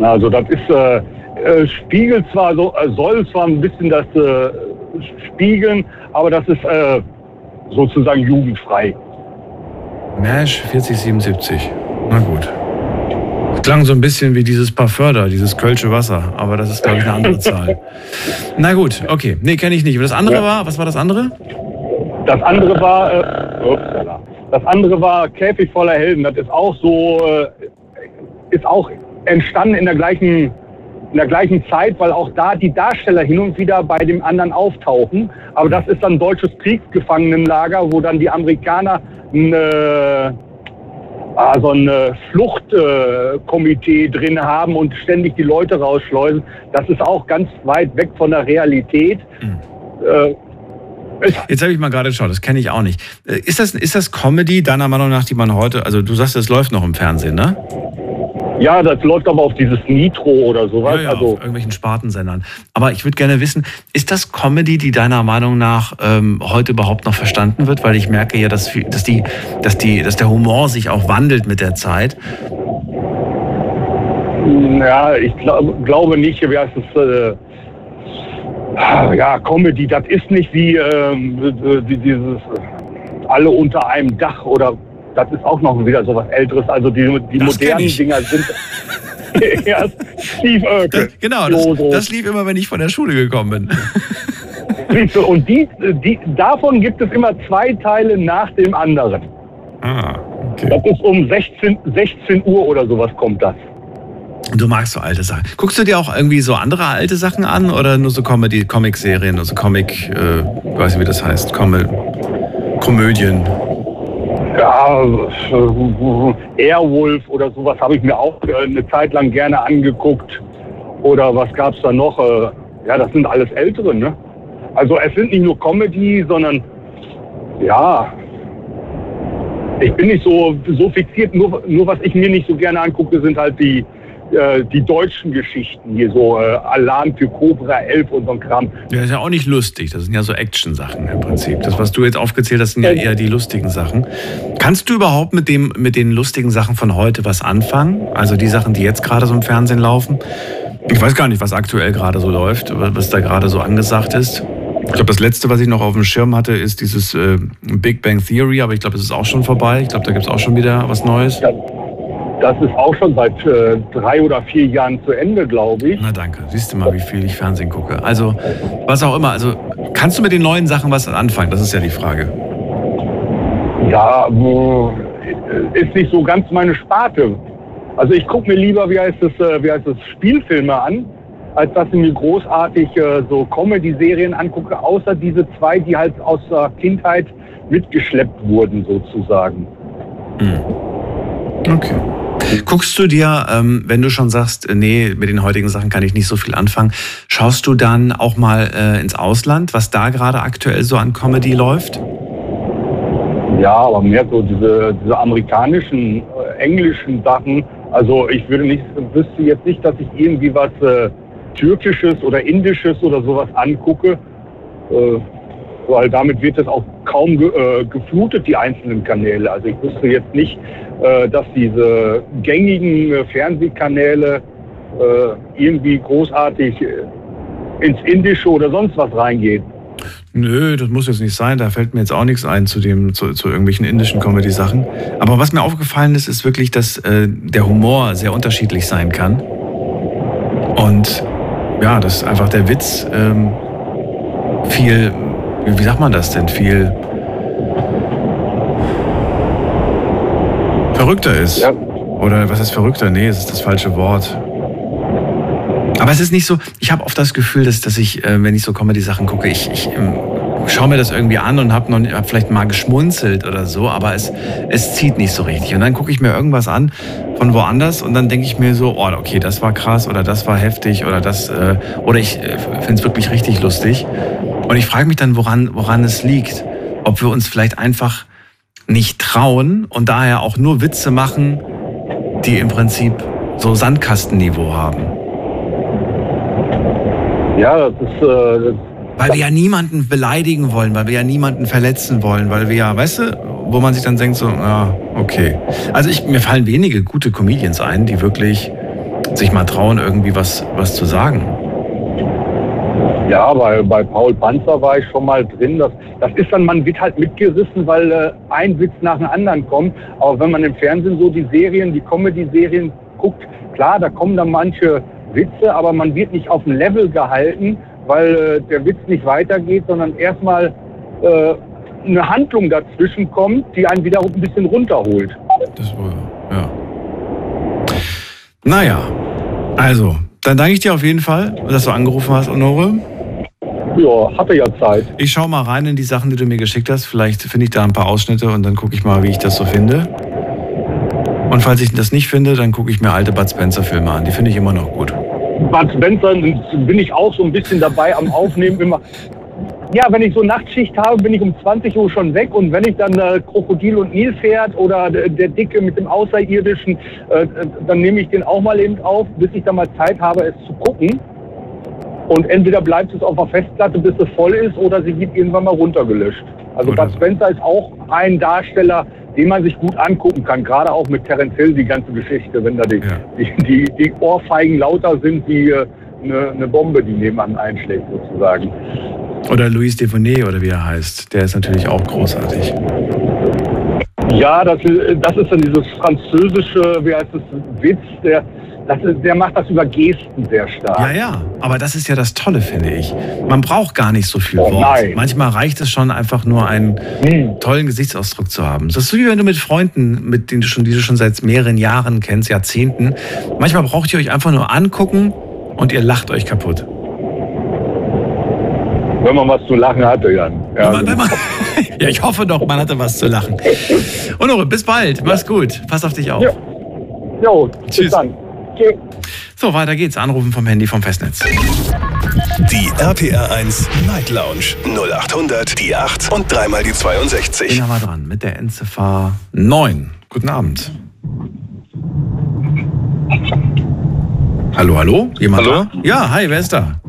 Also das ist äh, äh, spiegelt zwar so, äh, soll zwar ein bisschen das äh, spiegeln, aber das ist äh, sozusagen jugendfrei. Mesh 4077. Na gut. Klang so ein bisschen wie dieses Parfum da, dieses Kölsche Wasser, aber das ist, glaube ich, eine andere Zahl. Na gut, okay. Nee, kenne ich nicht. Und das andere Ja. war, was war das andere? Das andere war, äh, das andere war Käfig voller Helden. Das ist auch so, äh, ist auch entstanden in der gleichen, in der gleichen Zeit, weil auch da die Darsteller hin und wieder bei dem anderen auftauchen. Aber das ist dann deutsches Kriegsgefangenenlager, wo dann die Amerikaner ein, ah, so ein äh, Fluchtkomitee äh, drin haben und ständig die Leute rausschleusen. Das ist auch ganz weit weg von der Realität. Äh, Jetzt habe ich mal gerade geschaut, das kenne ich auch nicht. Ist das, ist das Comedy deiner Meinung nach, die man heute, also du sagst, es läuft noch im Fernsehen, ne? Ja, das läuft aber auf dieses Nitro oder sowas. Ja, ja, also, auf irgendwelchen Spartensendern. Aber ich würde gerne wissen, ist das Comedy, die deiner Meinung nach ähm, heute überhaupt noch verstanden wird? Weil ich merke ja, dass, dass, die, dass, die, dass der Humor sich auch wandelt mit der Zeit. ja, ich glaub, glaube nicht, wie heißt es, äh, ja, Comedy, das ist nicht wie, ähm, wie dieses äh, alle unter einem Dach oder das ist auch noch wieder so was Älteres. Also die, die Das modernen. Dinger sind ja, Steve Urkel. Genau, das, das lief immer, wenn ich von der Schule gekommen bin. Siehst du, Und die, die, davon gibt es immer zwei Teile nach dem anderen. Ah, Das ist um 16, 16 Uhr oder sowas kommt das. Du magst so alte Sachen. Guckst du dir auch irgendwie so andere alte Sachen an oder nur so Comedy, Comic-Serien, also Comic, äh, ich weiß nicht, wie das heißt, Com Komödien? Ja, Airwolf oder sowas habe ich mir auch äh, eine Zeit lang gerne angeguckt. Oder was gab es da noch? Äh, Ja, das sind alles ältere, ne? Also es sind nicht nur Comedy, sondern ja, ich bin nicht so, so fixiert. Nur, nur was ich mir nicht so gerne angucke, sind halt die, äh, die deutschen Geschichten hier, so äh, Alarm für Cobra 11 und so ein Kram. Ja, ist ja auch nicht lustig. Das sind ja so Action-Sachen im Prinzip. Das, was du jetzt aufgezählt hast, sind ja eher die lustigen Sachen. Kannst du überhaupt mit, dem, mit den lustigen Sachen von heute was anfangen? Also die Sachen, die jetzt gerade so im Fernsehen laufen? Ich weiß gar nicht, was aktuell gerade so läuft, was da gerade so angesagt ist. Ich glaube, das letzte, was ich noch auf dem Schirm hatte, ist dieses äh, Big Bang Theory, aber ich glaube, es ist auch schon vorbei. Ich glaube, da gibt es auch schon wieder was Neues. Das ist auch schon seit äh, drei oder vier Jahren zu Ende, glaube ich. Na danke. Siehst du mal, wie viel ich Fernsehen gucke. Also, was auch immer. Also, kannst du mit den neuen Sachen was anfangen? Das ist ja die Frage. Ja, wo- ist nicht so ganz meine Sparte. Also ich gucke mir lieber, wie heißt es, äh, wie heißt es, Spielfilme an, als dass ich mir großartig äh, so Comedy-Serien angucke, außer diese zwei, die halt aus der Kindheit mitgeschleppt wurden, sozusagen. Okay. Guckst du dir, ähm, wenn du schon sagst, äh, nee, mit den heutigen Sachen kann ich nicht so viel anfangen, schaust du dann auch mal äh, ins Ausland, was da gerade aktuell so an Comedy läuft? Ja, aber mehr so diese, diese amerikanischen, äh, englischen Sachen. Also ich würde nicht, wüsste jetzt nicht, dass ich irgendwie was äh, Türkisches oder Indisches oder sowas angucke, äh, weil damit wird es auch kaum ge äh, geflutet, die einzelnen Kanäle. Also ich wüsste jetzt nicht, äh, dass diese gängigen äh, Fernsehkanäle äh, irgendwie großartig äh, ins Indische oder sonst was reingehen. Nö, das muss jetzt nicht sein. Da fällt mir jetzt auch nichts ein zu, dem, zu, zu irgendwelchen indischen Comedy-Sachen. Aber was mir aufgefallen ist, ist wirklich, dass äh, der Humor sehr unterschiedlich sein kann. Und ja, dass einfach der Witz ähm, viel, wie wie sagt man das denn, viel verrückter ist. Oder was heißt verrückter? Nee, es ist das falsche Wort. Aber es ist nicht so, ich habe oft das Gefühl, dass, dass ich, äh, wenn ich so Comedy-Sachen gucke, ich, ich ähm, schaue mir das irgendwie an und habe hab vielleicht mal geschmunzelt oder so, aber es, es zieht nicht so richtig. Und dann gucke ich mir irgendwas an von woanders und dann denke ich mir so, oh, okay, das war krass oder das war heftig oder das, äh, oder ich äh, finde es wirklich richtig lustig. Und ich frage mich dann, woran, woran es liegt. Ob wir uns vielleicht einfach nicht trauen und daher auch nur Witze machen, die im Prinzip so Sandkastenniveau haben. Ja, das ist. Äh, weil wir ja niemanden beleidigen wollen, weil wir ja niemanden verletzen wollen, weil wir ja, weißt du, wo man sich dann denkt, so, ja, okay. Also ich, mir fallen wenige gute Comedians ein, die wirklich sich mal trauen, irgendwie was, was zu sagen. Ja, bei, bei Paul Panzer war ich schon mal drin. Das, das ist dann, man wird halt mitgerissen, weil äh, ein Witz nach dem anderen kommt. Aber wenn man im Fernsehen so die Serien, die Comedy-Serien guckt, klar, da kommen dann manche Witze, aber man wird nicht auf dem Level gehalten, weil äh, der Witz nicht weitergeht, sondern erstmal äh, eine Handlung dazwischen kommt, die einen wieder ein bisschen runterholt. Das wohl, ja. Naja, also, dann danke ich dir auf jeden Fall, dass du angerufen hast, Honore. Ja, hatte ja Zeit. Ich schaue mal rein in die Sachen, die du mir geschickt hast. Vielleicht finde ich da ein paar Ausschnitte und dann gucke ich mal, wie ich das so finde. Und falls ich das nicht finde, dann gucke ich mir alte Bud Spencer-Filme an. Die finde ich immer noch gut. Bud Spencer bin ich auch so ein bisschen dabei am Aufnehmen immer. Ja, wenn ich so Nachtschicht habe, bin ich um 20 Uhr schon weg und wenn ich dann äh, Krokodil und Nilpferd oder der, der Dicke mit dem Außerirdischen, äh, dann nehme ich den auch mal eben auf, bis ich dann mal Zeit habe, es zu gucken. Und entweder bleibt es auf der Festplatte, bis es voll ist, oder sie wird irgendwann mal runtergelöscht. Also Bud Spencer ist auch ein Darsteller, den man sich gut angucken kann, gerade auch mit Terence Hill, die ganze Geschichte, wenn da die, ja. die, die, die, Ohrfeigen lauter sind wie äh, eine, eine Bombe, die nebenan einschlägt sozusagen. Oder Louis Devonet oder wie er heißt, der ist natürlich auch großartig. Ja, das ist, das ist dann dieses französische, wie heißt es, Witz, der, ist, der macht das über Gesten sehr stark. Ja, ja, aber das ist ja das Tolle, finde ich. Man braucht gar nicht so viel oh, Wort. Nein. Manchmal reicht es schon einfach nur, einen hm. tollen Gesichtsausdruck zu haben. Das ist so wie wenn du mit Freunden, mit denen du schon, die du schon seit mehreren Jahren kennst, Jahrzehnten. Manchmal braucht ihr euch einfach nur angucken und ihr lacht euch kaputt. Wenn man was zu lachen hatte, Jan. Ja, man, man, ja ich hoffe doch, man hatte was zu lachen. Und bis bald. Mach's gut. Pass auf dich auf. Ja. Jo, Tschüss. Bis dann. So, weiter geht's. Anrufen vom Handy vom Festnetz. Die RPR 1 Night Lounge 0800 die 8 und dreimal die 62. Bin aber dran mit der Endziffer 9. Guten Abend. Hallo, hallo? Jemand hallo? da? Ja, hi, wer ist da?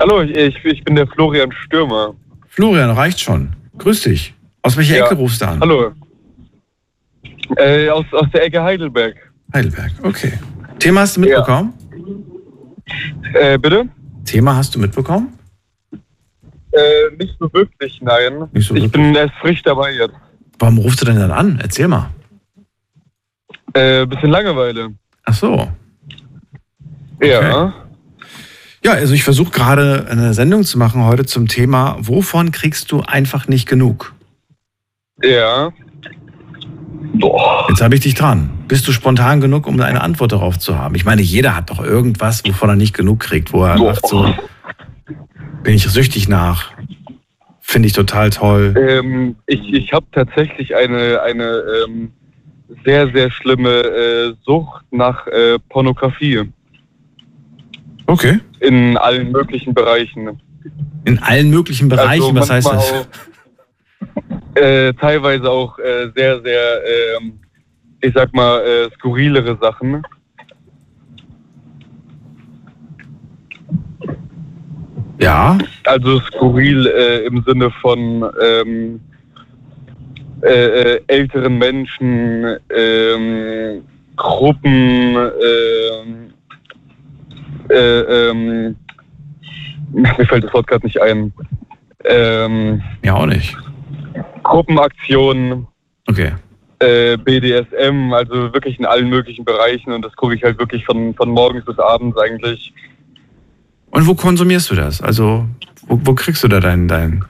Hallo, ich, ich bin der Florian Stürmer. Florian, reicht schon. Grüß dich. Aus welcher ja. Ecke rufst du an? Hallo. Äh, aus, aus der Ecke Heidelberg. Heidelberg, okay. Thema hast du mitbekommen? Ja. Äh, bitte? Thema hast du mitbekommen? Äh, nicht so wirklich, nein. Nicht so ich wirklich. bin erst frisch dabei jetzt. Warum rufst du denn dann an? Erzähl mal. Äh, bisschen Langeweile. Ach so. Ja. Okay. Ja, also ich versuche gerade eine Sendung zu machen heute zum Thema, wovon kriegst du einfach nicht genug? Ja. Boah. Jetzt habe ich dich dran. Bist du spontan genug, um eine Antwort darauf zu haben? Ich meine, jeder hat doch irgendwas, wovon er nicht genug kriegt, wo er sagt so, bin ich süchtig nach. Finde ich total toll. Ähm, ich ich habe tatsächlich eine, eine ähm, sehr, sehr schlimme äh, Sucht nach äh, Pornografie. Okay. In allen möglichen Bereichen. In allen möglichen Bereichen, also was heißt das? Äh, teilweise auch äh, sehr, sehr, äh, ich sag mal, äh, skurrilere Sachen. Ja. Also skurril äh, im Sinne von ähm, äh, älteren Menschen, ähm, Gruppen, ähm, ähm, mir fällt das Wort gerade nicht ein. Ähm, ja, auch nicht. Gruppenaktionen. Okay. Äh, BDSM, also wirklich in allen möglichen Bereichen und das gucke ich halt wirklich von, von morgens bis abends eigentlich. Und wo konsumierst du das? Also, wo, wo kriegst du da deinen dein,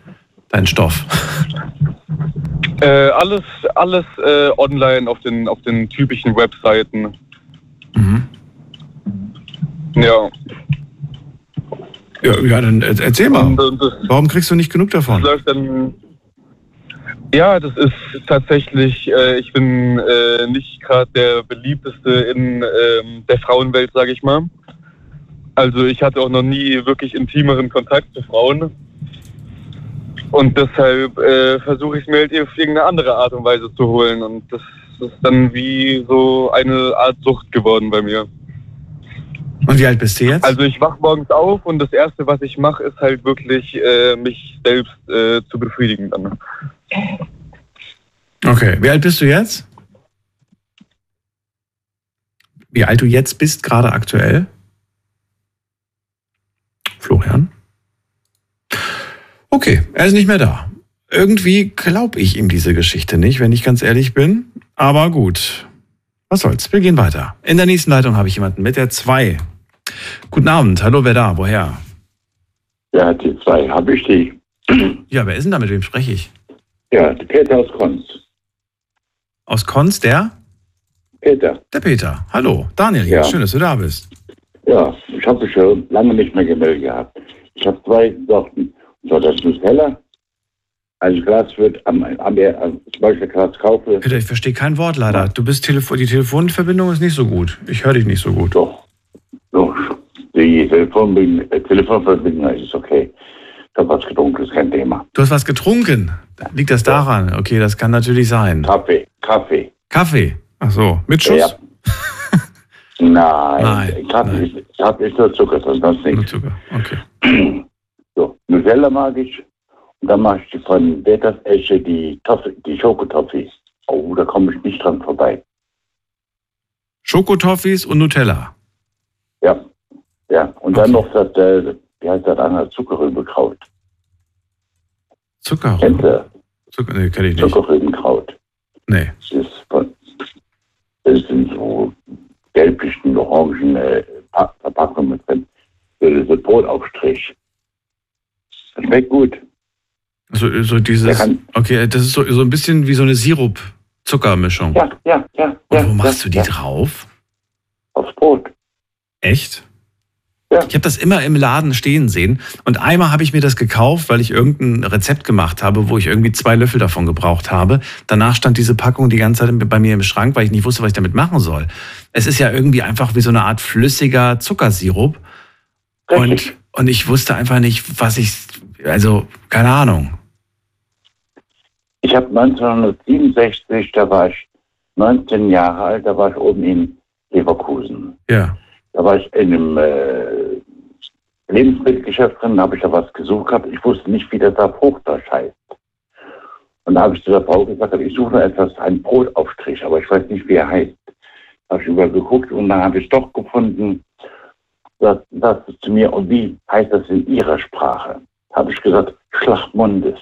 dein Stoff? Äh, alles alles äh, online auf den, auf den typischen Webseiten. Mhm. Ja. Ja, ja dann erzähl mal. Und, und das, Warum kriegst du nicht genug davon? Das läuft dann ja, das ist tatsächlich, äh, ich bin äh, nicht gerade der beliebteste in ähm, der Frauenwelt, sage ich mal. Also ich hatte auch noch nie wirklich intimeren Kontakt zu Frauen. Und deshalb äh, versuche ich es mir halt auf irgendeine andere Art und Weise zu holen. Und das ist dann wie so eine Art Sucht geworden bei mir. Und wie alt bist du jetzt? Also ich wach morgens auf und das Erste, was ich mache, ist halt wirklich äh, mich selbst äh, zu befriedigen dann. Okay, wie alt bist du jetzt? Wie alt du jetzt bist, gerade aktuell? Florian? Okay, er ist nicht mehr da. Irgendwie glaube ich ihm diese Geschichte nicht, wenn ich ganz ehrlich bin. Aber gut. Was soll's? Wir gehen weiter. In der nächsten Leitung habe ich jemanden mit der 2. Guten Abend. Hallo, wer da? Woher? Ja, die 2. Habe ich die? Ja, wer ist denn da? Mit wem spreche ich? Ja, der Peter aus Konz. Aus Konz, der? Peter. Der Peter. Hallo. Daniel. Ja. Schön, dass du da bist. Ja, ich habe schon lange nicht mehr gemeldet gehabt. Ich habe zwei Sorten. Und zwar das Nutella. Ein Glas wird am, am, am zum Beispiel Glas kaufe. Peter, ich verstehe kein Wort leider. Du bist Telefon, die Telefonverbindung ist nicht so gut. Ich höre dich nicht so gut. Doch. Doch. Die Telefonverbindung, äh, Telefonverbindung ist okay. Ich habe was getrunken, ist kein Thema. Du hast was getrunken. Liegt das daran? Okay, das kann natürlich sein. Kaffee, Kaffee. Kaffee. Ach so, mit Schuss? Ja. Nein, Nein, Kaffee ist, Kaffee ist nur Zucker, sonst nichts. Zucker, okay. So, Nutella mag ich. Und dann mache ich die von Detas Esche die, Toffee, die Schokotoffee. Oh, da komme ich nicht dran vorbei. Schokotoffees und Nutella. Ja, ja. Und dann noch das, äh, wie heißt das andere, Zuckerrübenkraut. Zucker. Kennst du? Zucker, nee, kenne ich nicht. Zuckerrübenkraut. Nee. Das ist von, das sind so gelblichen, orangen äh, Pa- Verpackungen mit drin. So diese Brotaufstrich. Das schmeckt gut. So, so dieses. Okay, das ist so, so ein bisschen wie so eine Sirup-Zuckermischung. Ja, ja, ja. Und wo machst du die drauf? Aufs Brot. Echt? Ich habe das immer im Laden stehen sehen. Und einmal habe ich mir das gekauft, weil ich irgendein Rezept gemacht habe, wo ich irgendwie zwei Löffel davon gebraucht habe. Danach stand diese Packung die ganze Zeit bei mir im Schrank, weil ich nicht wusste, was ich damit machen soll. Es ist ja irgendwie einfach wie so eine Art flüssiger Zuckersirup. Und, und ich wusste einfach nicht, was ich. Also, keine Ahnung. Ich habe 1967, da war ich 19 Jahre alt, da war ich oben in Leverkusen. Ja. Da war ich in einem äh, Lebensmittelgeschäft drin, habe ich da was gesucht gehabt. Ich wusste nicht, wie das auf Hochdeutsch heißt. Und da habe ich zu der Frau gesagt, ich suche noch etwas, einen Brotaufstrich, aber ich weiß nicht, wie er heißt. Da habe ich überall geguckt und dann habe ich doch gefunden, dass das zu mir, und wie heißt das in Ihrer Sprache? Habe ich gesagt, Schlachtmundes.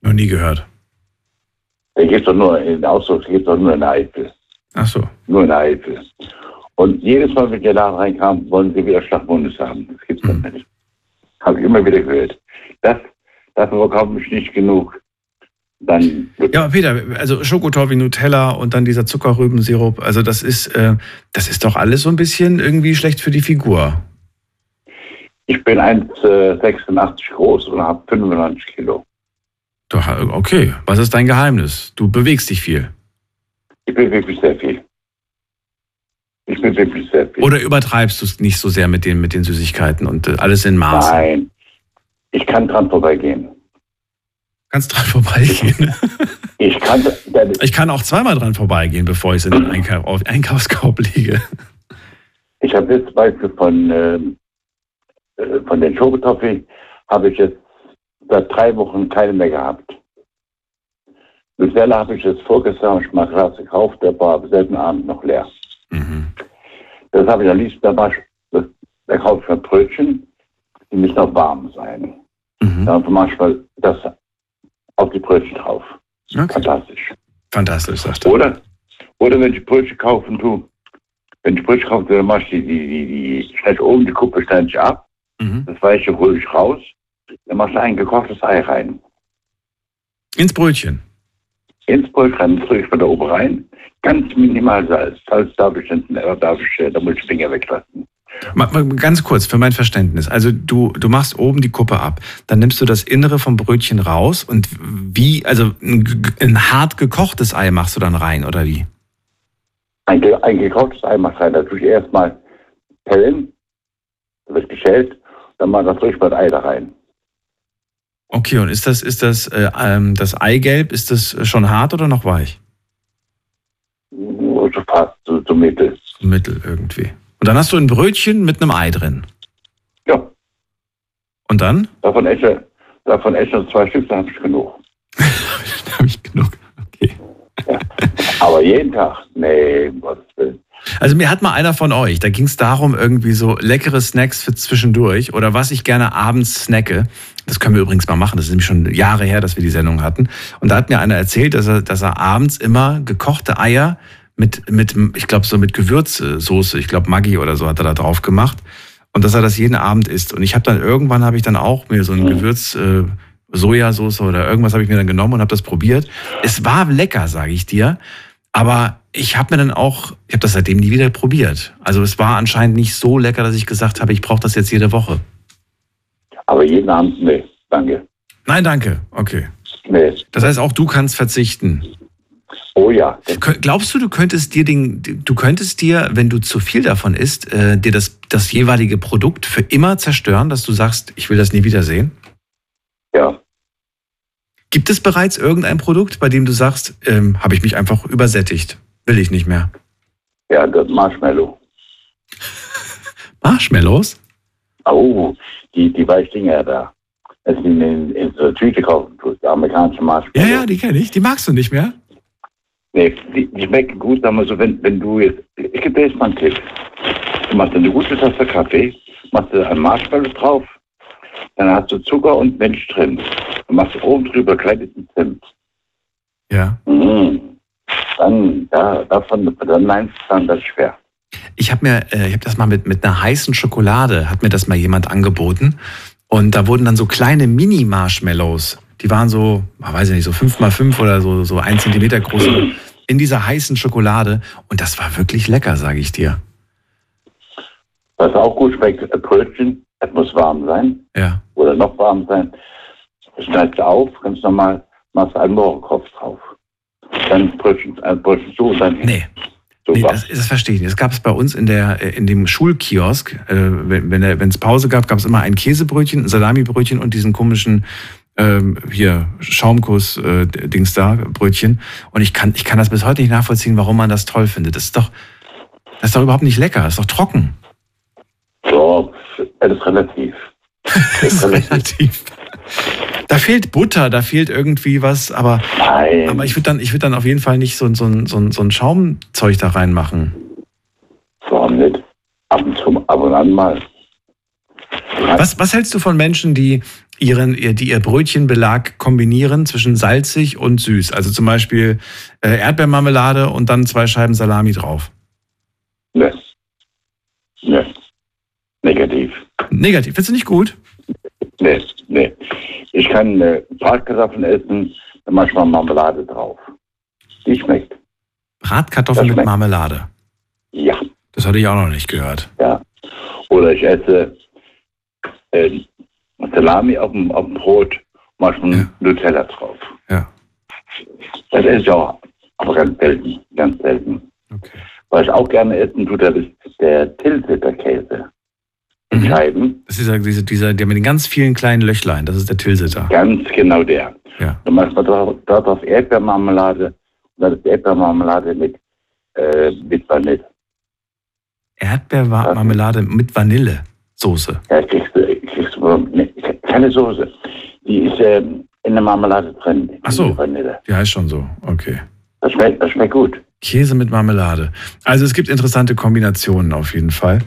Noch nie gehört. Der geht doch nur in Ausdruck, der geht doch nur in der Eifel. Ach so. Nur in der Eifel. Und jedes Mal, wenn der da reinkam, wollen sie wieder Schlachtmundes haben. Das gibt's doch nicht. Habe ich immer wieder gehört. Das, davon bekomme ich nicht genug. Dann Ja, Peter, also Schokotoffee, Nutella und dann dieser Zuckerrübensirup, also das ist, äh, das ist doch alles so ein bisschen irgendwie schlecht für die Figur. Ich bin 1,86 groß und habe 95 Kilo. Doch, okay, was ist dein Geheimnis? Du bewegst dich viel. Ich bin wirklich sehr viel. Ich bin wirklich sehr viel. Oder übertreibst du es nicht so sehr mit den, mit den Süßigkeiten und äh, alles in Maß? Nein, ich kann dran vorbeigehen. Kannst dran vorbeigehen. Ich kann, ich kann auch zweimal dran vorbeigehen, bevor ich es in den Einkau auf Einkaufskorb lege. Ich habe jetzt Beispiel von, ähm, äh, von den Schokotoffee, habe ich jetzt seit drei Wochen keine mehr gehabt. Nutella habe ich jetzt vorgestern ich mal Glas gekauft, der war am selben Abend noch leer. Das habe ich am liebsten, da, das, da kaufe ich mir Brötchen, die müssen auch warm sein. Dann mache ich mal das auf die Brötchen drauf. Fantastisch. Fantastisch, sagst du. Oder, oder wenn ich Brötchen kaufen tue, wenn ich Brötchen kaufe, dann mache ich die, die, die, die stelle oben die Kuppe ich ab, das Weiche hole ich raus, dann machst du ein gekochtes Ei rein. Ins Brötchen? Ins Brötchen, das rühre ich von da oben rein, ganz minimal Salz. Salz darf ich, nicht, äh, darf ich, äh, da muss ich Finger weglassen. Mal, mal ganz kurz für mein Verständnis. Also du, du machst oben die Kuppe ab, dann nimmst du das Innere vom Brötchen raus und wie, also ein, ein hart gekochtes Ei machst du dann rein, oder wie? Ein, ein gekochtes Ei machst du rein, da tue ich erstmal pellen, das wird geschält, dann mach das rühre ich mal das Ei da rein. Okay, und ist das, ist das, äh, ähm, das Eigelb, ist das schon hart oder noch weich? Fast, so, so mittel. Mittel irgendwie. Und dann hast du ein Brötchen mit einem Ei drin. Ja. Und dann? Davon esse, davon esse zwei Stück, dann habe ich genug. habe ich genug, okay. Aber jeden Tag, nee, um Gottes Willen. Also mir hat mal einer von euch, da ging es darum, irgendwie so leckere Snacks für zwischendurch oder was ich gerne abends snacke. Das können wir übrigens mal machen. Das ist nämlich schon Jahre her, dass wir die Sendung hatten. Und da hat mir einer erzählt, dass er, dass er abends immer gekochte Eier mit, mit ich glaube, so mit Gewürzsoße, ich glaube Maggi oder so hat er da drauf gemacht. Und dass er das jeden Abend isst. Und ich habe dann irgendwann, habe ich dann auch mir so ein Gewürz... Äh, Sojasauce oder irgendwas habe ich mir dann genommen und habe das probiert. Es war lecker, sage ich dir. Aber ich habe mir dann auch, ich habe das seitdem nie wieder probiert. Also es war anscheinend nicht so lecker, dass ich gesagt habe, ich brauche das jetzt jede Woche. Aber jeden Abend, nee, danke. Nein, danke. Okay. Nee. Das heißt, auch du kannst verzichten. Oh ja. Glaubst du, du könntest dir den, du könntest dir, wenn du zu viel davon isst, äh, dir das, das jeweilige Produkt für immer zerstören, dass du sagst, ich will das nie wiedersehen? Ja. Gibt es bereits irgendein Produkt, bei dem du sagst, ähm, habe ich mich einfach übersättigt, will ich nicht mehr? Ja, das Marshmallow. Marshmallows? Oh, die, die Weißdinger da. Das sind in, in so Tüte kaufen amerikanische Marshmallow. Ja, ja, die kenne ich. Die magst du nicht mehr? Nee, die, die schmecken gut, wir so, wenn, wenn du jetzt, ich gebe dir jetzt mal einen Tipp. Du machst eine gute Tasse Kaffee, machst du ein Marshmallow drauf, dann hast du Zucker und Milch drin. Dann machst du oben drüber kleines Zimt. Ja. Mhm. Dann, da, davon, dann meinst du dann das schwer. Ich habe mir, äh, ich habe das mal mit, mit einer heißen Schokolade, hat mir das mal jemand angeboten. Und da wurden dann so kleine Mini-Marshmallows, die waren so, weiß ich nicht, so fünf mal fünf oder so, so ein Zentimeter groß, in dieser heißen Schokolade. Und das war wirklich lecker, sage ich dir. Was auch gut schmeckt, ein Brötchen. Es muss warm sein. Ja. Oder noch warm sein. Schneidest auf, ganz normal, machst einen Mohrenkopf drauf. Dann Brötchen, ein Brötchen zu und dann. Nee. Nee, das, das verstehe ich nicht. Das gab es bei uns in, der, äh, in dem Schulkiosk. Äh, wenn er- wenn es Pause gab, gab es immer ein Käsebrötchen, ein Salamibrötchen und diesen komischen ähm, hier Schaumkuss-Dings da, Brötchen. Und ich kann, ich kann das bis heute nicht nachvollziehen, warum man das toll findet. Das ist doch, das ist doch überhaupt nicht lecker. Das ist doch trocken. So, das ist relativ. Das ist relativ. Da fehlt Butter, da fehlt irgendwie was, aber, aber ich würde dann, ich würd dann auf jeden Fall nicht so, ein- so, ein- so, ein- so ein Schaumzeug da reinmachen. Warum nicht? Ab und zu, ab und an mal. Was, was hältst du von Menschen, die ihren, ihr- die ihr Brötchenbelag kombinieren zwischen salzig und süß? Also zum Beispiel äh, Erdbeermarmelade und dann zwei Scheiben Salami drauf. Ne. Ne. Negativ. Negativ. Findest du nicht gut? Nee, nee. Ich kann äh, Bratkartoffeln essen, dann manchmal Marmelade drauf. Die schmeckt. Bratkartoffeln Das mit schmeckt. Marmelade. Ja. Das hatte ich auch noch nicht gehört. Ja. Oder ich esse äh, Salami auf dem, auf dem Brot, manchmal Nutella drauf. Ja. Das esse ich auch, aber ganz selten, ganz selten. Was ich auch gerne essen tue, das ist der Tilsiter Käse. In Scheiben, Das ist dieser, dieser, dieser, der mit den ganz vielen kleinen Löchlein, das ist der Tilsiter. ganz genau der. Ja. Dann macht man dort dort auf Erdbeermarmelade, und dann ist Erdbeermarmelade mit, äh, mit Vanille. Erdbeermarmelade mit Vanillesoße. Ja, kriegst du, kriegst du ne, keine Soße. Die ist ähm, in der Marmelade drin. Ach so. die Vanille. Die heißt schon so. Okay. Das schmeckt, das schmeckt gut. Käse mit Marmelade. Also es gibt interessante Kombinationen auf jeden Fall.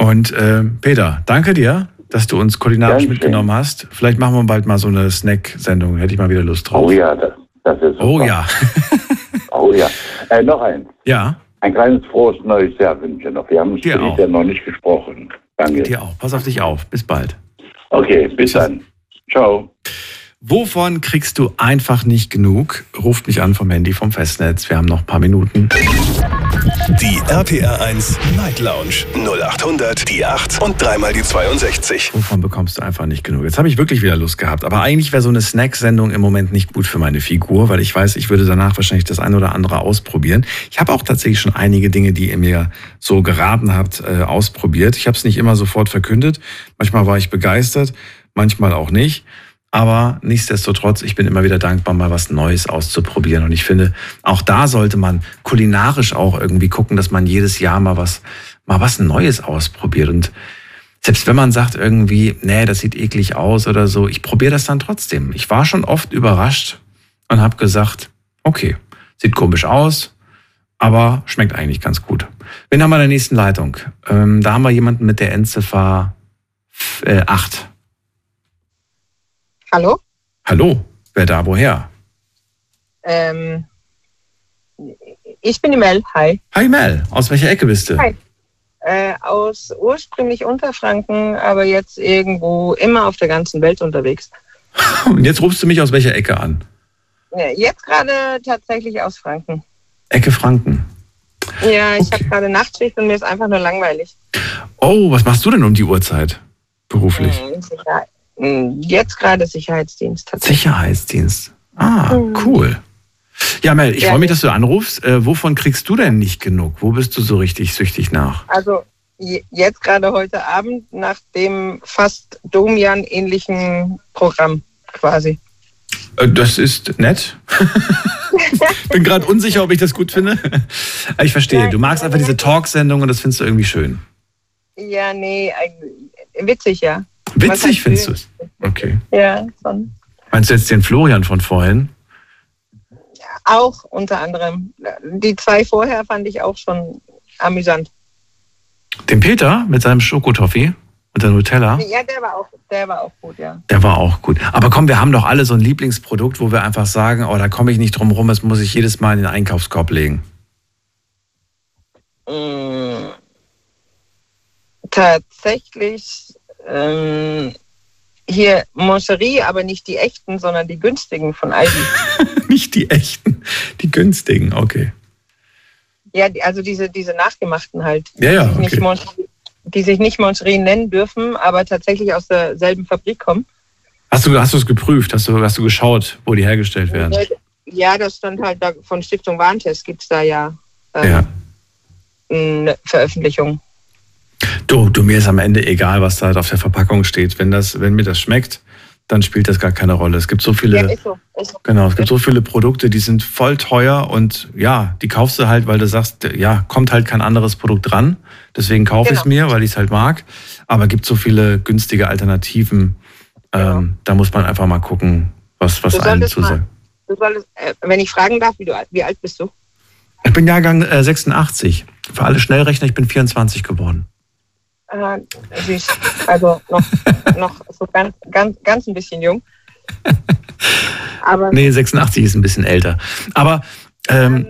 Und äh, Peter, danke dir, dass du uns kulinarisch Gern mitgenommen hast. Vielleicht machen wir bald mal so eine Snack-Sendung. Hätte ich mal wieder Lust drauf. Oh ja, das, das ist super. Oh ja. Oh ja. Äh, noch eins. Ja. Ein kleines frohes neues Jahr wünsche ich noch. Wir haben uns. Jahr noch nicht gesprochen. Danke. Dir auch. Pass auf dich auf. Bis bald. Okay, bis dann. Ciao. Wovon kriegst du einfach nicht genug? Ruft mich an vom Handy vom Festnetz. Wir haben noch ein paar Minuten. Die RPR 1 Night Lounge 0800 die 8 und dreimal die 62. Wovon bekommst du einfach nicht genug? Jetzt habe ich wirklich wieder Lust gehabt. Aber eigentlich wäre so eine Snack-Sendung im Moment nicht gut für meine Figur, weil ich weiß, ich würde danach wahrscheinlich das eine oder andere ausprobieren. Ich habe auch tatsächlich schon einige Dinge, die ihr mir so geraten habt, äh, ausprobiert. Ich habe es nicht immer sofort verkündet. Manchmal war ich begeistert, manchmal auch nicht. Aber nichtsdestotrotz, ich bin immer wieder dankbar, mal was Neues auszuprobieren. Und ich finde, auch da sollte man kulinarisch auch irgendwie gucken, dass man jedes Jahr mal was, mal was Neues ausprobiert. Und selbst wenn man sagt irgendwie, nee, das sieht eklig aus oder so, ich probiere das dann trotzdem. Ich war schon oft überrascht und habe gesagt, okay, sieht komisch aus, aber schmeckt eigentlich ganz gut. Wen haben wir in der nächsten Leitung? Ähm, da haben wir jemanden mit der Endziffer äh, 8. Hallo? Hallo, wer da, woher? Ähm, ich bin die Mel. Hi. Hi Mel, aus welcher Ecke bist du? Hi. Äh, aus ursprünglich Unterfranken, aber jetzt irgendwo immer auf der ganzen Welt unterwegs. Und jetzt rufst du mich aus welcher Ecke an? Jetzt gerade tatsächlich aus Franken. Ecke Franken. Ja, ich habe gerade Nachtschicht und mir ist einfach nur langweilig. Oh, was machst du denn um die Uhrzeit beruflich? Hm, Sicherheit. Hm, Jetzt gerade Sicherheitsdienst tatsächlich. Sicherheitsdienst. Ah, cool. Ja, Mel, ich Ja. freue mich, dass du anrufst. Äh, wovon kriegst du denn nicht genug? Wo bist du so richtig süchtig nach? Also je- jetzt gerade heute Abend nach dem fast Domian-ähnlichen Programm quasi. Äh, Das ist nett. Bin gerade unsicher, ob ich das gut finde. Aber Ich verstehe. Du magst einfach diese Talksendung und das findest du irgendwie schön. Ja, nee, eig- witzig, ja. Witzig findest du es. Okay. Ja, schon. Meinst du jetzt den Florian von vorhin? Auch unter anderem. Die zwei vorher fand ich auch schon amüsant. Den Peter mit seinem Schokotoffee und der Nutella? Ja, der war auch, der war auch gut, ja. Der war auch gut. Aber komm, wir haben doch alle so ein Lieblingsprodukt, wo wir einfach sagen, oh, da komme ich nicht drum rum, das muss ich jedes Mal in den Einkaufskorb legen. Mm, tatsächlich ähm, hier Moncherie, aber nicht die echten, sondern die günstigen von Aldi. Nicht die echten, die günstigen, okay. ja, also diese, diese nachgemachten halt. Ja, ja, die, sich nicht okay. Moncherie, die sich nicht Moncherie nennen dürfen, aber tatsächlich aus derselben Fabrik kommen. Hast du hast du es geprüft? Hast du, hast du geschaut, wo die hergestellt werden? Ja, das stand halt da von Stiftung Warentest gibt es da ja, ähm, Ja. eine Veröffentlichung. Du, du, mir ist am Ende egal, was da auf der Verpackung steht. Wenn, das, wenn mir das schmeckt, dann spielt das gar keine Rolle. Es gibt so viele. Ja, ist so. Ist so. Genau, es gibt so viele Produkte, die sind voll teuer und ja, die kaufst du halt, weil du sagst, ja, kommt halt kein anderes Produkt dran. Deswegen kaufe ich es Genau. mir, weil ich es halt mag. Aber es gibt so viele günstige Alternativen. Ähm, da muss man einfach mal gucken, was, was Du einem zu äh, wenn ich fragen darf, wie, du, alt- wie alt bist du? Ich bin Jahrgang äh, 86. Für alle Schnellrechner, ich bin 24 geworden. Äh, süß. Also noch, noch so ganz, ganz, ganz ein bisschen jung. Aber Nee, 86 ist ein bisschen älter. Aber ähm,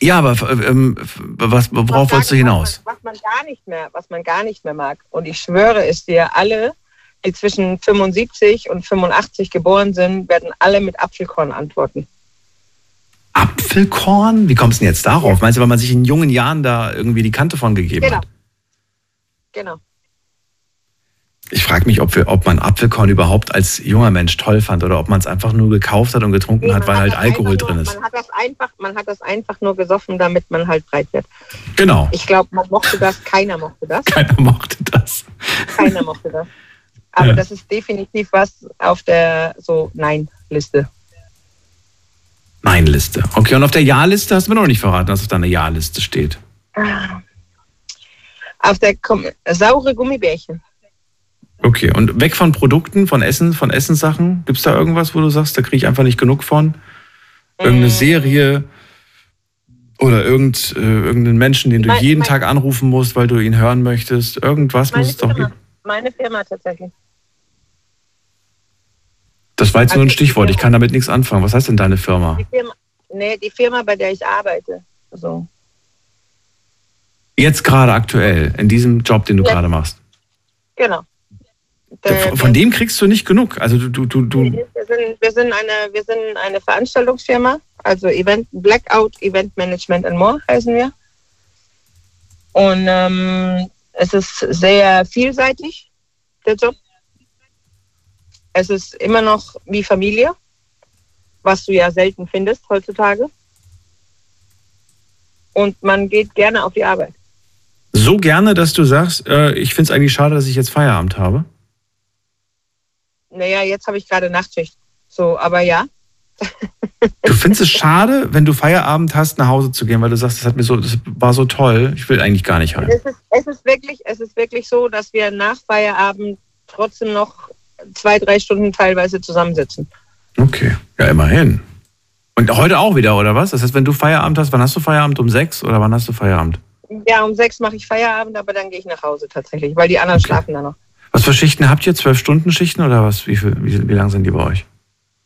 ja, aber ähm, was, worauf wolltest du hinaus? was man gar nicht mehr, was man gar nicht mehr mag. Und ich schwöre es dir, alle, die zwischen 75 und 85 geboren sind, werden alle mit Apfelkorn antworten. Apfelkorn? Wie kommst du denn jetzt darauf? Meinst du, weil man sich in jungen Jahren da irgendwie die Kante von gegeben Genau. hat? Genau. Ich frage mich, ob, wir, ob man Apfelkorn überhaupt als junger Mensch toll fand oder ob man es einfach nur gekauft hat und getrunken Nee, hat, weil hat halt Alkohol drin nur, ist. Man hat, das einfach, man hat das einfach nur gesoffen, damit man halt breit wird. Genau. Ich glaube, man mochte das, keiner mochte das. Keiner mochte das. Keiner mochte das. Aber Ja. das ist definitiv was auf der so Nein-Liste. Nein-Liste. Okay, und auf der Ja-Liste hast du mir noch nicht verraten, was auf deiner Ja-Liste steht. Ah. Auf der Kom saure Gummibärchen. Okay, und weg von Produkten, von Essen, von Essenssachen, gibt es da irgendwas, wo du sagst, da kriege ich einfach nicht genug von? Irgendeine Serie oder irgend, äh, irgendeinen Menschen, den du Mein- jeden mein- Tag anrufen musst, weil du ihn hören möchtest? Irgendwas muss es doch geben. meine Firma tatsächlich. Das war jetzt Also nur ein Stichwort, ich kann damit nichts anfangen. Was heißt denn deine Firma? Die Firma, nee, die Firma, bei der ich arbeite. So. Jetzt gerade aktuell, in diesem Job, den du Ja. gerade machst. Genau. Der- Von dem kriegst du nicht genug. Also du, du, du, du Wir sind, wir, sind eine, wir sind eine Veranstaltungsfirma, also Event, Blackout, Event Management and More heißen wir. Und ähm, es ist sehr vielseitig, der Job. Es ist immer noch wie Familie, was du ja selten findest heutzutage. Und man geht gerne auf die Arbeit. So gerne, dass du sagst, äh, ich finde es eigentlich schade, dass ich jetzt Feierabend habe. naja, jetzt habe ich gerade Nachtschicht. So, aber ja. Du findest es schade, wenn du Feierabend hast, nach Hause zu gehen, weil du sagst, das hat mir so, das war so toll. Ich will eigentlich gar nicht heim. Es ist, es ist wirklich, es ist wirklich so, dass wir nach Feierabend trotzdem noch zwei, drei Stunden teilweise zusammensitzen. Okay, ja, immerhin. Und heute auch wieder, oder was? Das heißt, wenn du Feierabend hast, wann hast du Feierabend? Um sechs oder wann hast du Feierabend? Ja, um sechs mache ich Feierabend, aber dann gehe ich nach Hause tatsächlich, weil die anderen schlafen dann noch. Was für Schichten habt ihr? Zwölf Stunden Schichten oder was? Wie, viel, wie, wie lang sind die bei euch?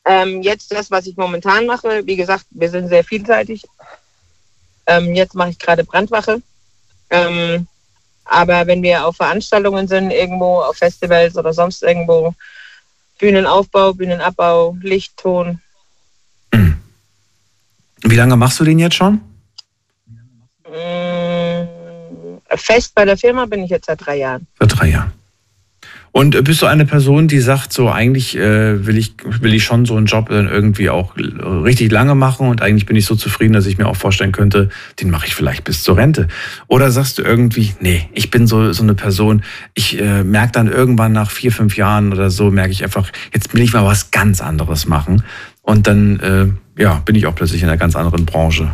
Ähm, jetzt das, was ich momentan mache, wie gesagt, wir sind sehr vielseitig. Ähm, jetzt mache ich gerade Brandwache. Ähm, aber wenn wir auf Veranstaltungen sind, irgendwo auf Festivals oder sonst irgendwo, Bühnenaufbau, Bühnenabbau, Licht, Ton. Wie lange machst du den jetzt schon? Fest bei der Firma bin ich jetzt seit drei Jahren. Seit drei Jahren. Und äh, bist du eine Person, die sagt, so eigentlich äh, will, ich, will ich schon so einen Job dann irgendwie auch richtig lange machen und eigentlich bin ich so zufrieden, dass ich mir auch vorstellen könnte, den mache ich vielleicht bis zur Rente. Oder sagst du irgendwie, nee, ich bin so, so eine Person, ich äh, merke dann irgendwann nach vier, fünf Jahren oder so, merke ich einfach, jetzt will ich mal was ganz anderes machen. Und dann äh, ja, bin ich auch plötzlich in einer ganz anderen Branche.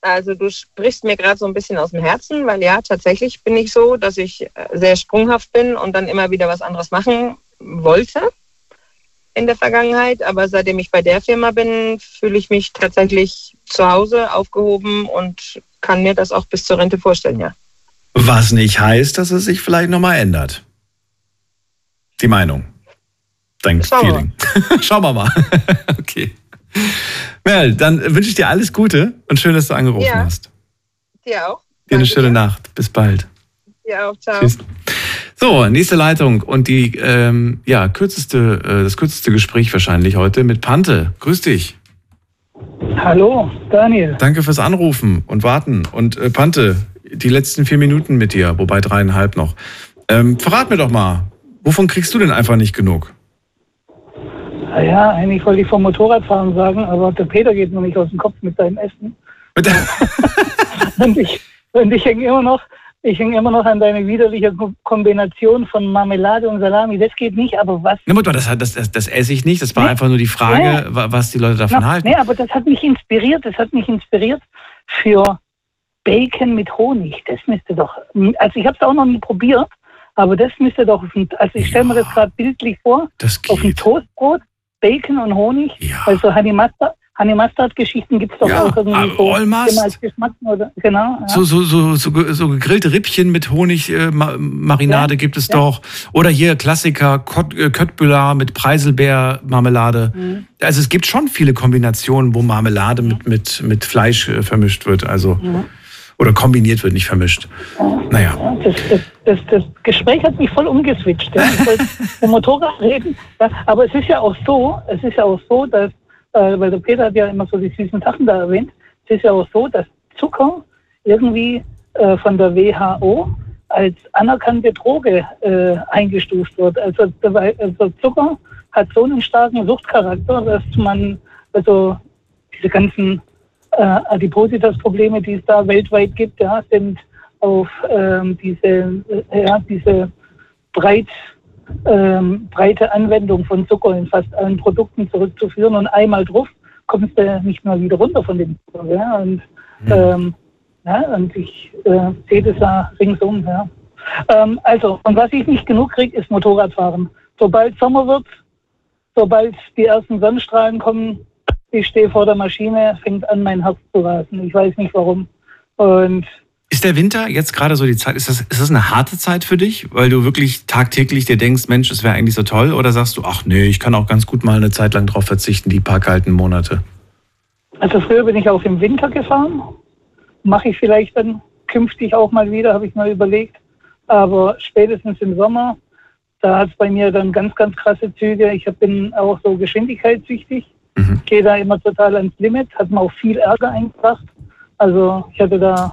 Also du sprichst mir gerade so ein bisschen aus dem Herzen, weil ja, tatsächlich bin ich so, dass ich äh, sehr sprunghaft bin und dann immer wieder was anderes machen wollte in der Vergangenheit. Aber seitdem ich bei der Firma bin, fühle ich mich tatsächlich zu Hause aufgehoben und kann mir das auch bis zur Rente vorstellen, ja. Was nicht heißt, dass es sich vielleicht nochmal ändert. Die Meinung. Dein Schauen Feeling. Schauen wir mal. okay. Mel, dann wünsche ich dir alles Gute und schön, dass du angerufen Ja. hast. Dir auch. Dir eine schöne Nacht. Bis bald. Dir auch. Ciao. Tschüss. So, nächste Leitung und die ja, ja, kürzeste, äh, das kürzeste Gespräch wahrscheinlich heute mit Pante. Grüß dich. Hallo, Daniel. Danke fürs Anrufen und Warten. Und äh, Pante, die letzten vier Minuten mit dir, wobei dreieinhalb noch. Ähm, verrat mir doch mal, wovon kriegst du denn einfach nicht genug? Ja, eigentlich wollte ich vom Motorradfahren sagen, aber der Peter geht mir nicht aus dem Kopf mit seinem Essen. und ich, und ich hänge immer noch, ich hänge immer noch an deine widerliche Ko- Kombination von Marmelade und Salami. Das geht nicht, aber was? Na, Mutter, das, das, das, das esse ich nicht. Das war Nee. einfach nur die Frage, Nee. wa- was die Leute davon Na, halten. Nee, aber das hat mich inspiriert. Das hat mich inspiriert für Bacon mit Honig. Das müsste doch. Also ich habe es auch noch nie probiert, aber das müsste doch. Also ich stelle mir das gerade bildlich vor. Auf dem Toastbrot, Bacon und Honig. Also Honey Mustard. Honey Mustard Geschichten gibt es doch Ja, auch irgendwie so. Als Geschmack oder genau. Ja. So, so, so, so, so gegrillte Rippchen mit Honigmarinade äh, Marinade gibt es doch. Oder hier Klassiker, Kott, äh, Köttbullar mit Preiselbeermarmelade. Mhm. Also es gibt schon viele Kombinationen, wo Marmelade mit, mit, mit Fleisch äh, vermischt wird. Also, Mhm. Oder kombiniert wird, nicht vermischt. Naja. Ja, das, das, das, das Gespräch hat mich voll umgeswitcht. Ja. Ich wollte vom Motorrad reden. Aber es ist ja auch so, es ist ja auch so, dass, äh, weil der Peter hat ja immer so die süßen Sachen da erwähnt, es ist ja auch so, dass Zucker irgendwie äh, von der WHO als anerkannte Droge äh, eingestuft wird. Also, also Zucker hat so einen starken Suchtcharakter, dass man also diese ganzen äh, Adipositas-Probleme, die es da weltweit gibt, ja, sind auf ähm, diese, äh, ja, diese breit, ähm, breite Anwendung von Zucker in fast allen Produkten zurückzuführen. Und einmal drauf kommst du nicht mehr wieder runter von dem Zucker. Ja? Und, ähm, ja, und ich äh, sehe das da ringsum. Ja. Ähm, also, und was ich nicht genug kriege, ist Motorradfahren. Sobald Sommer wird, sobald die ersten Sonnenstrahlen kommen, ich stehe vor der Maschine, fängt an, mein Herz zu rasen. Ich weiß nicht warum. Und Ist der Winter jetzt gerade so die Zeit, ist das, ist das eine harte Zeit für dich, weil du wirklich tagtäglich dir denkst, Mensch, es wäre eigentlich so toll? Oder sagst du, ach nee, ich kann auch ganz gut mal eine Zeit lang drauf verzichten, die paar kalten Monate? Also früher bin ich auch im Winter gefahren. Mache ich vielleicht dann künftig auch mal wieder, habe ich mal überlegt. Aber spätestens im Sommer, da hat es bei mir dann ganz, ganz krasse Züge. Ich bin auch so geschwindigkeitssüchtig. Gehe da immer total ans Limit. Hat mir auch viel Ärger eingebracht. Also ich hatte da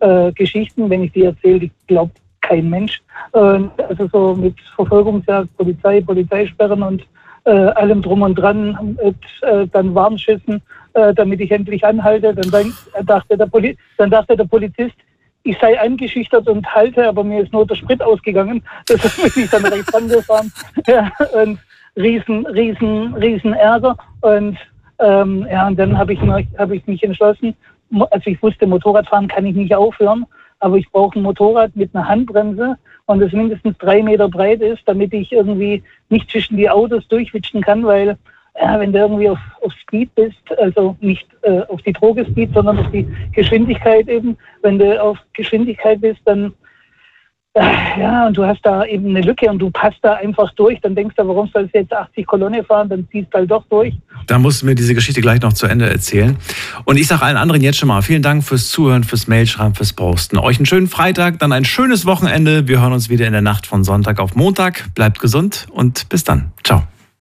äh, Geschichten, wenn ich die erzähle, die glaubt kein Mensch. Und also so mit Verfolgungsjagd, Polizei, Polizeisperren und äh, allem drum und dran, mit, äh, dann Warnschüssen, äh, damit ich endlich anhalte. Dann, denk- dachte der Poli dann dachte der Polizist, ich sei eingeschüchtert und halte, aber mir ist nur der Sprit ausgegangen. Deshalb bin ich dann rechts angefahren. Ja, und riesen, riesen, riesen Ärger. Und ähm, ja, und dann habe ich, mich- hab ich mich entschlossen, also ich wusste, Motorradfahren kann ich nicht aufhören, aber ich brauche ein Motorrad mit einer Handbremse und das mindestens drei Meter breit ist, damit ich irgendwie nicht zwischen die Autos durchwitschen kann, weil ja, wenn du irgendwie auf, auf Speed bist, also nicht äh, auf die Droge Speed, sondern auf die Geschwindigkeit eben, wenn du auf Geschwindigkeit bist, dann ja, und du hast da eben eine Lücke und du passt da einfach durch, dann denkst du, warum sollst du jetzt 80 Kolonne fahren, dann ziehst du halt doch durch. Da musst du mir diese Geschichte gleich noch zu Ende erzählen. Und ich sage allen anderen jetzt schon mal vielen Dank fürs Zuhören, fürs Mailschreiben, fürs Posten. Euch einen schönen Freitag, dann ein schönes Wochenende. Wir hören uns wieder in der Nacht von Sonntag auf Montag. Bleibt gesund und bis dann. Ciao.